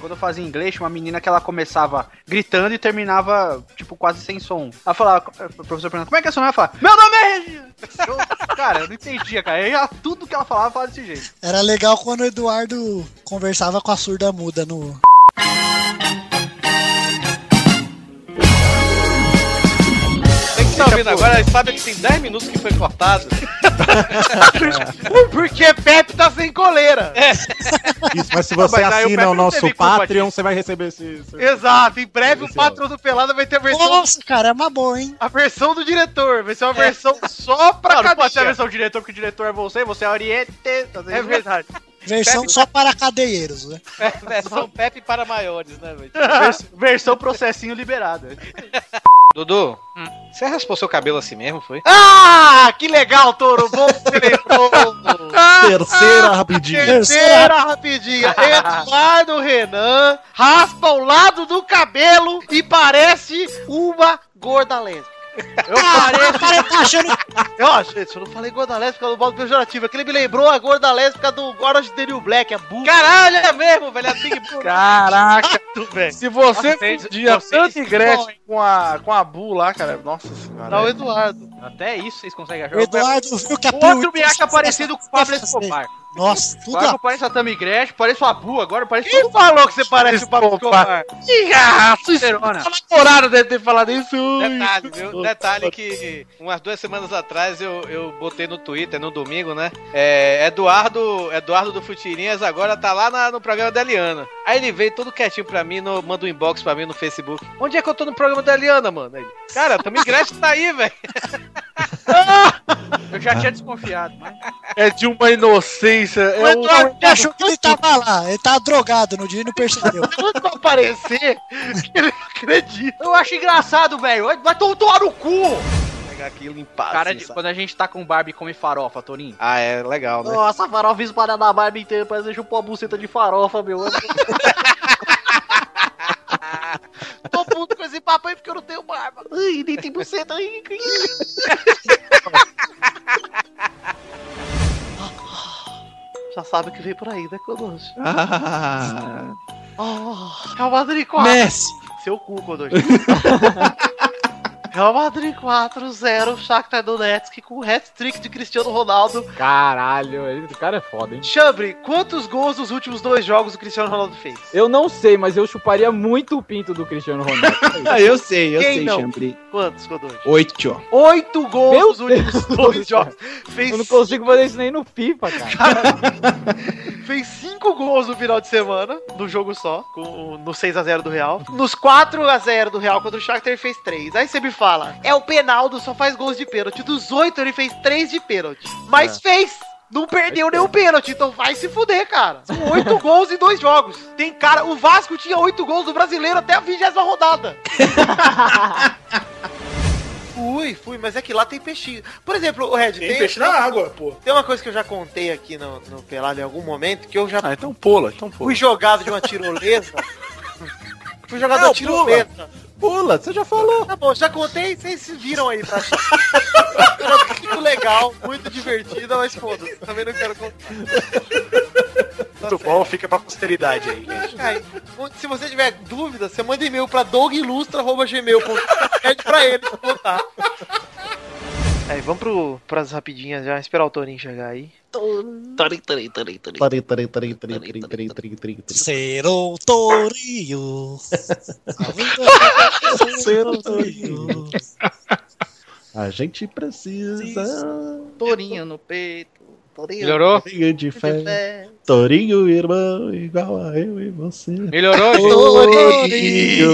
Quando eu fazia inglês, tinha uma menina que ela começava gritando e terminava, tipo, quase sem som. Ela falava, o professor perguntava, como é que é seu nome? Ela falava, meu nome é Regina! Eu- cara, eu não entendia, cara. Eu ia, tudo que ela falava, falava desse jeito. Era legal quando o Eduardo conversava com a surda muda no. Tem que estar ouvindo agora, sabe que tem 10 minutos que foi cortado. Porque Pepe tá sem coleira. Isso, mas se você mas o assina o não nosso Patreon, você vai receber esse. esse- Exato, em breve o patrão do Pelada vai ter a versão, Nossa, cara, é uma boa, hein? a versão do diretor. Vai ser uma versão só pra Não, não pode ser a versão do diretor, porque o diretor é você, você é Oriente. É verdade. Versão só para cadeieiros, né? Versão Pepe para maiores, né, velho? Vers- versão processinho liberado. Dudu, você raspou seu cabelo assim mesmo, foi? Ah, que legal, Toro. Bom que lembrou. Terceira rapidinha. Terceira rapidinha. Eduardo Renan raspa o lado do cabelo e parece uma gorda lésbica. Eu parei, tá achando. Eu achei, eu não falei gorda lésbica do modo pejorativo. É que ele me lembrou a gorda lésbica do Orange Daniel Black, a burra. Caralho, é mesmo, velho. A Big Bull. Caraca, bem. se você fundia vocês tanto são- com a, com a Bu lá, cara, nossa senhora. Não, o Eduardo. Até isso vocês conseguem achar. O Eduardo viu que a O outro me acha parecido com o Pablo Escobar. Nossa, tudo Agora a... eu pareço a Tammy Gretchen, pareço a Bu, agora parece Quem falou que você parece o Pablo Escobar? Ih, ah, sua Testosterona. namorada deve ter falado isso. Detalhe, viu? Detalhe que umas duas semanas atrás eu, eu botei no Twitter, no domingo, né? É, Eduardo, Eduardo do Futirinhas agora tá lá na- no programa da Eliana. Aí ele veio todo quietinho pra mim, no, manda um inbox pra mim no Facebook. Onde é que eu tô no programa da Eliana, mano? Ele, Cara, também Gretchen tá aí, velho. Eu já tinha desconfiado, mas. É de uma inocência. O É Eduardo um... achou que ele tava lá, ele tava drogado no dia e não percebeu. Quando aparecer, que ele acredita. Eu acho engraçado, velho. Vai- Vai to- tomar no cu! Pegar aqui e limpar. Cara, assim, de- quando a gente tá com Barbie e come farofa, Torinho. Ah, é legal, né? Nossa, farofa espalhada na Barbie inteira, parece que chupou a buceta de farofa, meu. Tô puto com esse papo aí porque eu não tenho barba. Ai, nem tem buceta aí. Já sabe o que vem por aí, né, Kodoshi? Ah, Oh, Real Madrid 4. Messi. Seu cu, Kodoshi. Real Madrid 4-0, Shakhtar Donetsk com hat-trick de Cristiano Ronaldo. Caralho, esse cara é foda, hein? Chambre, quantos gols nos últimos dois jogos o Cristiano Ronaldo fez? Eu não sei, mas eu chuparia muito o pinto do Cristiano Ronaldo. Ah, eu sei, eu Quem sei, não? Chambri. Quantos, Kodoshi? Oito. Oito gols Meu nos últimos dois jogos. Fez, Eu não consigo fazer isso nem no FIFA, cara. fez cinco gols no final de semana, no jogo só, com, no 6x0 do Real. Nos 4x0 do Real contra o Shakhtar ele fez três. Aí você me fala, é o Penaldo, só faz gols de pênalti. Dos oito ele fez três de pênalti. Mas É. fez! Não perdeu nenhum pênalti, então vai se fuder, cara. São oito gols em dois jogos. Tem cara, o Vasco tinha oito gols do brasileiro até a vigésima rodada. Fui, fui, mas é que lá tem peixinho. Por exemplo, o Red, Tem peixe na água, pô. Tem uma coisa que eu já contei aqui no, no Pelado em algum momento, que eu já Ah, então pula, então pula. fui jogado de uma tirolesa. fui jogado de uma tirolesa. Pula, você já falou. Tá bom, já contei, vocês se viram aí. Era muito legal, muito divertida, mas foda-se, também não quero contar. Muito bom, fica pra posteridade aí, gente. Aí, se você tiver dúvida, você manda e-mail pra dogilustra.gmail.com pede pra ele pra contar. Aí, vamos pro, pras rapidinhas já, esperar o Torinho chegar aí. Serou Torinho. Serou Torinho. A gente precisa. Torinho no peito. Torinho. Melhorou? Torinho de fé. Torinho, irmão, igual a eu e você. Melhorou, Torinho.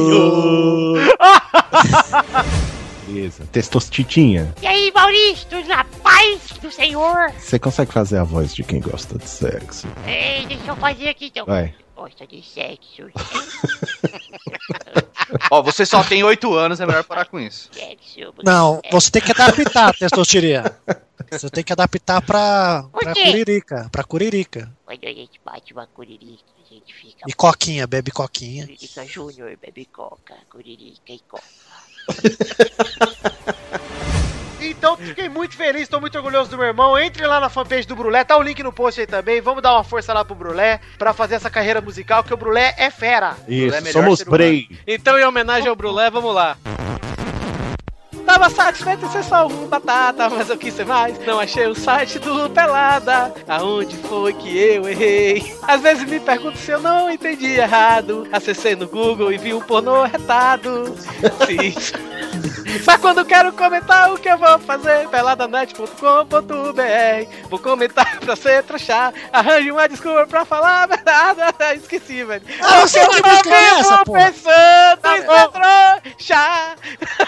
Beleza. Testostitinha. E aí, Maurício, tudo na paz do Senhor? Você consegue fazer a voz de quem gosta de sexo? Ei, deixa eu fazer aqui então. Vai. Gosta de sexo, Ó, você só tem 8 anos, é melhor parar com isso. sexo. Não, você tem que adaptar, testosteria. Você tem que adaptar pra, pra curirica, pra curirica. Quando a gente bate uma curirica, a gente fica... E coquinha, bebe coquinha. Curirica Júnior, bebe coca, curirica e coca. Então, fiquei muito feliz, tô muito orgulhoso do meu irmão. Entre lá na fanpage do Brulé, tá o link no post aí também. Vamos dar uma força lá pro Brulé pra fazer essa carreira musical, que o Brulé é fera. Isso, é melhor somos. Bray. Então, em homenagem ao Brulé, vamos lá. Tava satisfeito em ser só um batata, mas eu quis ser mais. Não achei o site do Pelada. Aonde foi que eu errei? Às vezes me pergunto se eu não entendi errado. Acessei no Google e vi um pornô retado. Isso. Mas quando quero comentar o que eu vou fazer, peladanet.com.br. Vou comentar pra ser trouxa. Arranje uma desculpa pra falar a verdade. Esqueci, velho. Ah, você Porque que música é eu essa, pensando Tá em ser trouxa.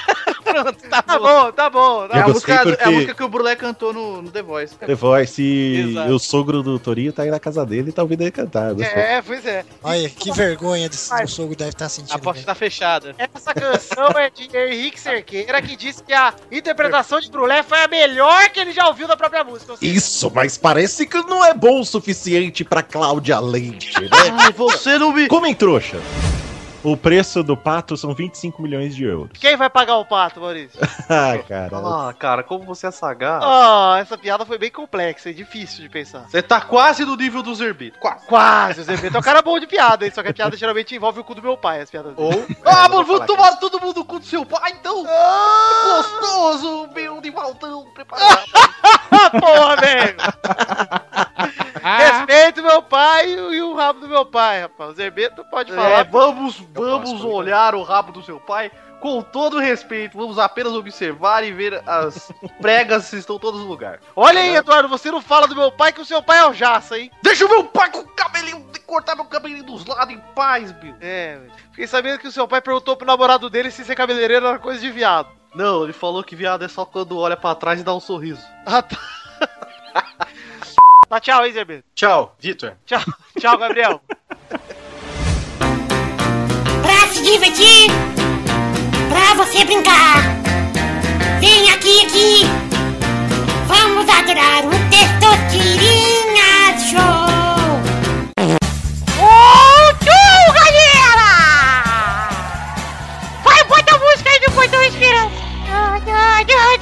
Pronto, tá, Tá bom. bom, tá bom. É Tá a, Eu música, gostei é a porque- música que o Brulé cantou no, no The Voice. The Voice. E Exato. o sogro do Torinho tá aí na casa dele e tá ouvindo ele cantar. gostou? É, pois é. Olha, que vergonha desse seu sogro deve estar sentindo. A porta tá fechada. Essa canção é de Henrique Cerqueira, que disse que a interpretação de Brulé foi a melhor que ele já ouviu da própria música. Seja, Isso, mas parece que não é bom o suficiente pra Cláudia Leite, né? Ai, você não me. Comem trouxa. O preço do pato são 25 milhões de euros. Quem vai pagar o pato, Maurício? ah, cara. Ah, cara, como você é sagaz. Ah, essa piada foi bem complexa e difícil de pensar. Você tá quase no nível do Zerbito. Quase. Quase, o Zerbeto é um cara bom de piada, hein? Só que a piada geralmente envolve o cu do meu pai, as piadas. Ou. Ah, mano, vamos tomar todo mundo no cu do seu pai, então! Gostoso, meu de Valdão preparado. Porra, velho! Respeito meu pai e o- e o rabo do meu pai, rapaz. O Zerbeto pode falar. É, vamos, vamos olhar o rabo do seu pai com todo respeito. Vamos apenas observar e ver as pregas se estão todas no lugar. Olha aí, Eduardo, você não fala do meu pai que o seu pai é o Jaça, hein? Deixa o meu pai com o cabelinho, cortar meu cabelinho dos lados em paz, meu. É, velho. fiquei sabendo que o seu pai perguntou pro namorado dele se ser cabeleireiro era coisa de viado. Não, ele falou que viado é só quando olha pra trás e dá um sorriso. Ah, tá. Tá, tchau, hein, Zerbeto? Tchau, Vitor. Tchau, tchau, Gabriel. Divertir, pra você brincar. Vem aqui, aqui. Vamos adorar o Testosterinha Show. Ô, tchau, galera! Vai, bota a música aí do Portão Esperança. Ah, ah, ah.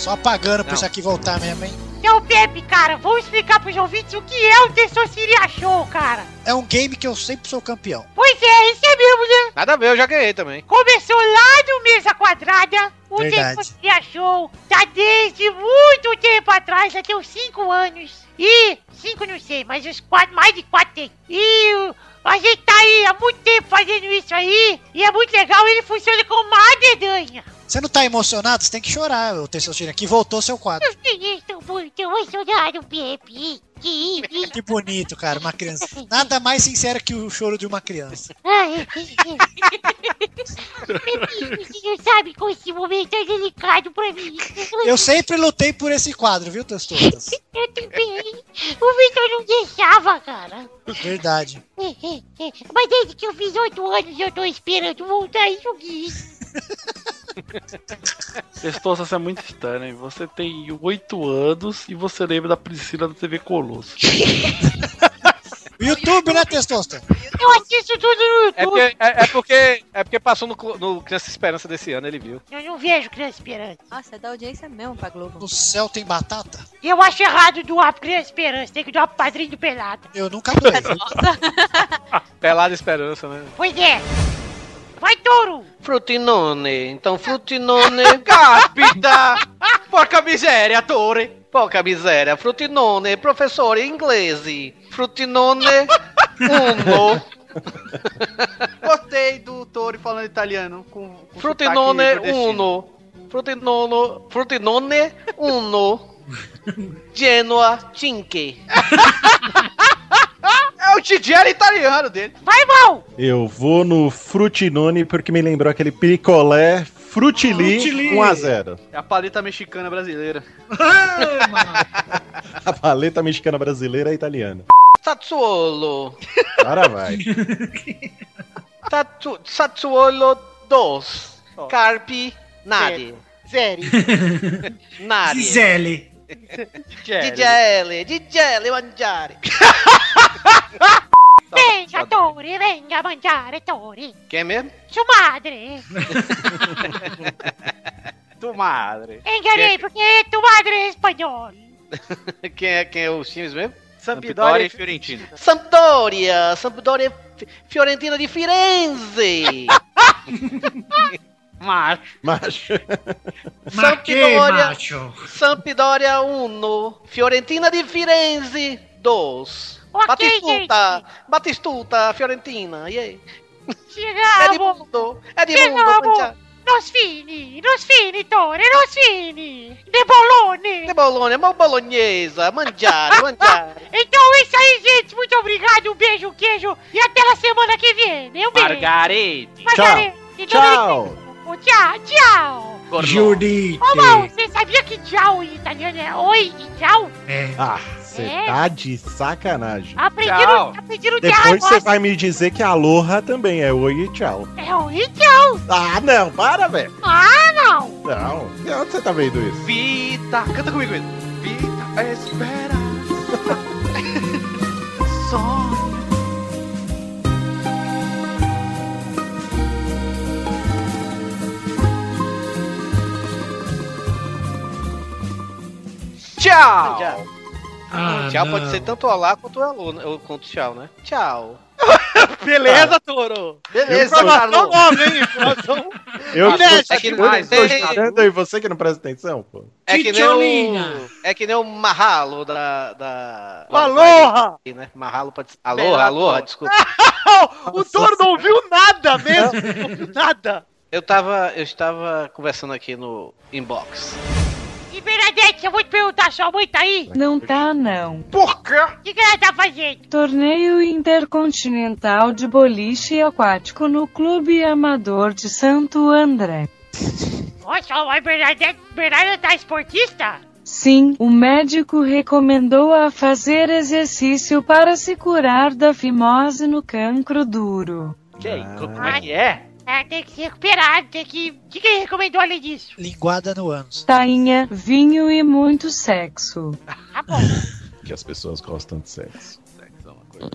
Só apagando pra isso aqui voltar mesmo, hein? Então, Pepe, cara, vamos explicar pros ouvintes o que é o Testosterinha Show, cara. É um game que eu sempre sou campeão. Pois é, isso é mesmo, né? Nada a ver, eu já ganhei também. Começou lá no Mesa Quadrada, o Verdade. Show tá desde muito tempo atrás, já tem uns 5 anos. E, 5 não sei, mas uns quatro, mais de 4 tem. E a gente tá aí há muito tempo fazendo isso aí, e é muito legal, ele funciona como uma dedanha. Você não tá emocionado? Você tem que chorar, o Testosterona. Aqui voltou seu quadro. Estou muito emocionado, Pepe. Que bonito, cara, uma criança. Nada mais sincero que o choro de uma criança. Você sabe como esse momento é delicado pra mim. Eu sempre lutei por esse quadro, viu, Testotas? Eu também. O Vitor não deixava, cara. Verdade. Mas desde que eu fiz oito anos eu tô esperando voltar isso aqui. Você é muito estranho, hein? Você tem 8 anos e você lembra da Priscila da TV Colosso. YouTube, né, Testosta? Eu assisto tudo no É YouTube. porque, é, é porque, é porque passou no, no Criança Esperança desse ano, ele viu. Eu não vejo Criança Esperança. Nossa, é da audiência mesmo pra Globo. No céu tem batata? Eu acho errado doar pro Criança Esperança. Tem que doar pro padrinho do Pelado. Eu nunca doei. Pelada Esperança, né? Pois é. Vai, touro. Frutinone, então frutinone. Capita! Porca miséria, Tore! Porca miséria, frutinone, professore inglese. Frutinone, uno. Gostei do Tori falando italiano com, com Frutinone, uno. Frutinone, frutinone, uno. Genoa, cinque. É o Tidiero italiano dele. Vai, mal! Eu vou no Frutinone porque me lembrou aquele picolé Frutili Frutili. 1x0. É a paleta mexicana brasileira. A paleta mexicana brasileira é italiana. Sassuolo. Agora vai. Tatu, Sassuolo 2. Carpi, nade. Sério. Nade. Gisele. Digele, digele mangiare. Venga, Tori, venga mangiare, Tori. Quem é mesmo? Sua madre. Tu madre. Enganei, porque tu madre é espanhol. Quem é, quem é os times mesmo? Sampdoria e Fiorentina. Sampdoria, Sampdoria Fi- Fiorentina de Firenze. Macho. Macho. Sampdoria, macho. Sampdoria 1, Fiorentina de Firenze 2. Ok, Batistuta, Batistuta, Fiorentina, e aí? É Chegamos. Edmundo, Edmundo, Chegamos. mangiare. Nos fini, nos fini, Tori, nos fini. De Bolone. De Bologna, ma bolognesa, mangiare, mangiare. Então é isso aí, gente. Muito obrigado. Um beijo, um queijo. E até a semana que vem. Um beijo. Margarete. Margarete. Tchau. Tchau, tchau. Judite. Ô, Mal, você sabia que tchau em italiano é oi e tchau? É. Ah, você É? tá de sacanagem. Aprendi Tchau. no, aprendi no Depois você vai me dizer que aloha também é oi e tchau. É oi e tchau. Ah, não, para, velho. Ah, não. Não, e onde você tá vendo isso? Vita. Canta comigo. Vita, espera. Sonho. Tchau! Tchau. Ah, tchau não. pode ser tanto olá quanto alô, né? ou quanto tchau, né? Tchau. Beleza, Toro. Beleza, Informação nova, hein? Informação Eu inédita. É que eu mais, tô escutando aí, você que não presta atenção, pô. É que nem o. É que nem o Mahalo da. da Aloha! né? Mahalo pode ser. Aloha, aloha, desculpa. o Toro não ouviu nada mesmo. Não ouviu nada. Eu tava. Eu estava conversando aqui no inbox. E Bernadette, eu vou te perguntar, sua mãe tá aí? Não tá, não. Por quê? O que, que ela tá fazendo? Torneio Intercontinental de Boliche Aquático no Clube Amador de Santo André. Nossa, a Bernadette, Bernadette tá esportista? Sim, o médico recomendou a fazer exercício para se curar da fimose no cancro duro. Que aí? Como é que é? É, tem que se recuperar, tem que... O que, que ele recomendou além disso? Linguada no ânus. Tainha, vinho e muito sexo. Tá bom. Que as pessoas gostam de sexo.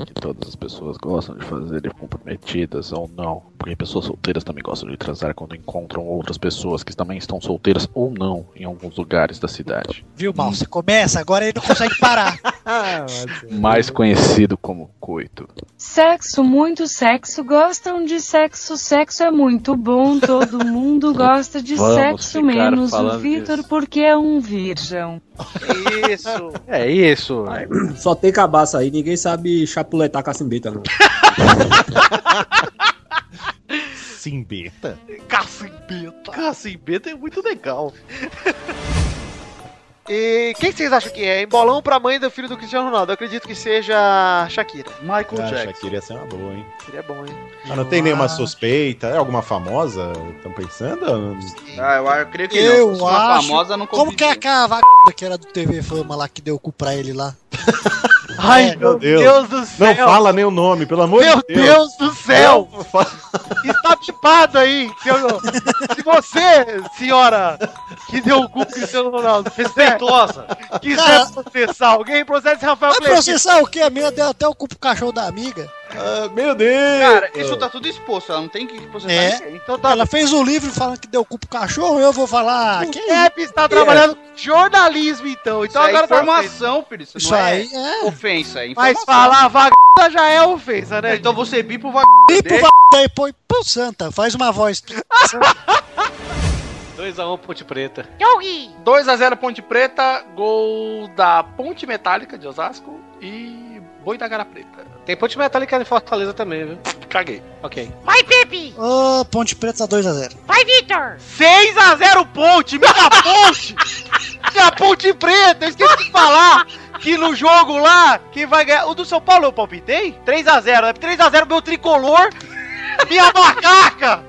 Que todas as pessoas gostam de fazer comprometidas ou não. Porque pessoas solteiras também gostam de transar quando encontram outras pessoas que também estão solteiras ou não em alguns lugares da cidade. Viu, mal? Você começa, agora ele não consegue parar. Mais conhecido como coito. Sexo, muito sexo, gostam de sexo, sexo é muito bom, todo mundo gosta de Vamos sexo, menos o Vitor porque é um virgem. Isso. É isso. Só tem cabaça aí, ninguém sabe chapuletar cacimbita, não. Simbeta? Cacimbeta. Cacimbeta é muito legal. E quem vocês acham que é? Embolão pra mãe do filho do Cristiano Ronaldo. Eu acredito que seja Shakira. Michael Ah, Jackson. Shakira ia ser uma boa, hein? Seria bom, hein? Mas não tem nenhuma suspeita? É alguma famosa? Estão pensando? Ah, eu, eu creio que Eu não. Se uma acho. famosa, não Como que é aquela vaga que era do TV Fama lá que deu o cu pra ele lá? Ai, É, meu Deus, do céu. Não fala nem o nome, pelo amor Meu de Deus. Deus do céu! Está pipado aí! Se você, senhora, que deu o cu pro Cristiano Ronaldo, respeitosa, quiser processar alguém, processe Rafael Vai Clemente. processar o quê? A minha deu até o cu pro cachorro da amiga. Ah, meu Deus! Cara, isso tá tudo exposto, ela não tem que processar É. ninguém. Então tá, Ela fez um livro falando que deu o cu pro cachorro, eu vou falar. o Que Pepe está trabalhando com jornalismo, então. Isso Então é agora tá informação, filho. Isso, Isso não é aí é. ofensa, é Mas falar vagabunda já é ofensa, né? Então você bipa o Limpa o vagabundo. v... aí, põe pro Santa, faz uma voz. 2x1 Ponte Preta. Yogi! 2x0 Ponte Preta, gol da Ponte Metálica de Osasco e Boi da Gara Preta. Tem Ponte Metálica em Fortaleza também, viu? Caguei. Ok. Vai, Pepe! Ô, Ponte Preta 2x0. Vai, Vitor! 6x0 Ponte, minha ponte! minha ponte preta, eu esqueci de falar que no jogo lá, quem vai ganhar. O do São Paulo eu palpitei? 3x0, é 3x0 meu tricolor, minha macaca!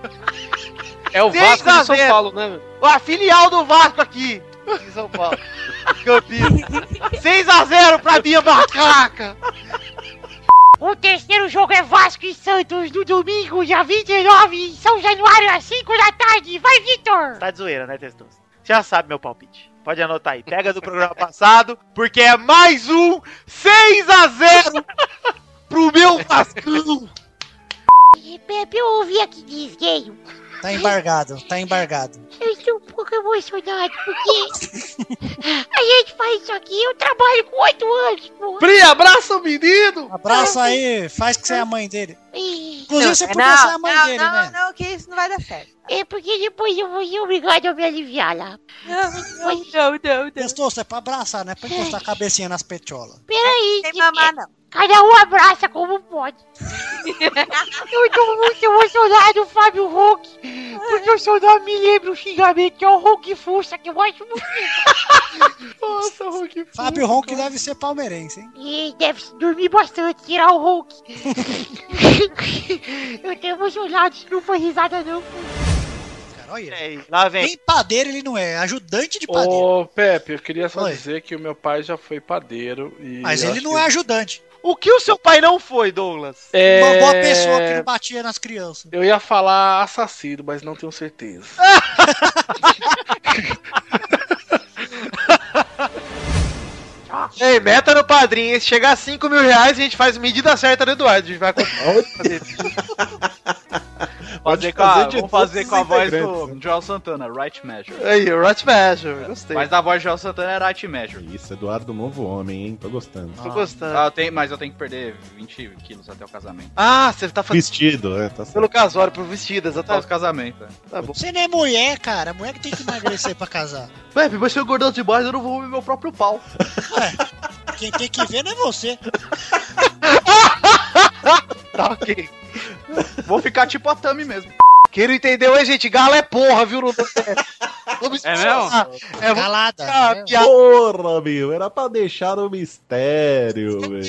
É o 6 Vasco de São 0. Paulo, né? A filial do Vasco aqui, em São Paulo. Campinas. 6x0 pra minha macaca! O terceiro jogo é Vasco e Santos no domingo, dia 29, em São Januário, às 5 da tarde. Vai, Vitor! Tá de zoeira, né, Testoso? Já sabe meu palpite. Pode anotar aí. Pega do programa passado, porque é mais um 6x0 pro meu Vascão. Pepe, eu ouvi aqui dizer. Tá embargado, tá embargado. Eu estou um pouco emocionado, porque a gente faz isso aqui, eu trabalho com 8 anos, pô. Pri, abraça o menino! Abraça aí, faz que você é a mãe dele. Inclusive, você podia ser a mãe não, dele, não, né? não, que isso não vai dar certo. É porque depois eu vou ser obrigado a me aliviar lá. Não, não, não, não. não. Testoso, é pra abraçar, não é pra encostar a cabecinha nas petiolas. Peraí, Sem que- mamar, não. Cada um abraça como pode. eu tô muito emocionado, Fábio Hulk. Porque eu só não me lembro o xingamento, que é o Hulk Fuça, que eu acho muito Nossa, Hulk. Fábio Ronk deve ser palmeirense, hein? E deve dormir bastante, tirar o Hulk. eu tô emocionado, não foi risada não. Cara, olha. Aí, lá vem. Nem padeiro ele não é, ajudante de padeiro. Ô, Pepe, eu queria só Oi. dizer que o meu pai já foi padeiro e. Mas ele não que- é ajudante. O que o seu pai não foi, Douglas? É... Uma boa pessoa que não batia nas crianças. Eu ia falar assassino, mas não tenho certeza. Ei, meta no padrinho. Se chegar a 5 mil reais, a gente faz medida certa do Eduardo. A gente vai comprar Fazer com a, vamos fazer com a voz do Joel Santana, Right Measure. Aí, Right Measure, gostei. Mas da voz do Joel Santana é Right Measure. Isso, Eduardo, novo homem, hein? Tô gostando. Tô gostando. Ah, eu tenho, mas eu tenho que perder 20 quilos até o casamento. Ah, você tá fazendo Vestido, né? Tá certo. pelo casório, pro vestido, Até o exatamente. casamento. é. Tá bom. Você não é mulher, cara. Mulher que tem que emagrecer pra casar. Pepe, mas se eu engordar demais, eu não vou ver meu próprio pau. Quem tem que ver não é você. Tá ok. Vou ficar tipo a Tami mesmo. Quem não entendeu aí, gente? Gala é porra, viu? Não... Vamos É mesmo? É. Ah, né? piada Porra, meu, era pra deixar o mistério, meu.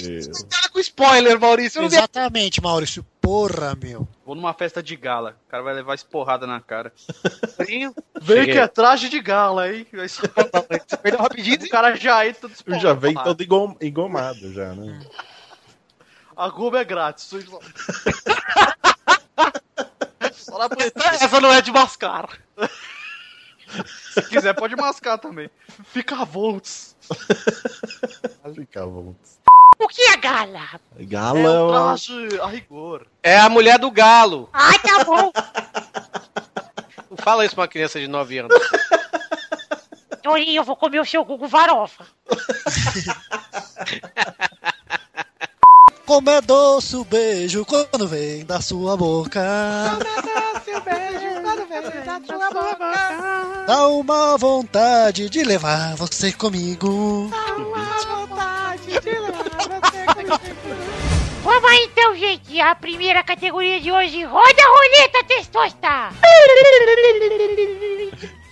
com spoiler, Maurício. Exatamente, Maurício. Porra, meu. Vou numa festa de gala. O cara vai levar esporrada na cara. Vem Cheguei. que é traje de gala, hein? Perdeu rapidinho. O cara já entra todo esporrado. já vem todo engom- engomado, já, né? A Globo é grátis. Só na. Essa não é de mascar. Se quiser, pode mascar também. Fica volts. Fica bom. O que é gala? É um Galão. traje a rigor. É a mulher do galo. Ai, tá bom. Não fala isso pra uma criança de 9 anos. Torinho, eu vou comer o seu Gugu Varofa. Como é doce o beijo quando vem da sua boca. Dá uma vontade de levar você comigo. Vamos aí então, gente. A primeira categoria de hoje. Roda a roleta, testosta.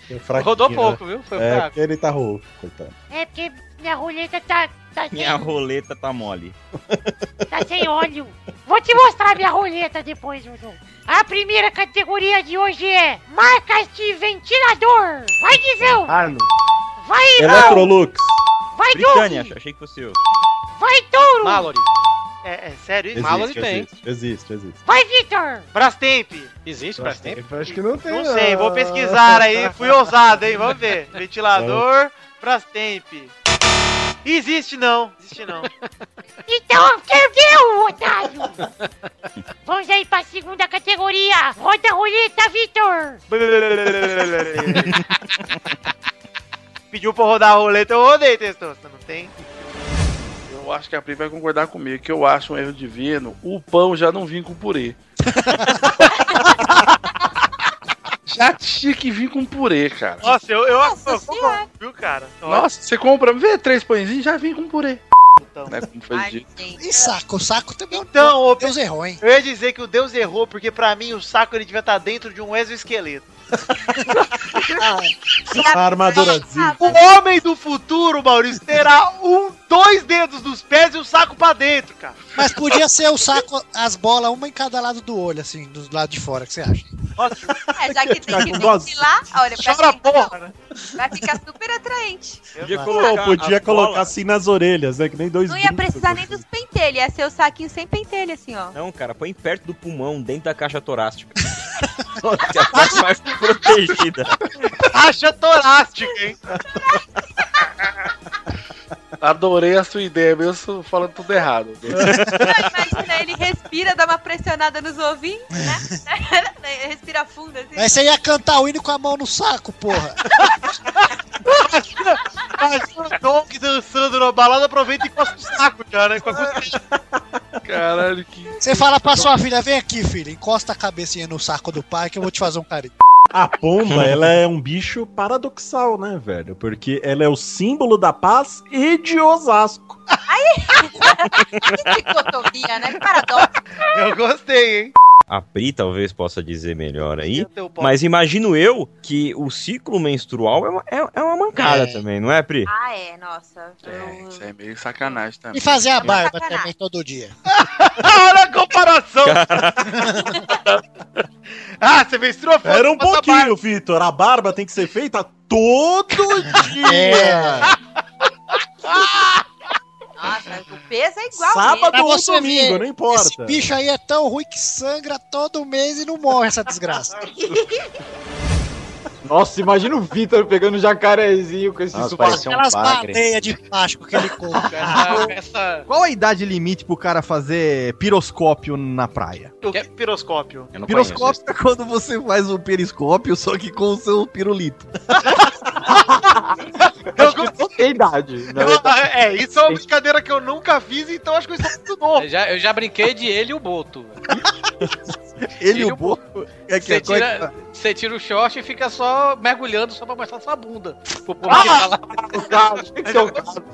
É Rodou né? pouco, viu? Foi É, fraco. ele tá rouco, coitado. É porque minha roleta tá, tá, Minha sem, roleta tá mole. tá sem óleo. Vou te mostrar minha roleta depois, Dudu. A primeira categoria de hoje é marcas de ventilador. Vai, Guizão. Arno. Vai, Irmão. Eletrolux. Vai, Britânia, Doug. achei que fosse eu. Vai, Touro. Mallory. É, é sério isso? Existe, Mallory tem. existe, existe, existe. Vai, Vitor. Brastemp. Existe tempo? Eu acho que não tem. Não sei, vou pesquisar aí. Fui ousado, hein? Vamos ver. Ventilador, Brastemp. Existe não. Existe não. Então, perdeu, otário. Vamos aí pra segunda categoria. Roda a roleta, Vitor. Pediu pra rodar a roleta, eu rodei, Testosta. Não tem? Eu acho que a Pri vai concordar comigo, que eu acho um erro divino o pão já não vir com purê. Já tinha que vir com purê, cara. Nossa, eu, eu, Nossa eu senhora. concordo, viu, cara? Nossa, você compra, vê três pãezinhos, já vem com purê. Então. Né, como foi Ai, dito. E saco, o saco também. Então, ô, Deus errou, hein? eu ia dizer que o Deus errou, porque pra mim o saco ele devia estar dentro de um exoesqueleto. A armadurazinha. O homem do futuro, Maurício, terá um, dois dedos dos pés e o saco pra dentro, cara. Mas podia ser o saco, as bolas, uma em cada lado do olho, assim, do lado de fora, o que você acha? Nossa, É, já que tem que ventilar, olha, pra chora quem- porra, né? vai ficar super atraente. Podia Não, colocar podia colocar assim nas orelhas, né? Que nem dois Não ia precisar nem assim. dos pentelhos, ia ser o saquinho sem pentelho, assim, ó. Não, cara, põe perto do pulmão, dentro da caixa torácica. que é a parte mais protegida. Acha torácica, hein? Adorei a sua ideia, mesmo falando tudo errado. Imagina, ele respira, dá uma pressionada nos ovinhos, né? respira fundo, assim. Aí você ia cantar o hino com a mão no saco, porra. Imagina o Donk dançando na balada, aproveita e encosta o saco, cara. Com a. Caralho, que. Você fala pra sua filha, vem aqui, filha, encosta a cabecinha no saco do pai que eu vou te fazer um carinho. A pomba, ela é um bicho paradoxal, né, velho? Porque ela é o símbolo da paz e de Osasco. Que dicotomia, né? Que paradoxo. Eu gostei, hein? A Pri talvez possa dizer melhor aí. Mas imagino eu que o ciclo menstrual é uma, é, é uma mancada É. também, não é, Pri? Ah, é, nossa. É, isso é meio sacanagem também. E fazer a barba sacanagem. também todo dia. Olha a comparação! ah, você menstrua foda Era um pouquinho, Vitor. A barba tem que ser feita todo dia. Nossa, o peso é igual Sábado ou domingo, ver, não importa. Esse bicho aí é tão ruim que sangra todo mês e não morre essa desgraça. Nossa, imagina o Vitor pegando jacarezinho com esse Nossa, um Aquelas baleias de plástico que ele compra. Essa, essa... Qual a idade limite pro cara fazer piroscópio na praia? O que é piroscópio? Piroscópio é quando você faz um periscópio, só que com o seu pirulito. Acho que não tem idade. É, isso é uma brincadeira que eu nunca fiz, então acho que eu estou muito novo. Eu já, eu já brinquei de ele e o Boto. Ele e o Boto. É que Você é tira, você tira o short e fica só mergulhando só pra mostrar sua bunda. Pro povo que tá lá.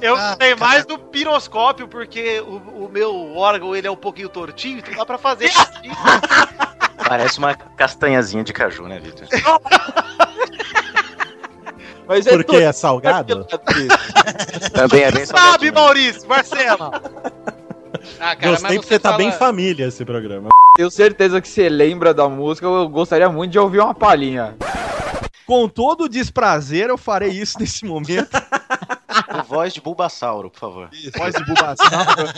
Eu sei mais do piroscópio, porque o, o meu órgão ele é um pouquinho tortinho, então dá pra fazer. Parece uma castanhazinha de caju, né, Vitor? Mas Porque é salgado? Também é bem Sabe, Maurício, Marcelo. Ah, Gostei porque tá bem família esse programa. Tenho certeza que você lembra da música, eu gostaria muito de ouvir uma palhinha. Com todo o desprazer, eu farei isso nesse momento. Com voz de Bulbasauro, por favor. Voz de Bulbasauro.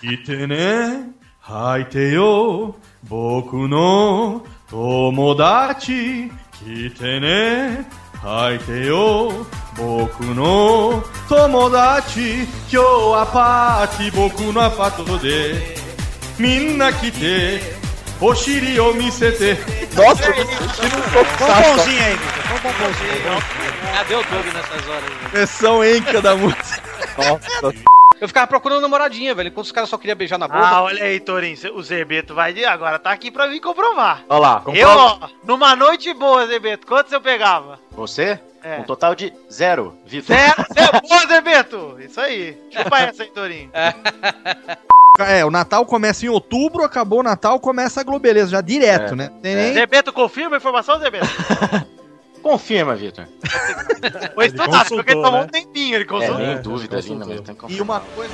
Kitene, haite yo, boku no tomodachi. Kitene, haite yo, boku no tomodachi. Kyo wa pati, boku no apato de. Minna kite, oshiri o misete. Nossa, Bombonzinho aí, Vitor. Põe um bombonzinho aí. Cadê o Doug nessas horas? velho? Versão enca da música. Nossa. Eu ficava procurando namoradinha, velho. Enquanto os caras só queriam beijar na boca. Ah, olha aí, Torinho, o Zerbeto vai de agora, tá aqui pra vir comprovar. Olha lá, Eu, ó, numa noite boa, Zerbeto, quantos eu pegava? Você? É. Um total de zero, Vitor. Zero, zero, boa, Zerbeto! Isso aí. Chupa essa aí, Torinho. É, o Natal começa em outubro, acabou o Natal, começa a Globeleza, já direto, É. né? Tem nem... Zerbeto, confirma a informação, Zerbeto? Confirma, Vitor. Foi estudado, porque ele tomou né? um tempinho, ele É, consultou. nem dúvida ainda, mas tem que E uma coisa...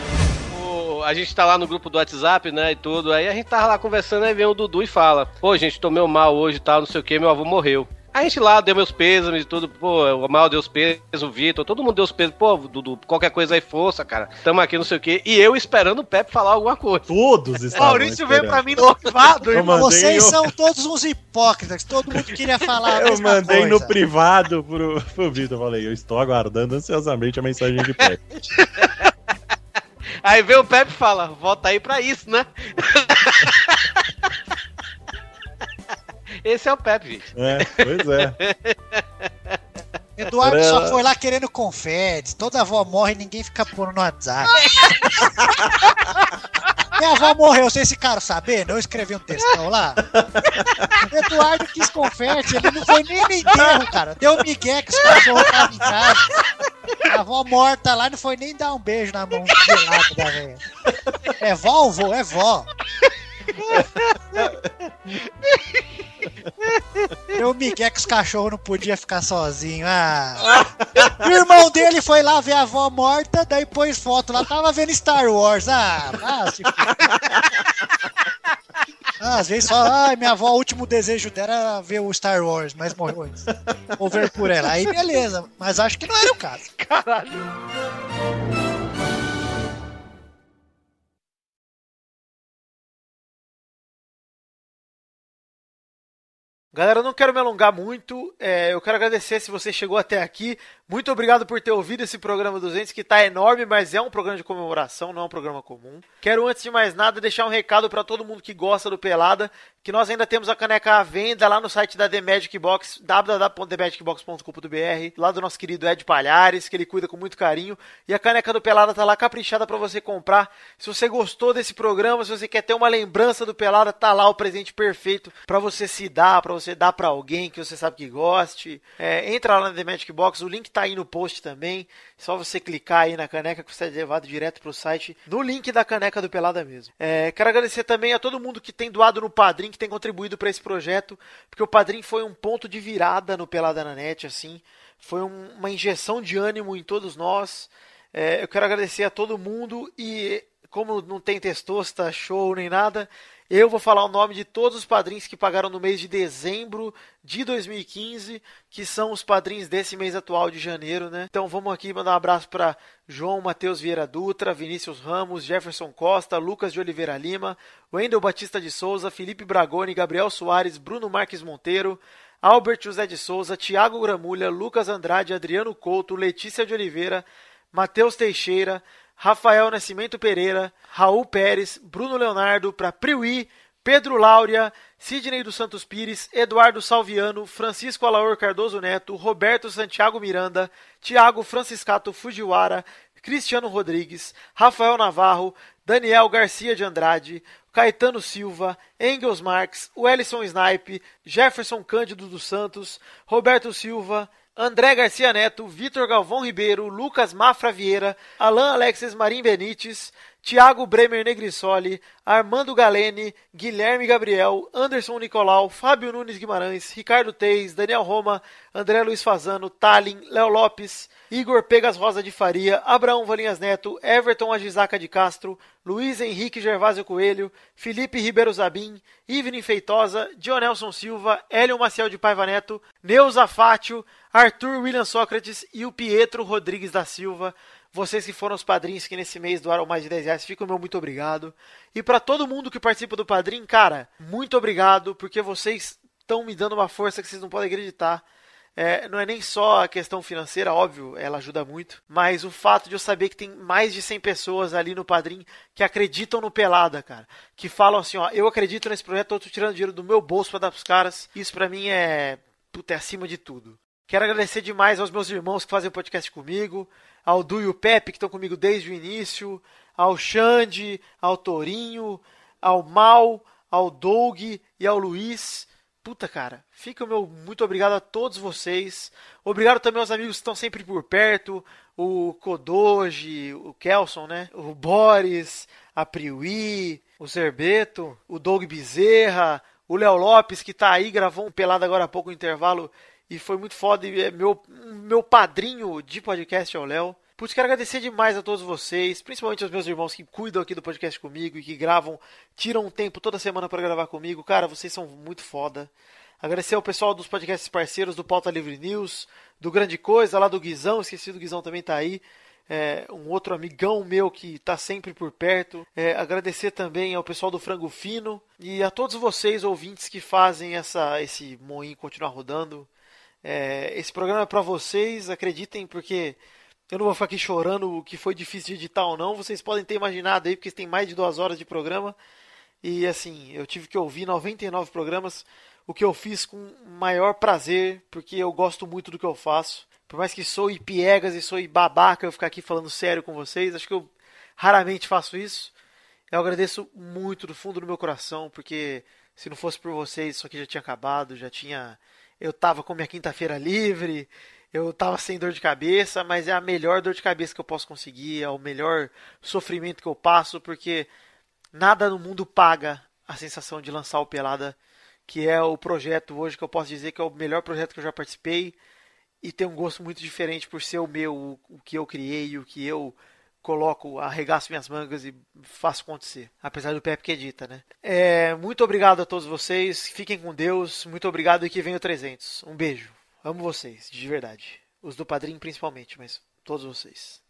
A gente tá lá no grupo do WhatsApp, né, e tudo. Aí a gente tava lá conversando, aí vem o Dudu e fala: Pô, gente, tô meio mal hoje e tal, não sei o que, meu avô morreu. A gente lá deu meus pêsames e tudo, pô, o Mal deu os pesos, o Vitor, todo mundo deu os pesos, pô, Dudu, qualquer coisa aí, força, cara. Tamo aqui, não sei o que. E eu esperando o Pepe falar alguma coisa. Todos estavam Maurício veio pra mim no privado, irmão. Vocês eu- são todos uns hipócritas. Todo mundo queria falar a Eu mesma mandei coisa. no privado pro, pro Vitor. Falei, eu estou aguardando ansiosamente a mensagem de Pepe. Aí vem o Pepe e fala: Volta aí pra isso, né? Esse é o Pepe, gente. É, pois é. Eduardo Era- só foi lá querendo confetes. Toda avó morre e ninguém fica pondo no WhatsApp. Minha avó morreu, vocês ficaram sabendo? Eu escrevi um textão lá. Eduardo quis confete, ele não foi nem no enterro, cara. Deu migué que os cachorros estavam em casa. A avó morta lá não foi nem dar um beijo na mão gelada da velha. É vó ou vô? É vó. Deu migué que os cachorros não podiam ficar sozinhos. Ah. O irmão dele foi lá ver a avó morta, daí pôs foto lá, tava vendo Star Wars. Ah, ah, se ah, às vezes só, ai, minha avó, o último desejo dela era ver o Star Wars, mas morreu antes. Vou ver por ela. Aí beleza, mas acho que não era o caso. Caralho. Galera, não quero me alongar muito. é, eu quero agradecer se você chegou até aqui. Muito obrigado por ter ouvido esse programa 200, que tá enorme, mas é um programa de comemoração, não é um programa comum. Quero, antes de mais nada, deixar um recado para todo mundo que gosta do Pelada, que nós ainda temos a caneca à venda lá no site da The Magic Box, www.themagicbox.com.br, lá do nosso querido Ed Palhares, que ele cuida com muito carinho. E a caneca do Pelada tá lá caprichada para você comprar. Se você gostou desse programa, se você quer ter uma lembrança do Pelada, tá lá o presente perfeito para você se dar, para você dar para alguém que você sabe que goste. É, entra lá na The Magic Box, o link tá aí no post também. Só você clicar aí na caneca que você é levado direto pro site, no link da caneca do Pelada mesmo. É, quero agradecer também a todo mundo que tem doado no Padrim, que tem contribuído para esse projeto, porque o Padrim foi um ponto de virada no Pelada na Net, assim. Foi um- uma injeção de ânimo em todos nós. É, eu quero agradecer a todo mundo e como não tem testosta, show nem nada, Eu vou falar o nome de todos os padrinhos que pagaram no mês de dezembro de 2015, que são os padrinhos desse mês atual de janeiro, né? Então vamos aqui mandar um abraço para João Matheus Vieira Dutra, Vinícius Ramos, Jefferson Costa, Lucas de Oliveira Lima, Wendel Batista de Souza, Felipe Bragoni, Gabriel Soares, Bruno Marques Monteiro, Albert José de Souza, Tiago Gramulha, Lucas Andrade, Adriano Couto, Letícia de Oliveira, Matheus Teixeira, Rafael Nascimento Pereira, Raul Pérez, Bruno Leonardo, para Priui, Pedro Láurea, Sidney dos Santos Pires, Eduardo Salviano, Francisco Alaor Cardoso Neto, Roberto Santiago Miranda, Tiago Franciscato Fujiwara, Cristiano Rodrigues, Rafael Navarro, Daniel Garcia de Andrade, Caetano Silva, Engels Marx, Wellison Snipe, Jefferson Cândido dos Santos, Roberto Silva, André Garcia Neto, Vitor Galvão Ribeiro, Lucas Mafra Vieira, Alan Alexis Marim Benites, Thiago Bremer Negrissoli, Armando Galene, Guilherme Gabriel, Anderson Nicolau, Fábio Nunes Guimarães, Ricardo Teis, Daniel Roma, André Luiz Fazano, Talin, Léo Lopes, Igor Pegas Rosa de Faria, Abraão Valinhas Neto, Everton Agisaca de Castro, Luiz Henrique Gervásio Coelho, Felipe Ribeiro Zabim, Ivne Feitosa, Dionelson Silva, Hélio Maciel de Paiva Neto, Neuza Fátio, Arthur William Sócrates e o Pietro Rodrigues da Silva. Vocês que foram os padrinhos que nesse mês doaram mais de 10 reais, fica o meu muito obrigado. E para todo mundo que participa do padrinho, cara, muito obrigado, porque vocês estão me dando uma força que vocês não podem acreditar. É, não é nem só a questão financeira, óbvio, ela ajuda muito, mas o fato de eu saber que tem mais de 100 pessoas ali no Padrim que acreditam no Pelada, cara. Que falam assim, ó, eu acredito nesse projeto, eu tô tirando dinheiro do meu bolso para dar pros caras. Isso para mim é, puta, é acima de tudo. Quero agradecer demais aos meus irmãos que fazem o podcast comigo, ao Du e o Pepe que estão comigo desde o início, ao Xande, ao Torinho, ao Mal, ao Doug e ao Luiz. Puta, cara, fica o meu muito obrigado a todos vocês. Obrigado também aos amigos que estão sempre por perto, o Kodoji, o Kelson, né? O Boris, a Priui, o Zerbeto, o Doug Bezerra, o Léo Lopes que tá aí, gravou um pelado agora há pouco no intervalo e foi muito foda. E é meu, meu padrinho de podcast é o Léo. Putz, quero agradecer demais a todos vocês, principalmente aos meus irmãos que cuidam aqui do podcast comigo e que gravam, tiram um tempo toda semana para gravar comigo. Cara, vocês são muito foda. Agradecer ao pessoal dos podcasts parceiros do Pauta Livre News, do Grande Coisa, lá do Guizão, esqueci do Guizão também tá aí. É, um outro amigão meu que tá sempre por perto. É, agradecer também ao pessoal do Frango Fino e a todos vocês, ouvintes, que fazem essa, esse moinho continuar rodando. É, esse programa é para vocês, acreditem, porque eu não vou ficar aqui chorando o que foi difícil de editar ou não. Vocês podem ter imaginado aí, porque tem mais de duas horas de programa. E assim, eu tive que ouvir 99 programas, o que eu fiz com maior prazer, porque eu gosto muito do que eu faço. Por mais que sou piegas e sou babaca eu ficar aqui falando sério com vocês, acho que eu raramente faço isso. Eu agradeço muito do fundo do meu coração, porque se não fosse por vocês, isso aqui já tinha acabado, já tinha eu tava com minha quinta-feira livre, eu tava sem dor de cabeça, mas é a melhor dor de cabeça que eu posso conseguir, é o melhor sofrimento que eu passo, porque nada no mundo paga a sensação de lançar o Pelada, que é o projeto hoje que eu posso dizer que é o melhor projeto que eu já participei e tem um gosto muito diferente por ser o meu, o, que eu criei, o que eu coloco, arregaço minhas mangas e faço acontecer. Apesar do Pepe que edita, né? É, muito obrigado a todos vocês. Fiquem com Deus. Muito obrigado e que venha o 300. Um beijo. Amo vocês, de verdade. Os do padrinho principalmente, mas todos vocês.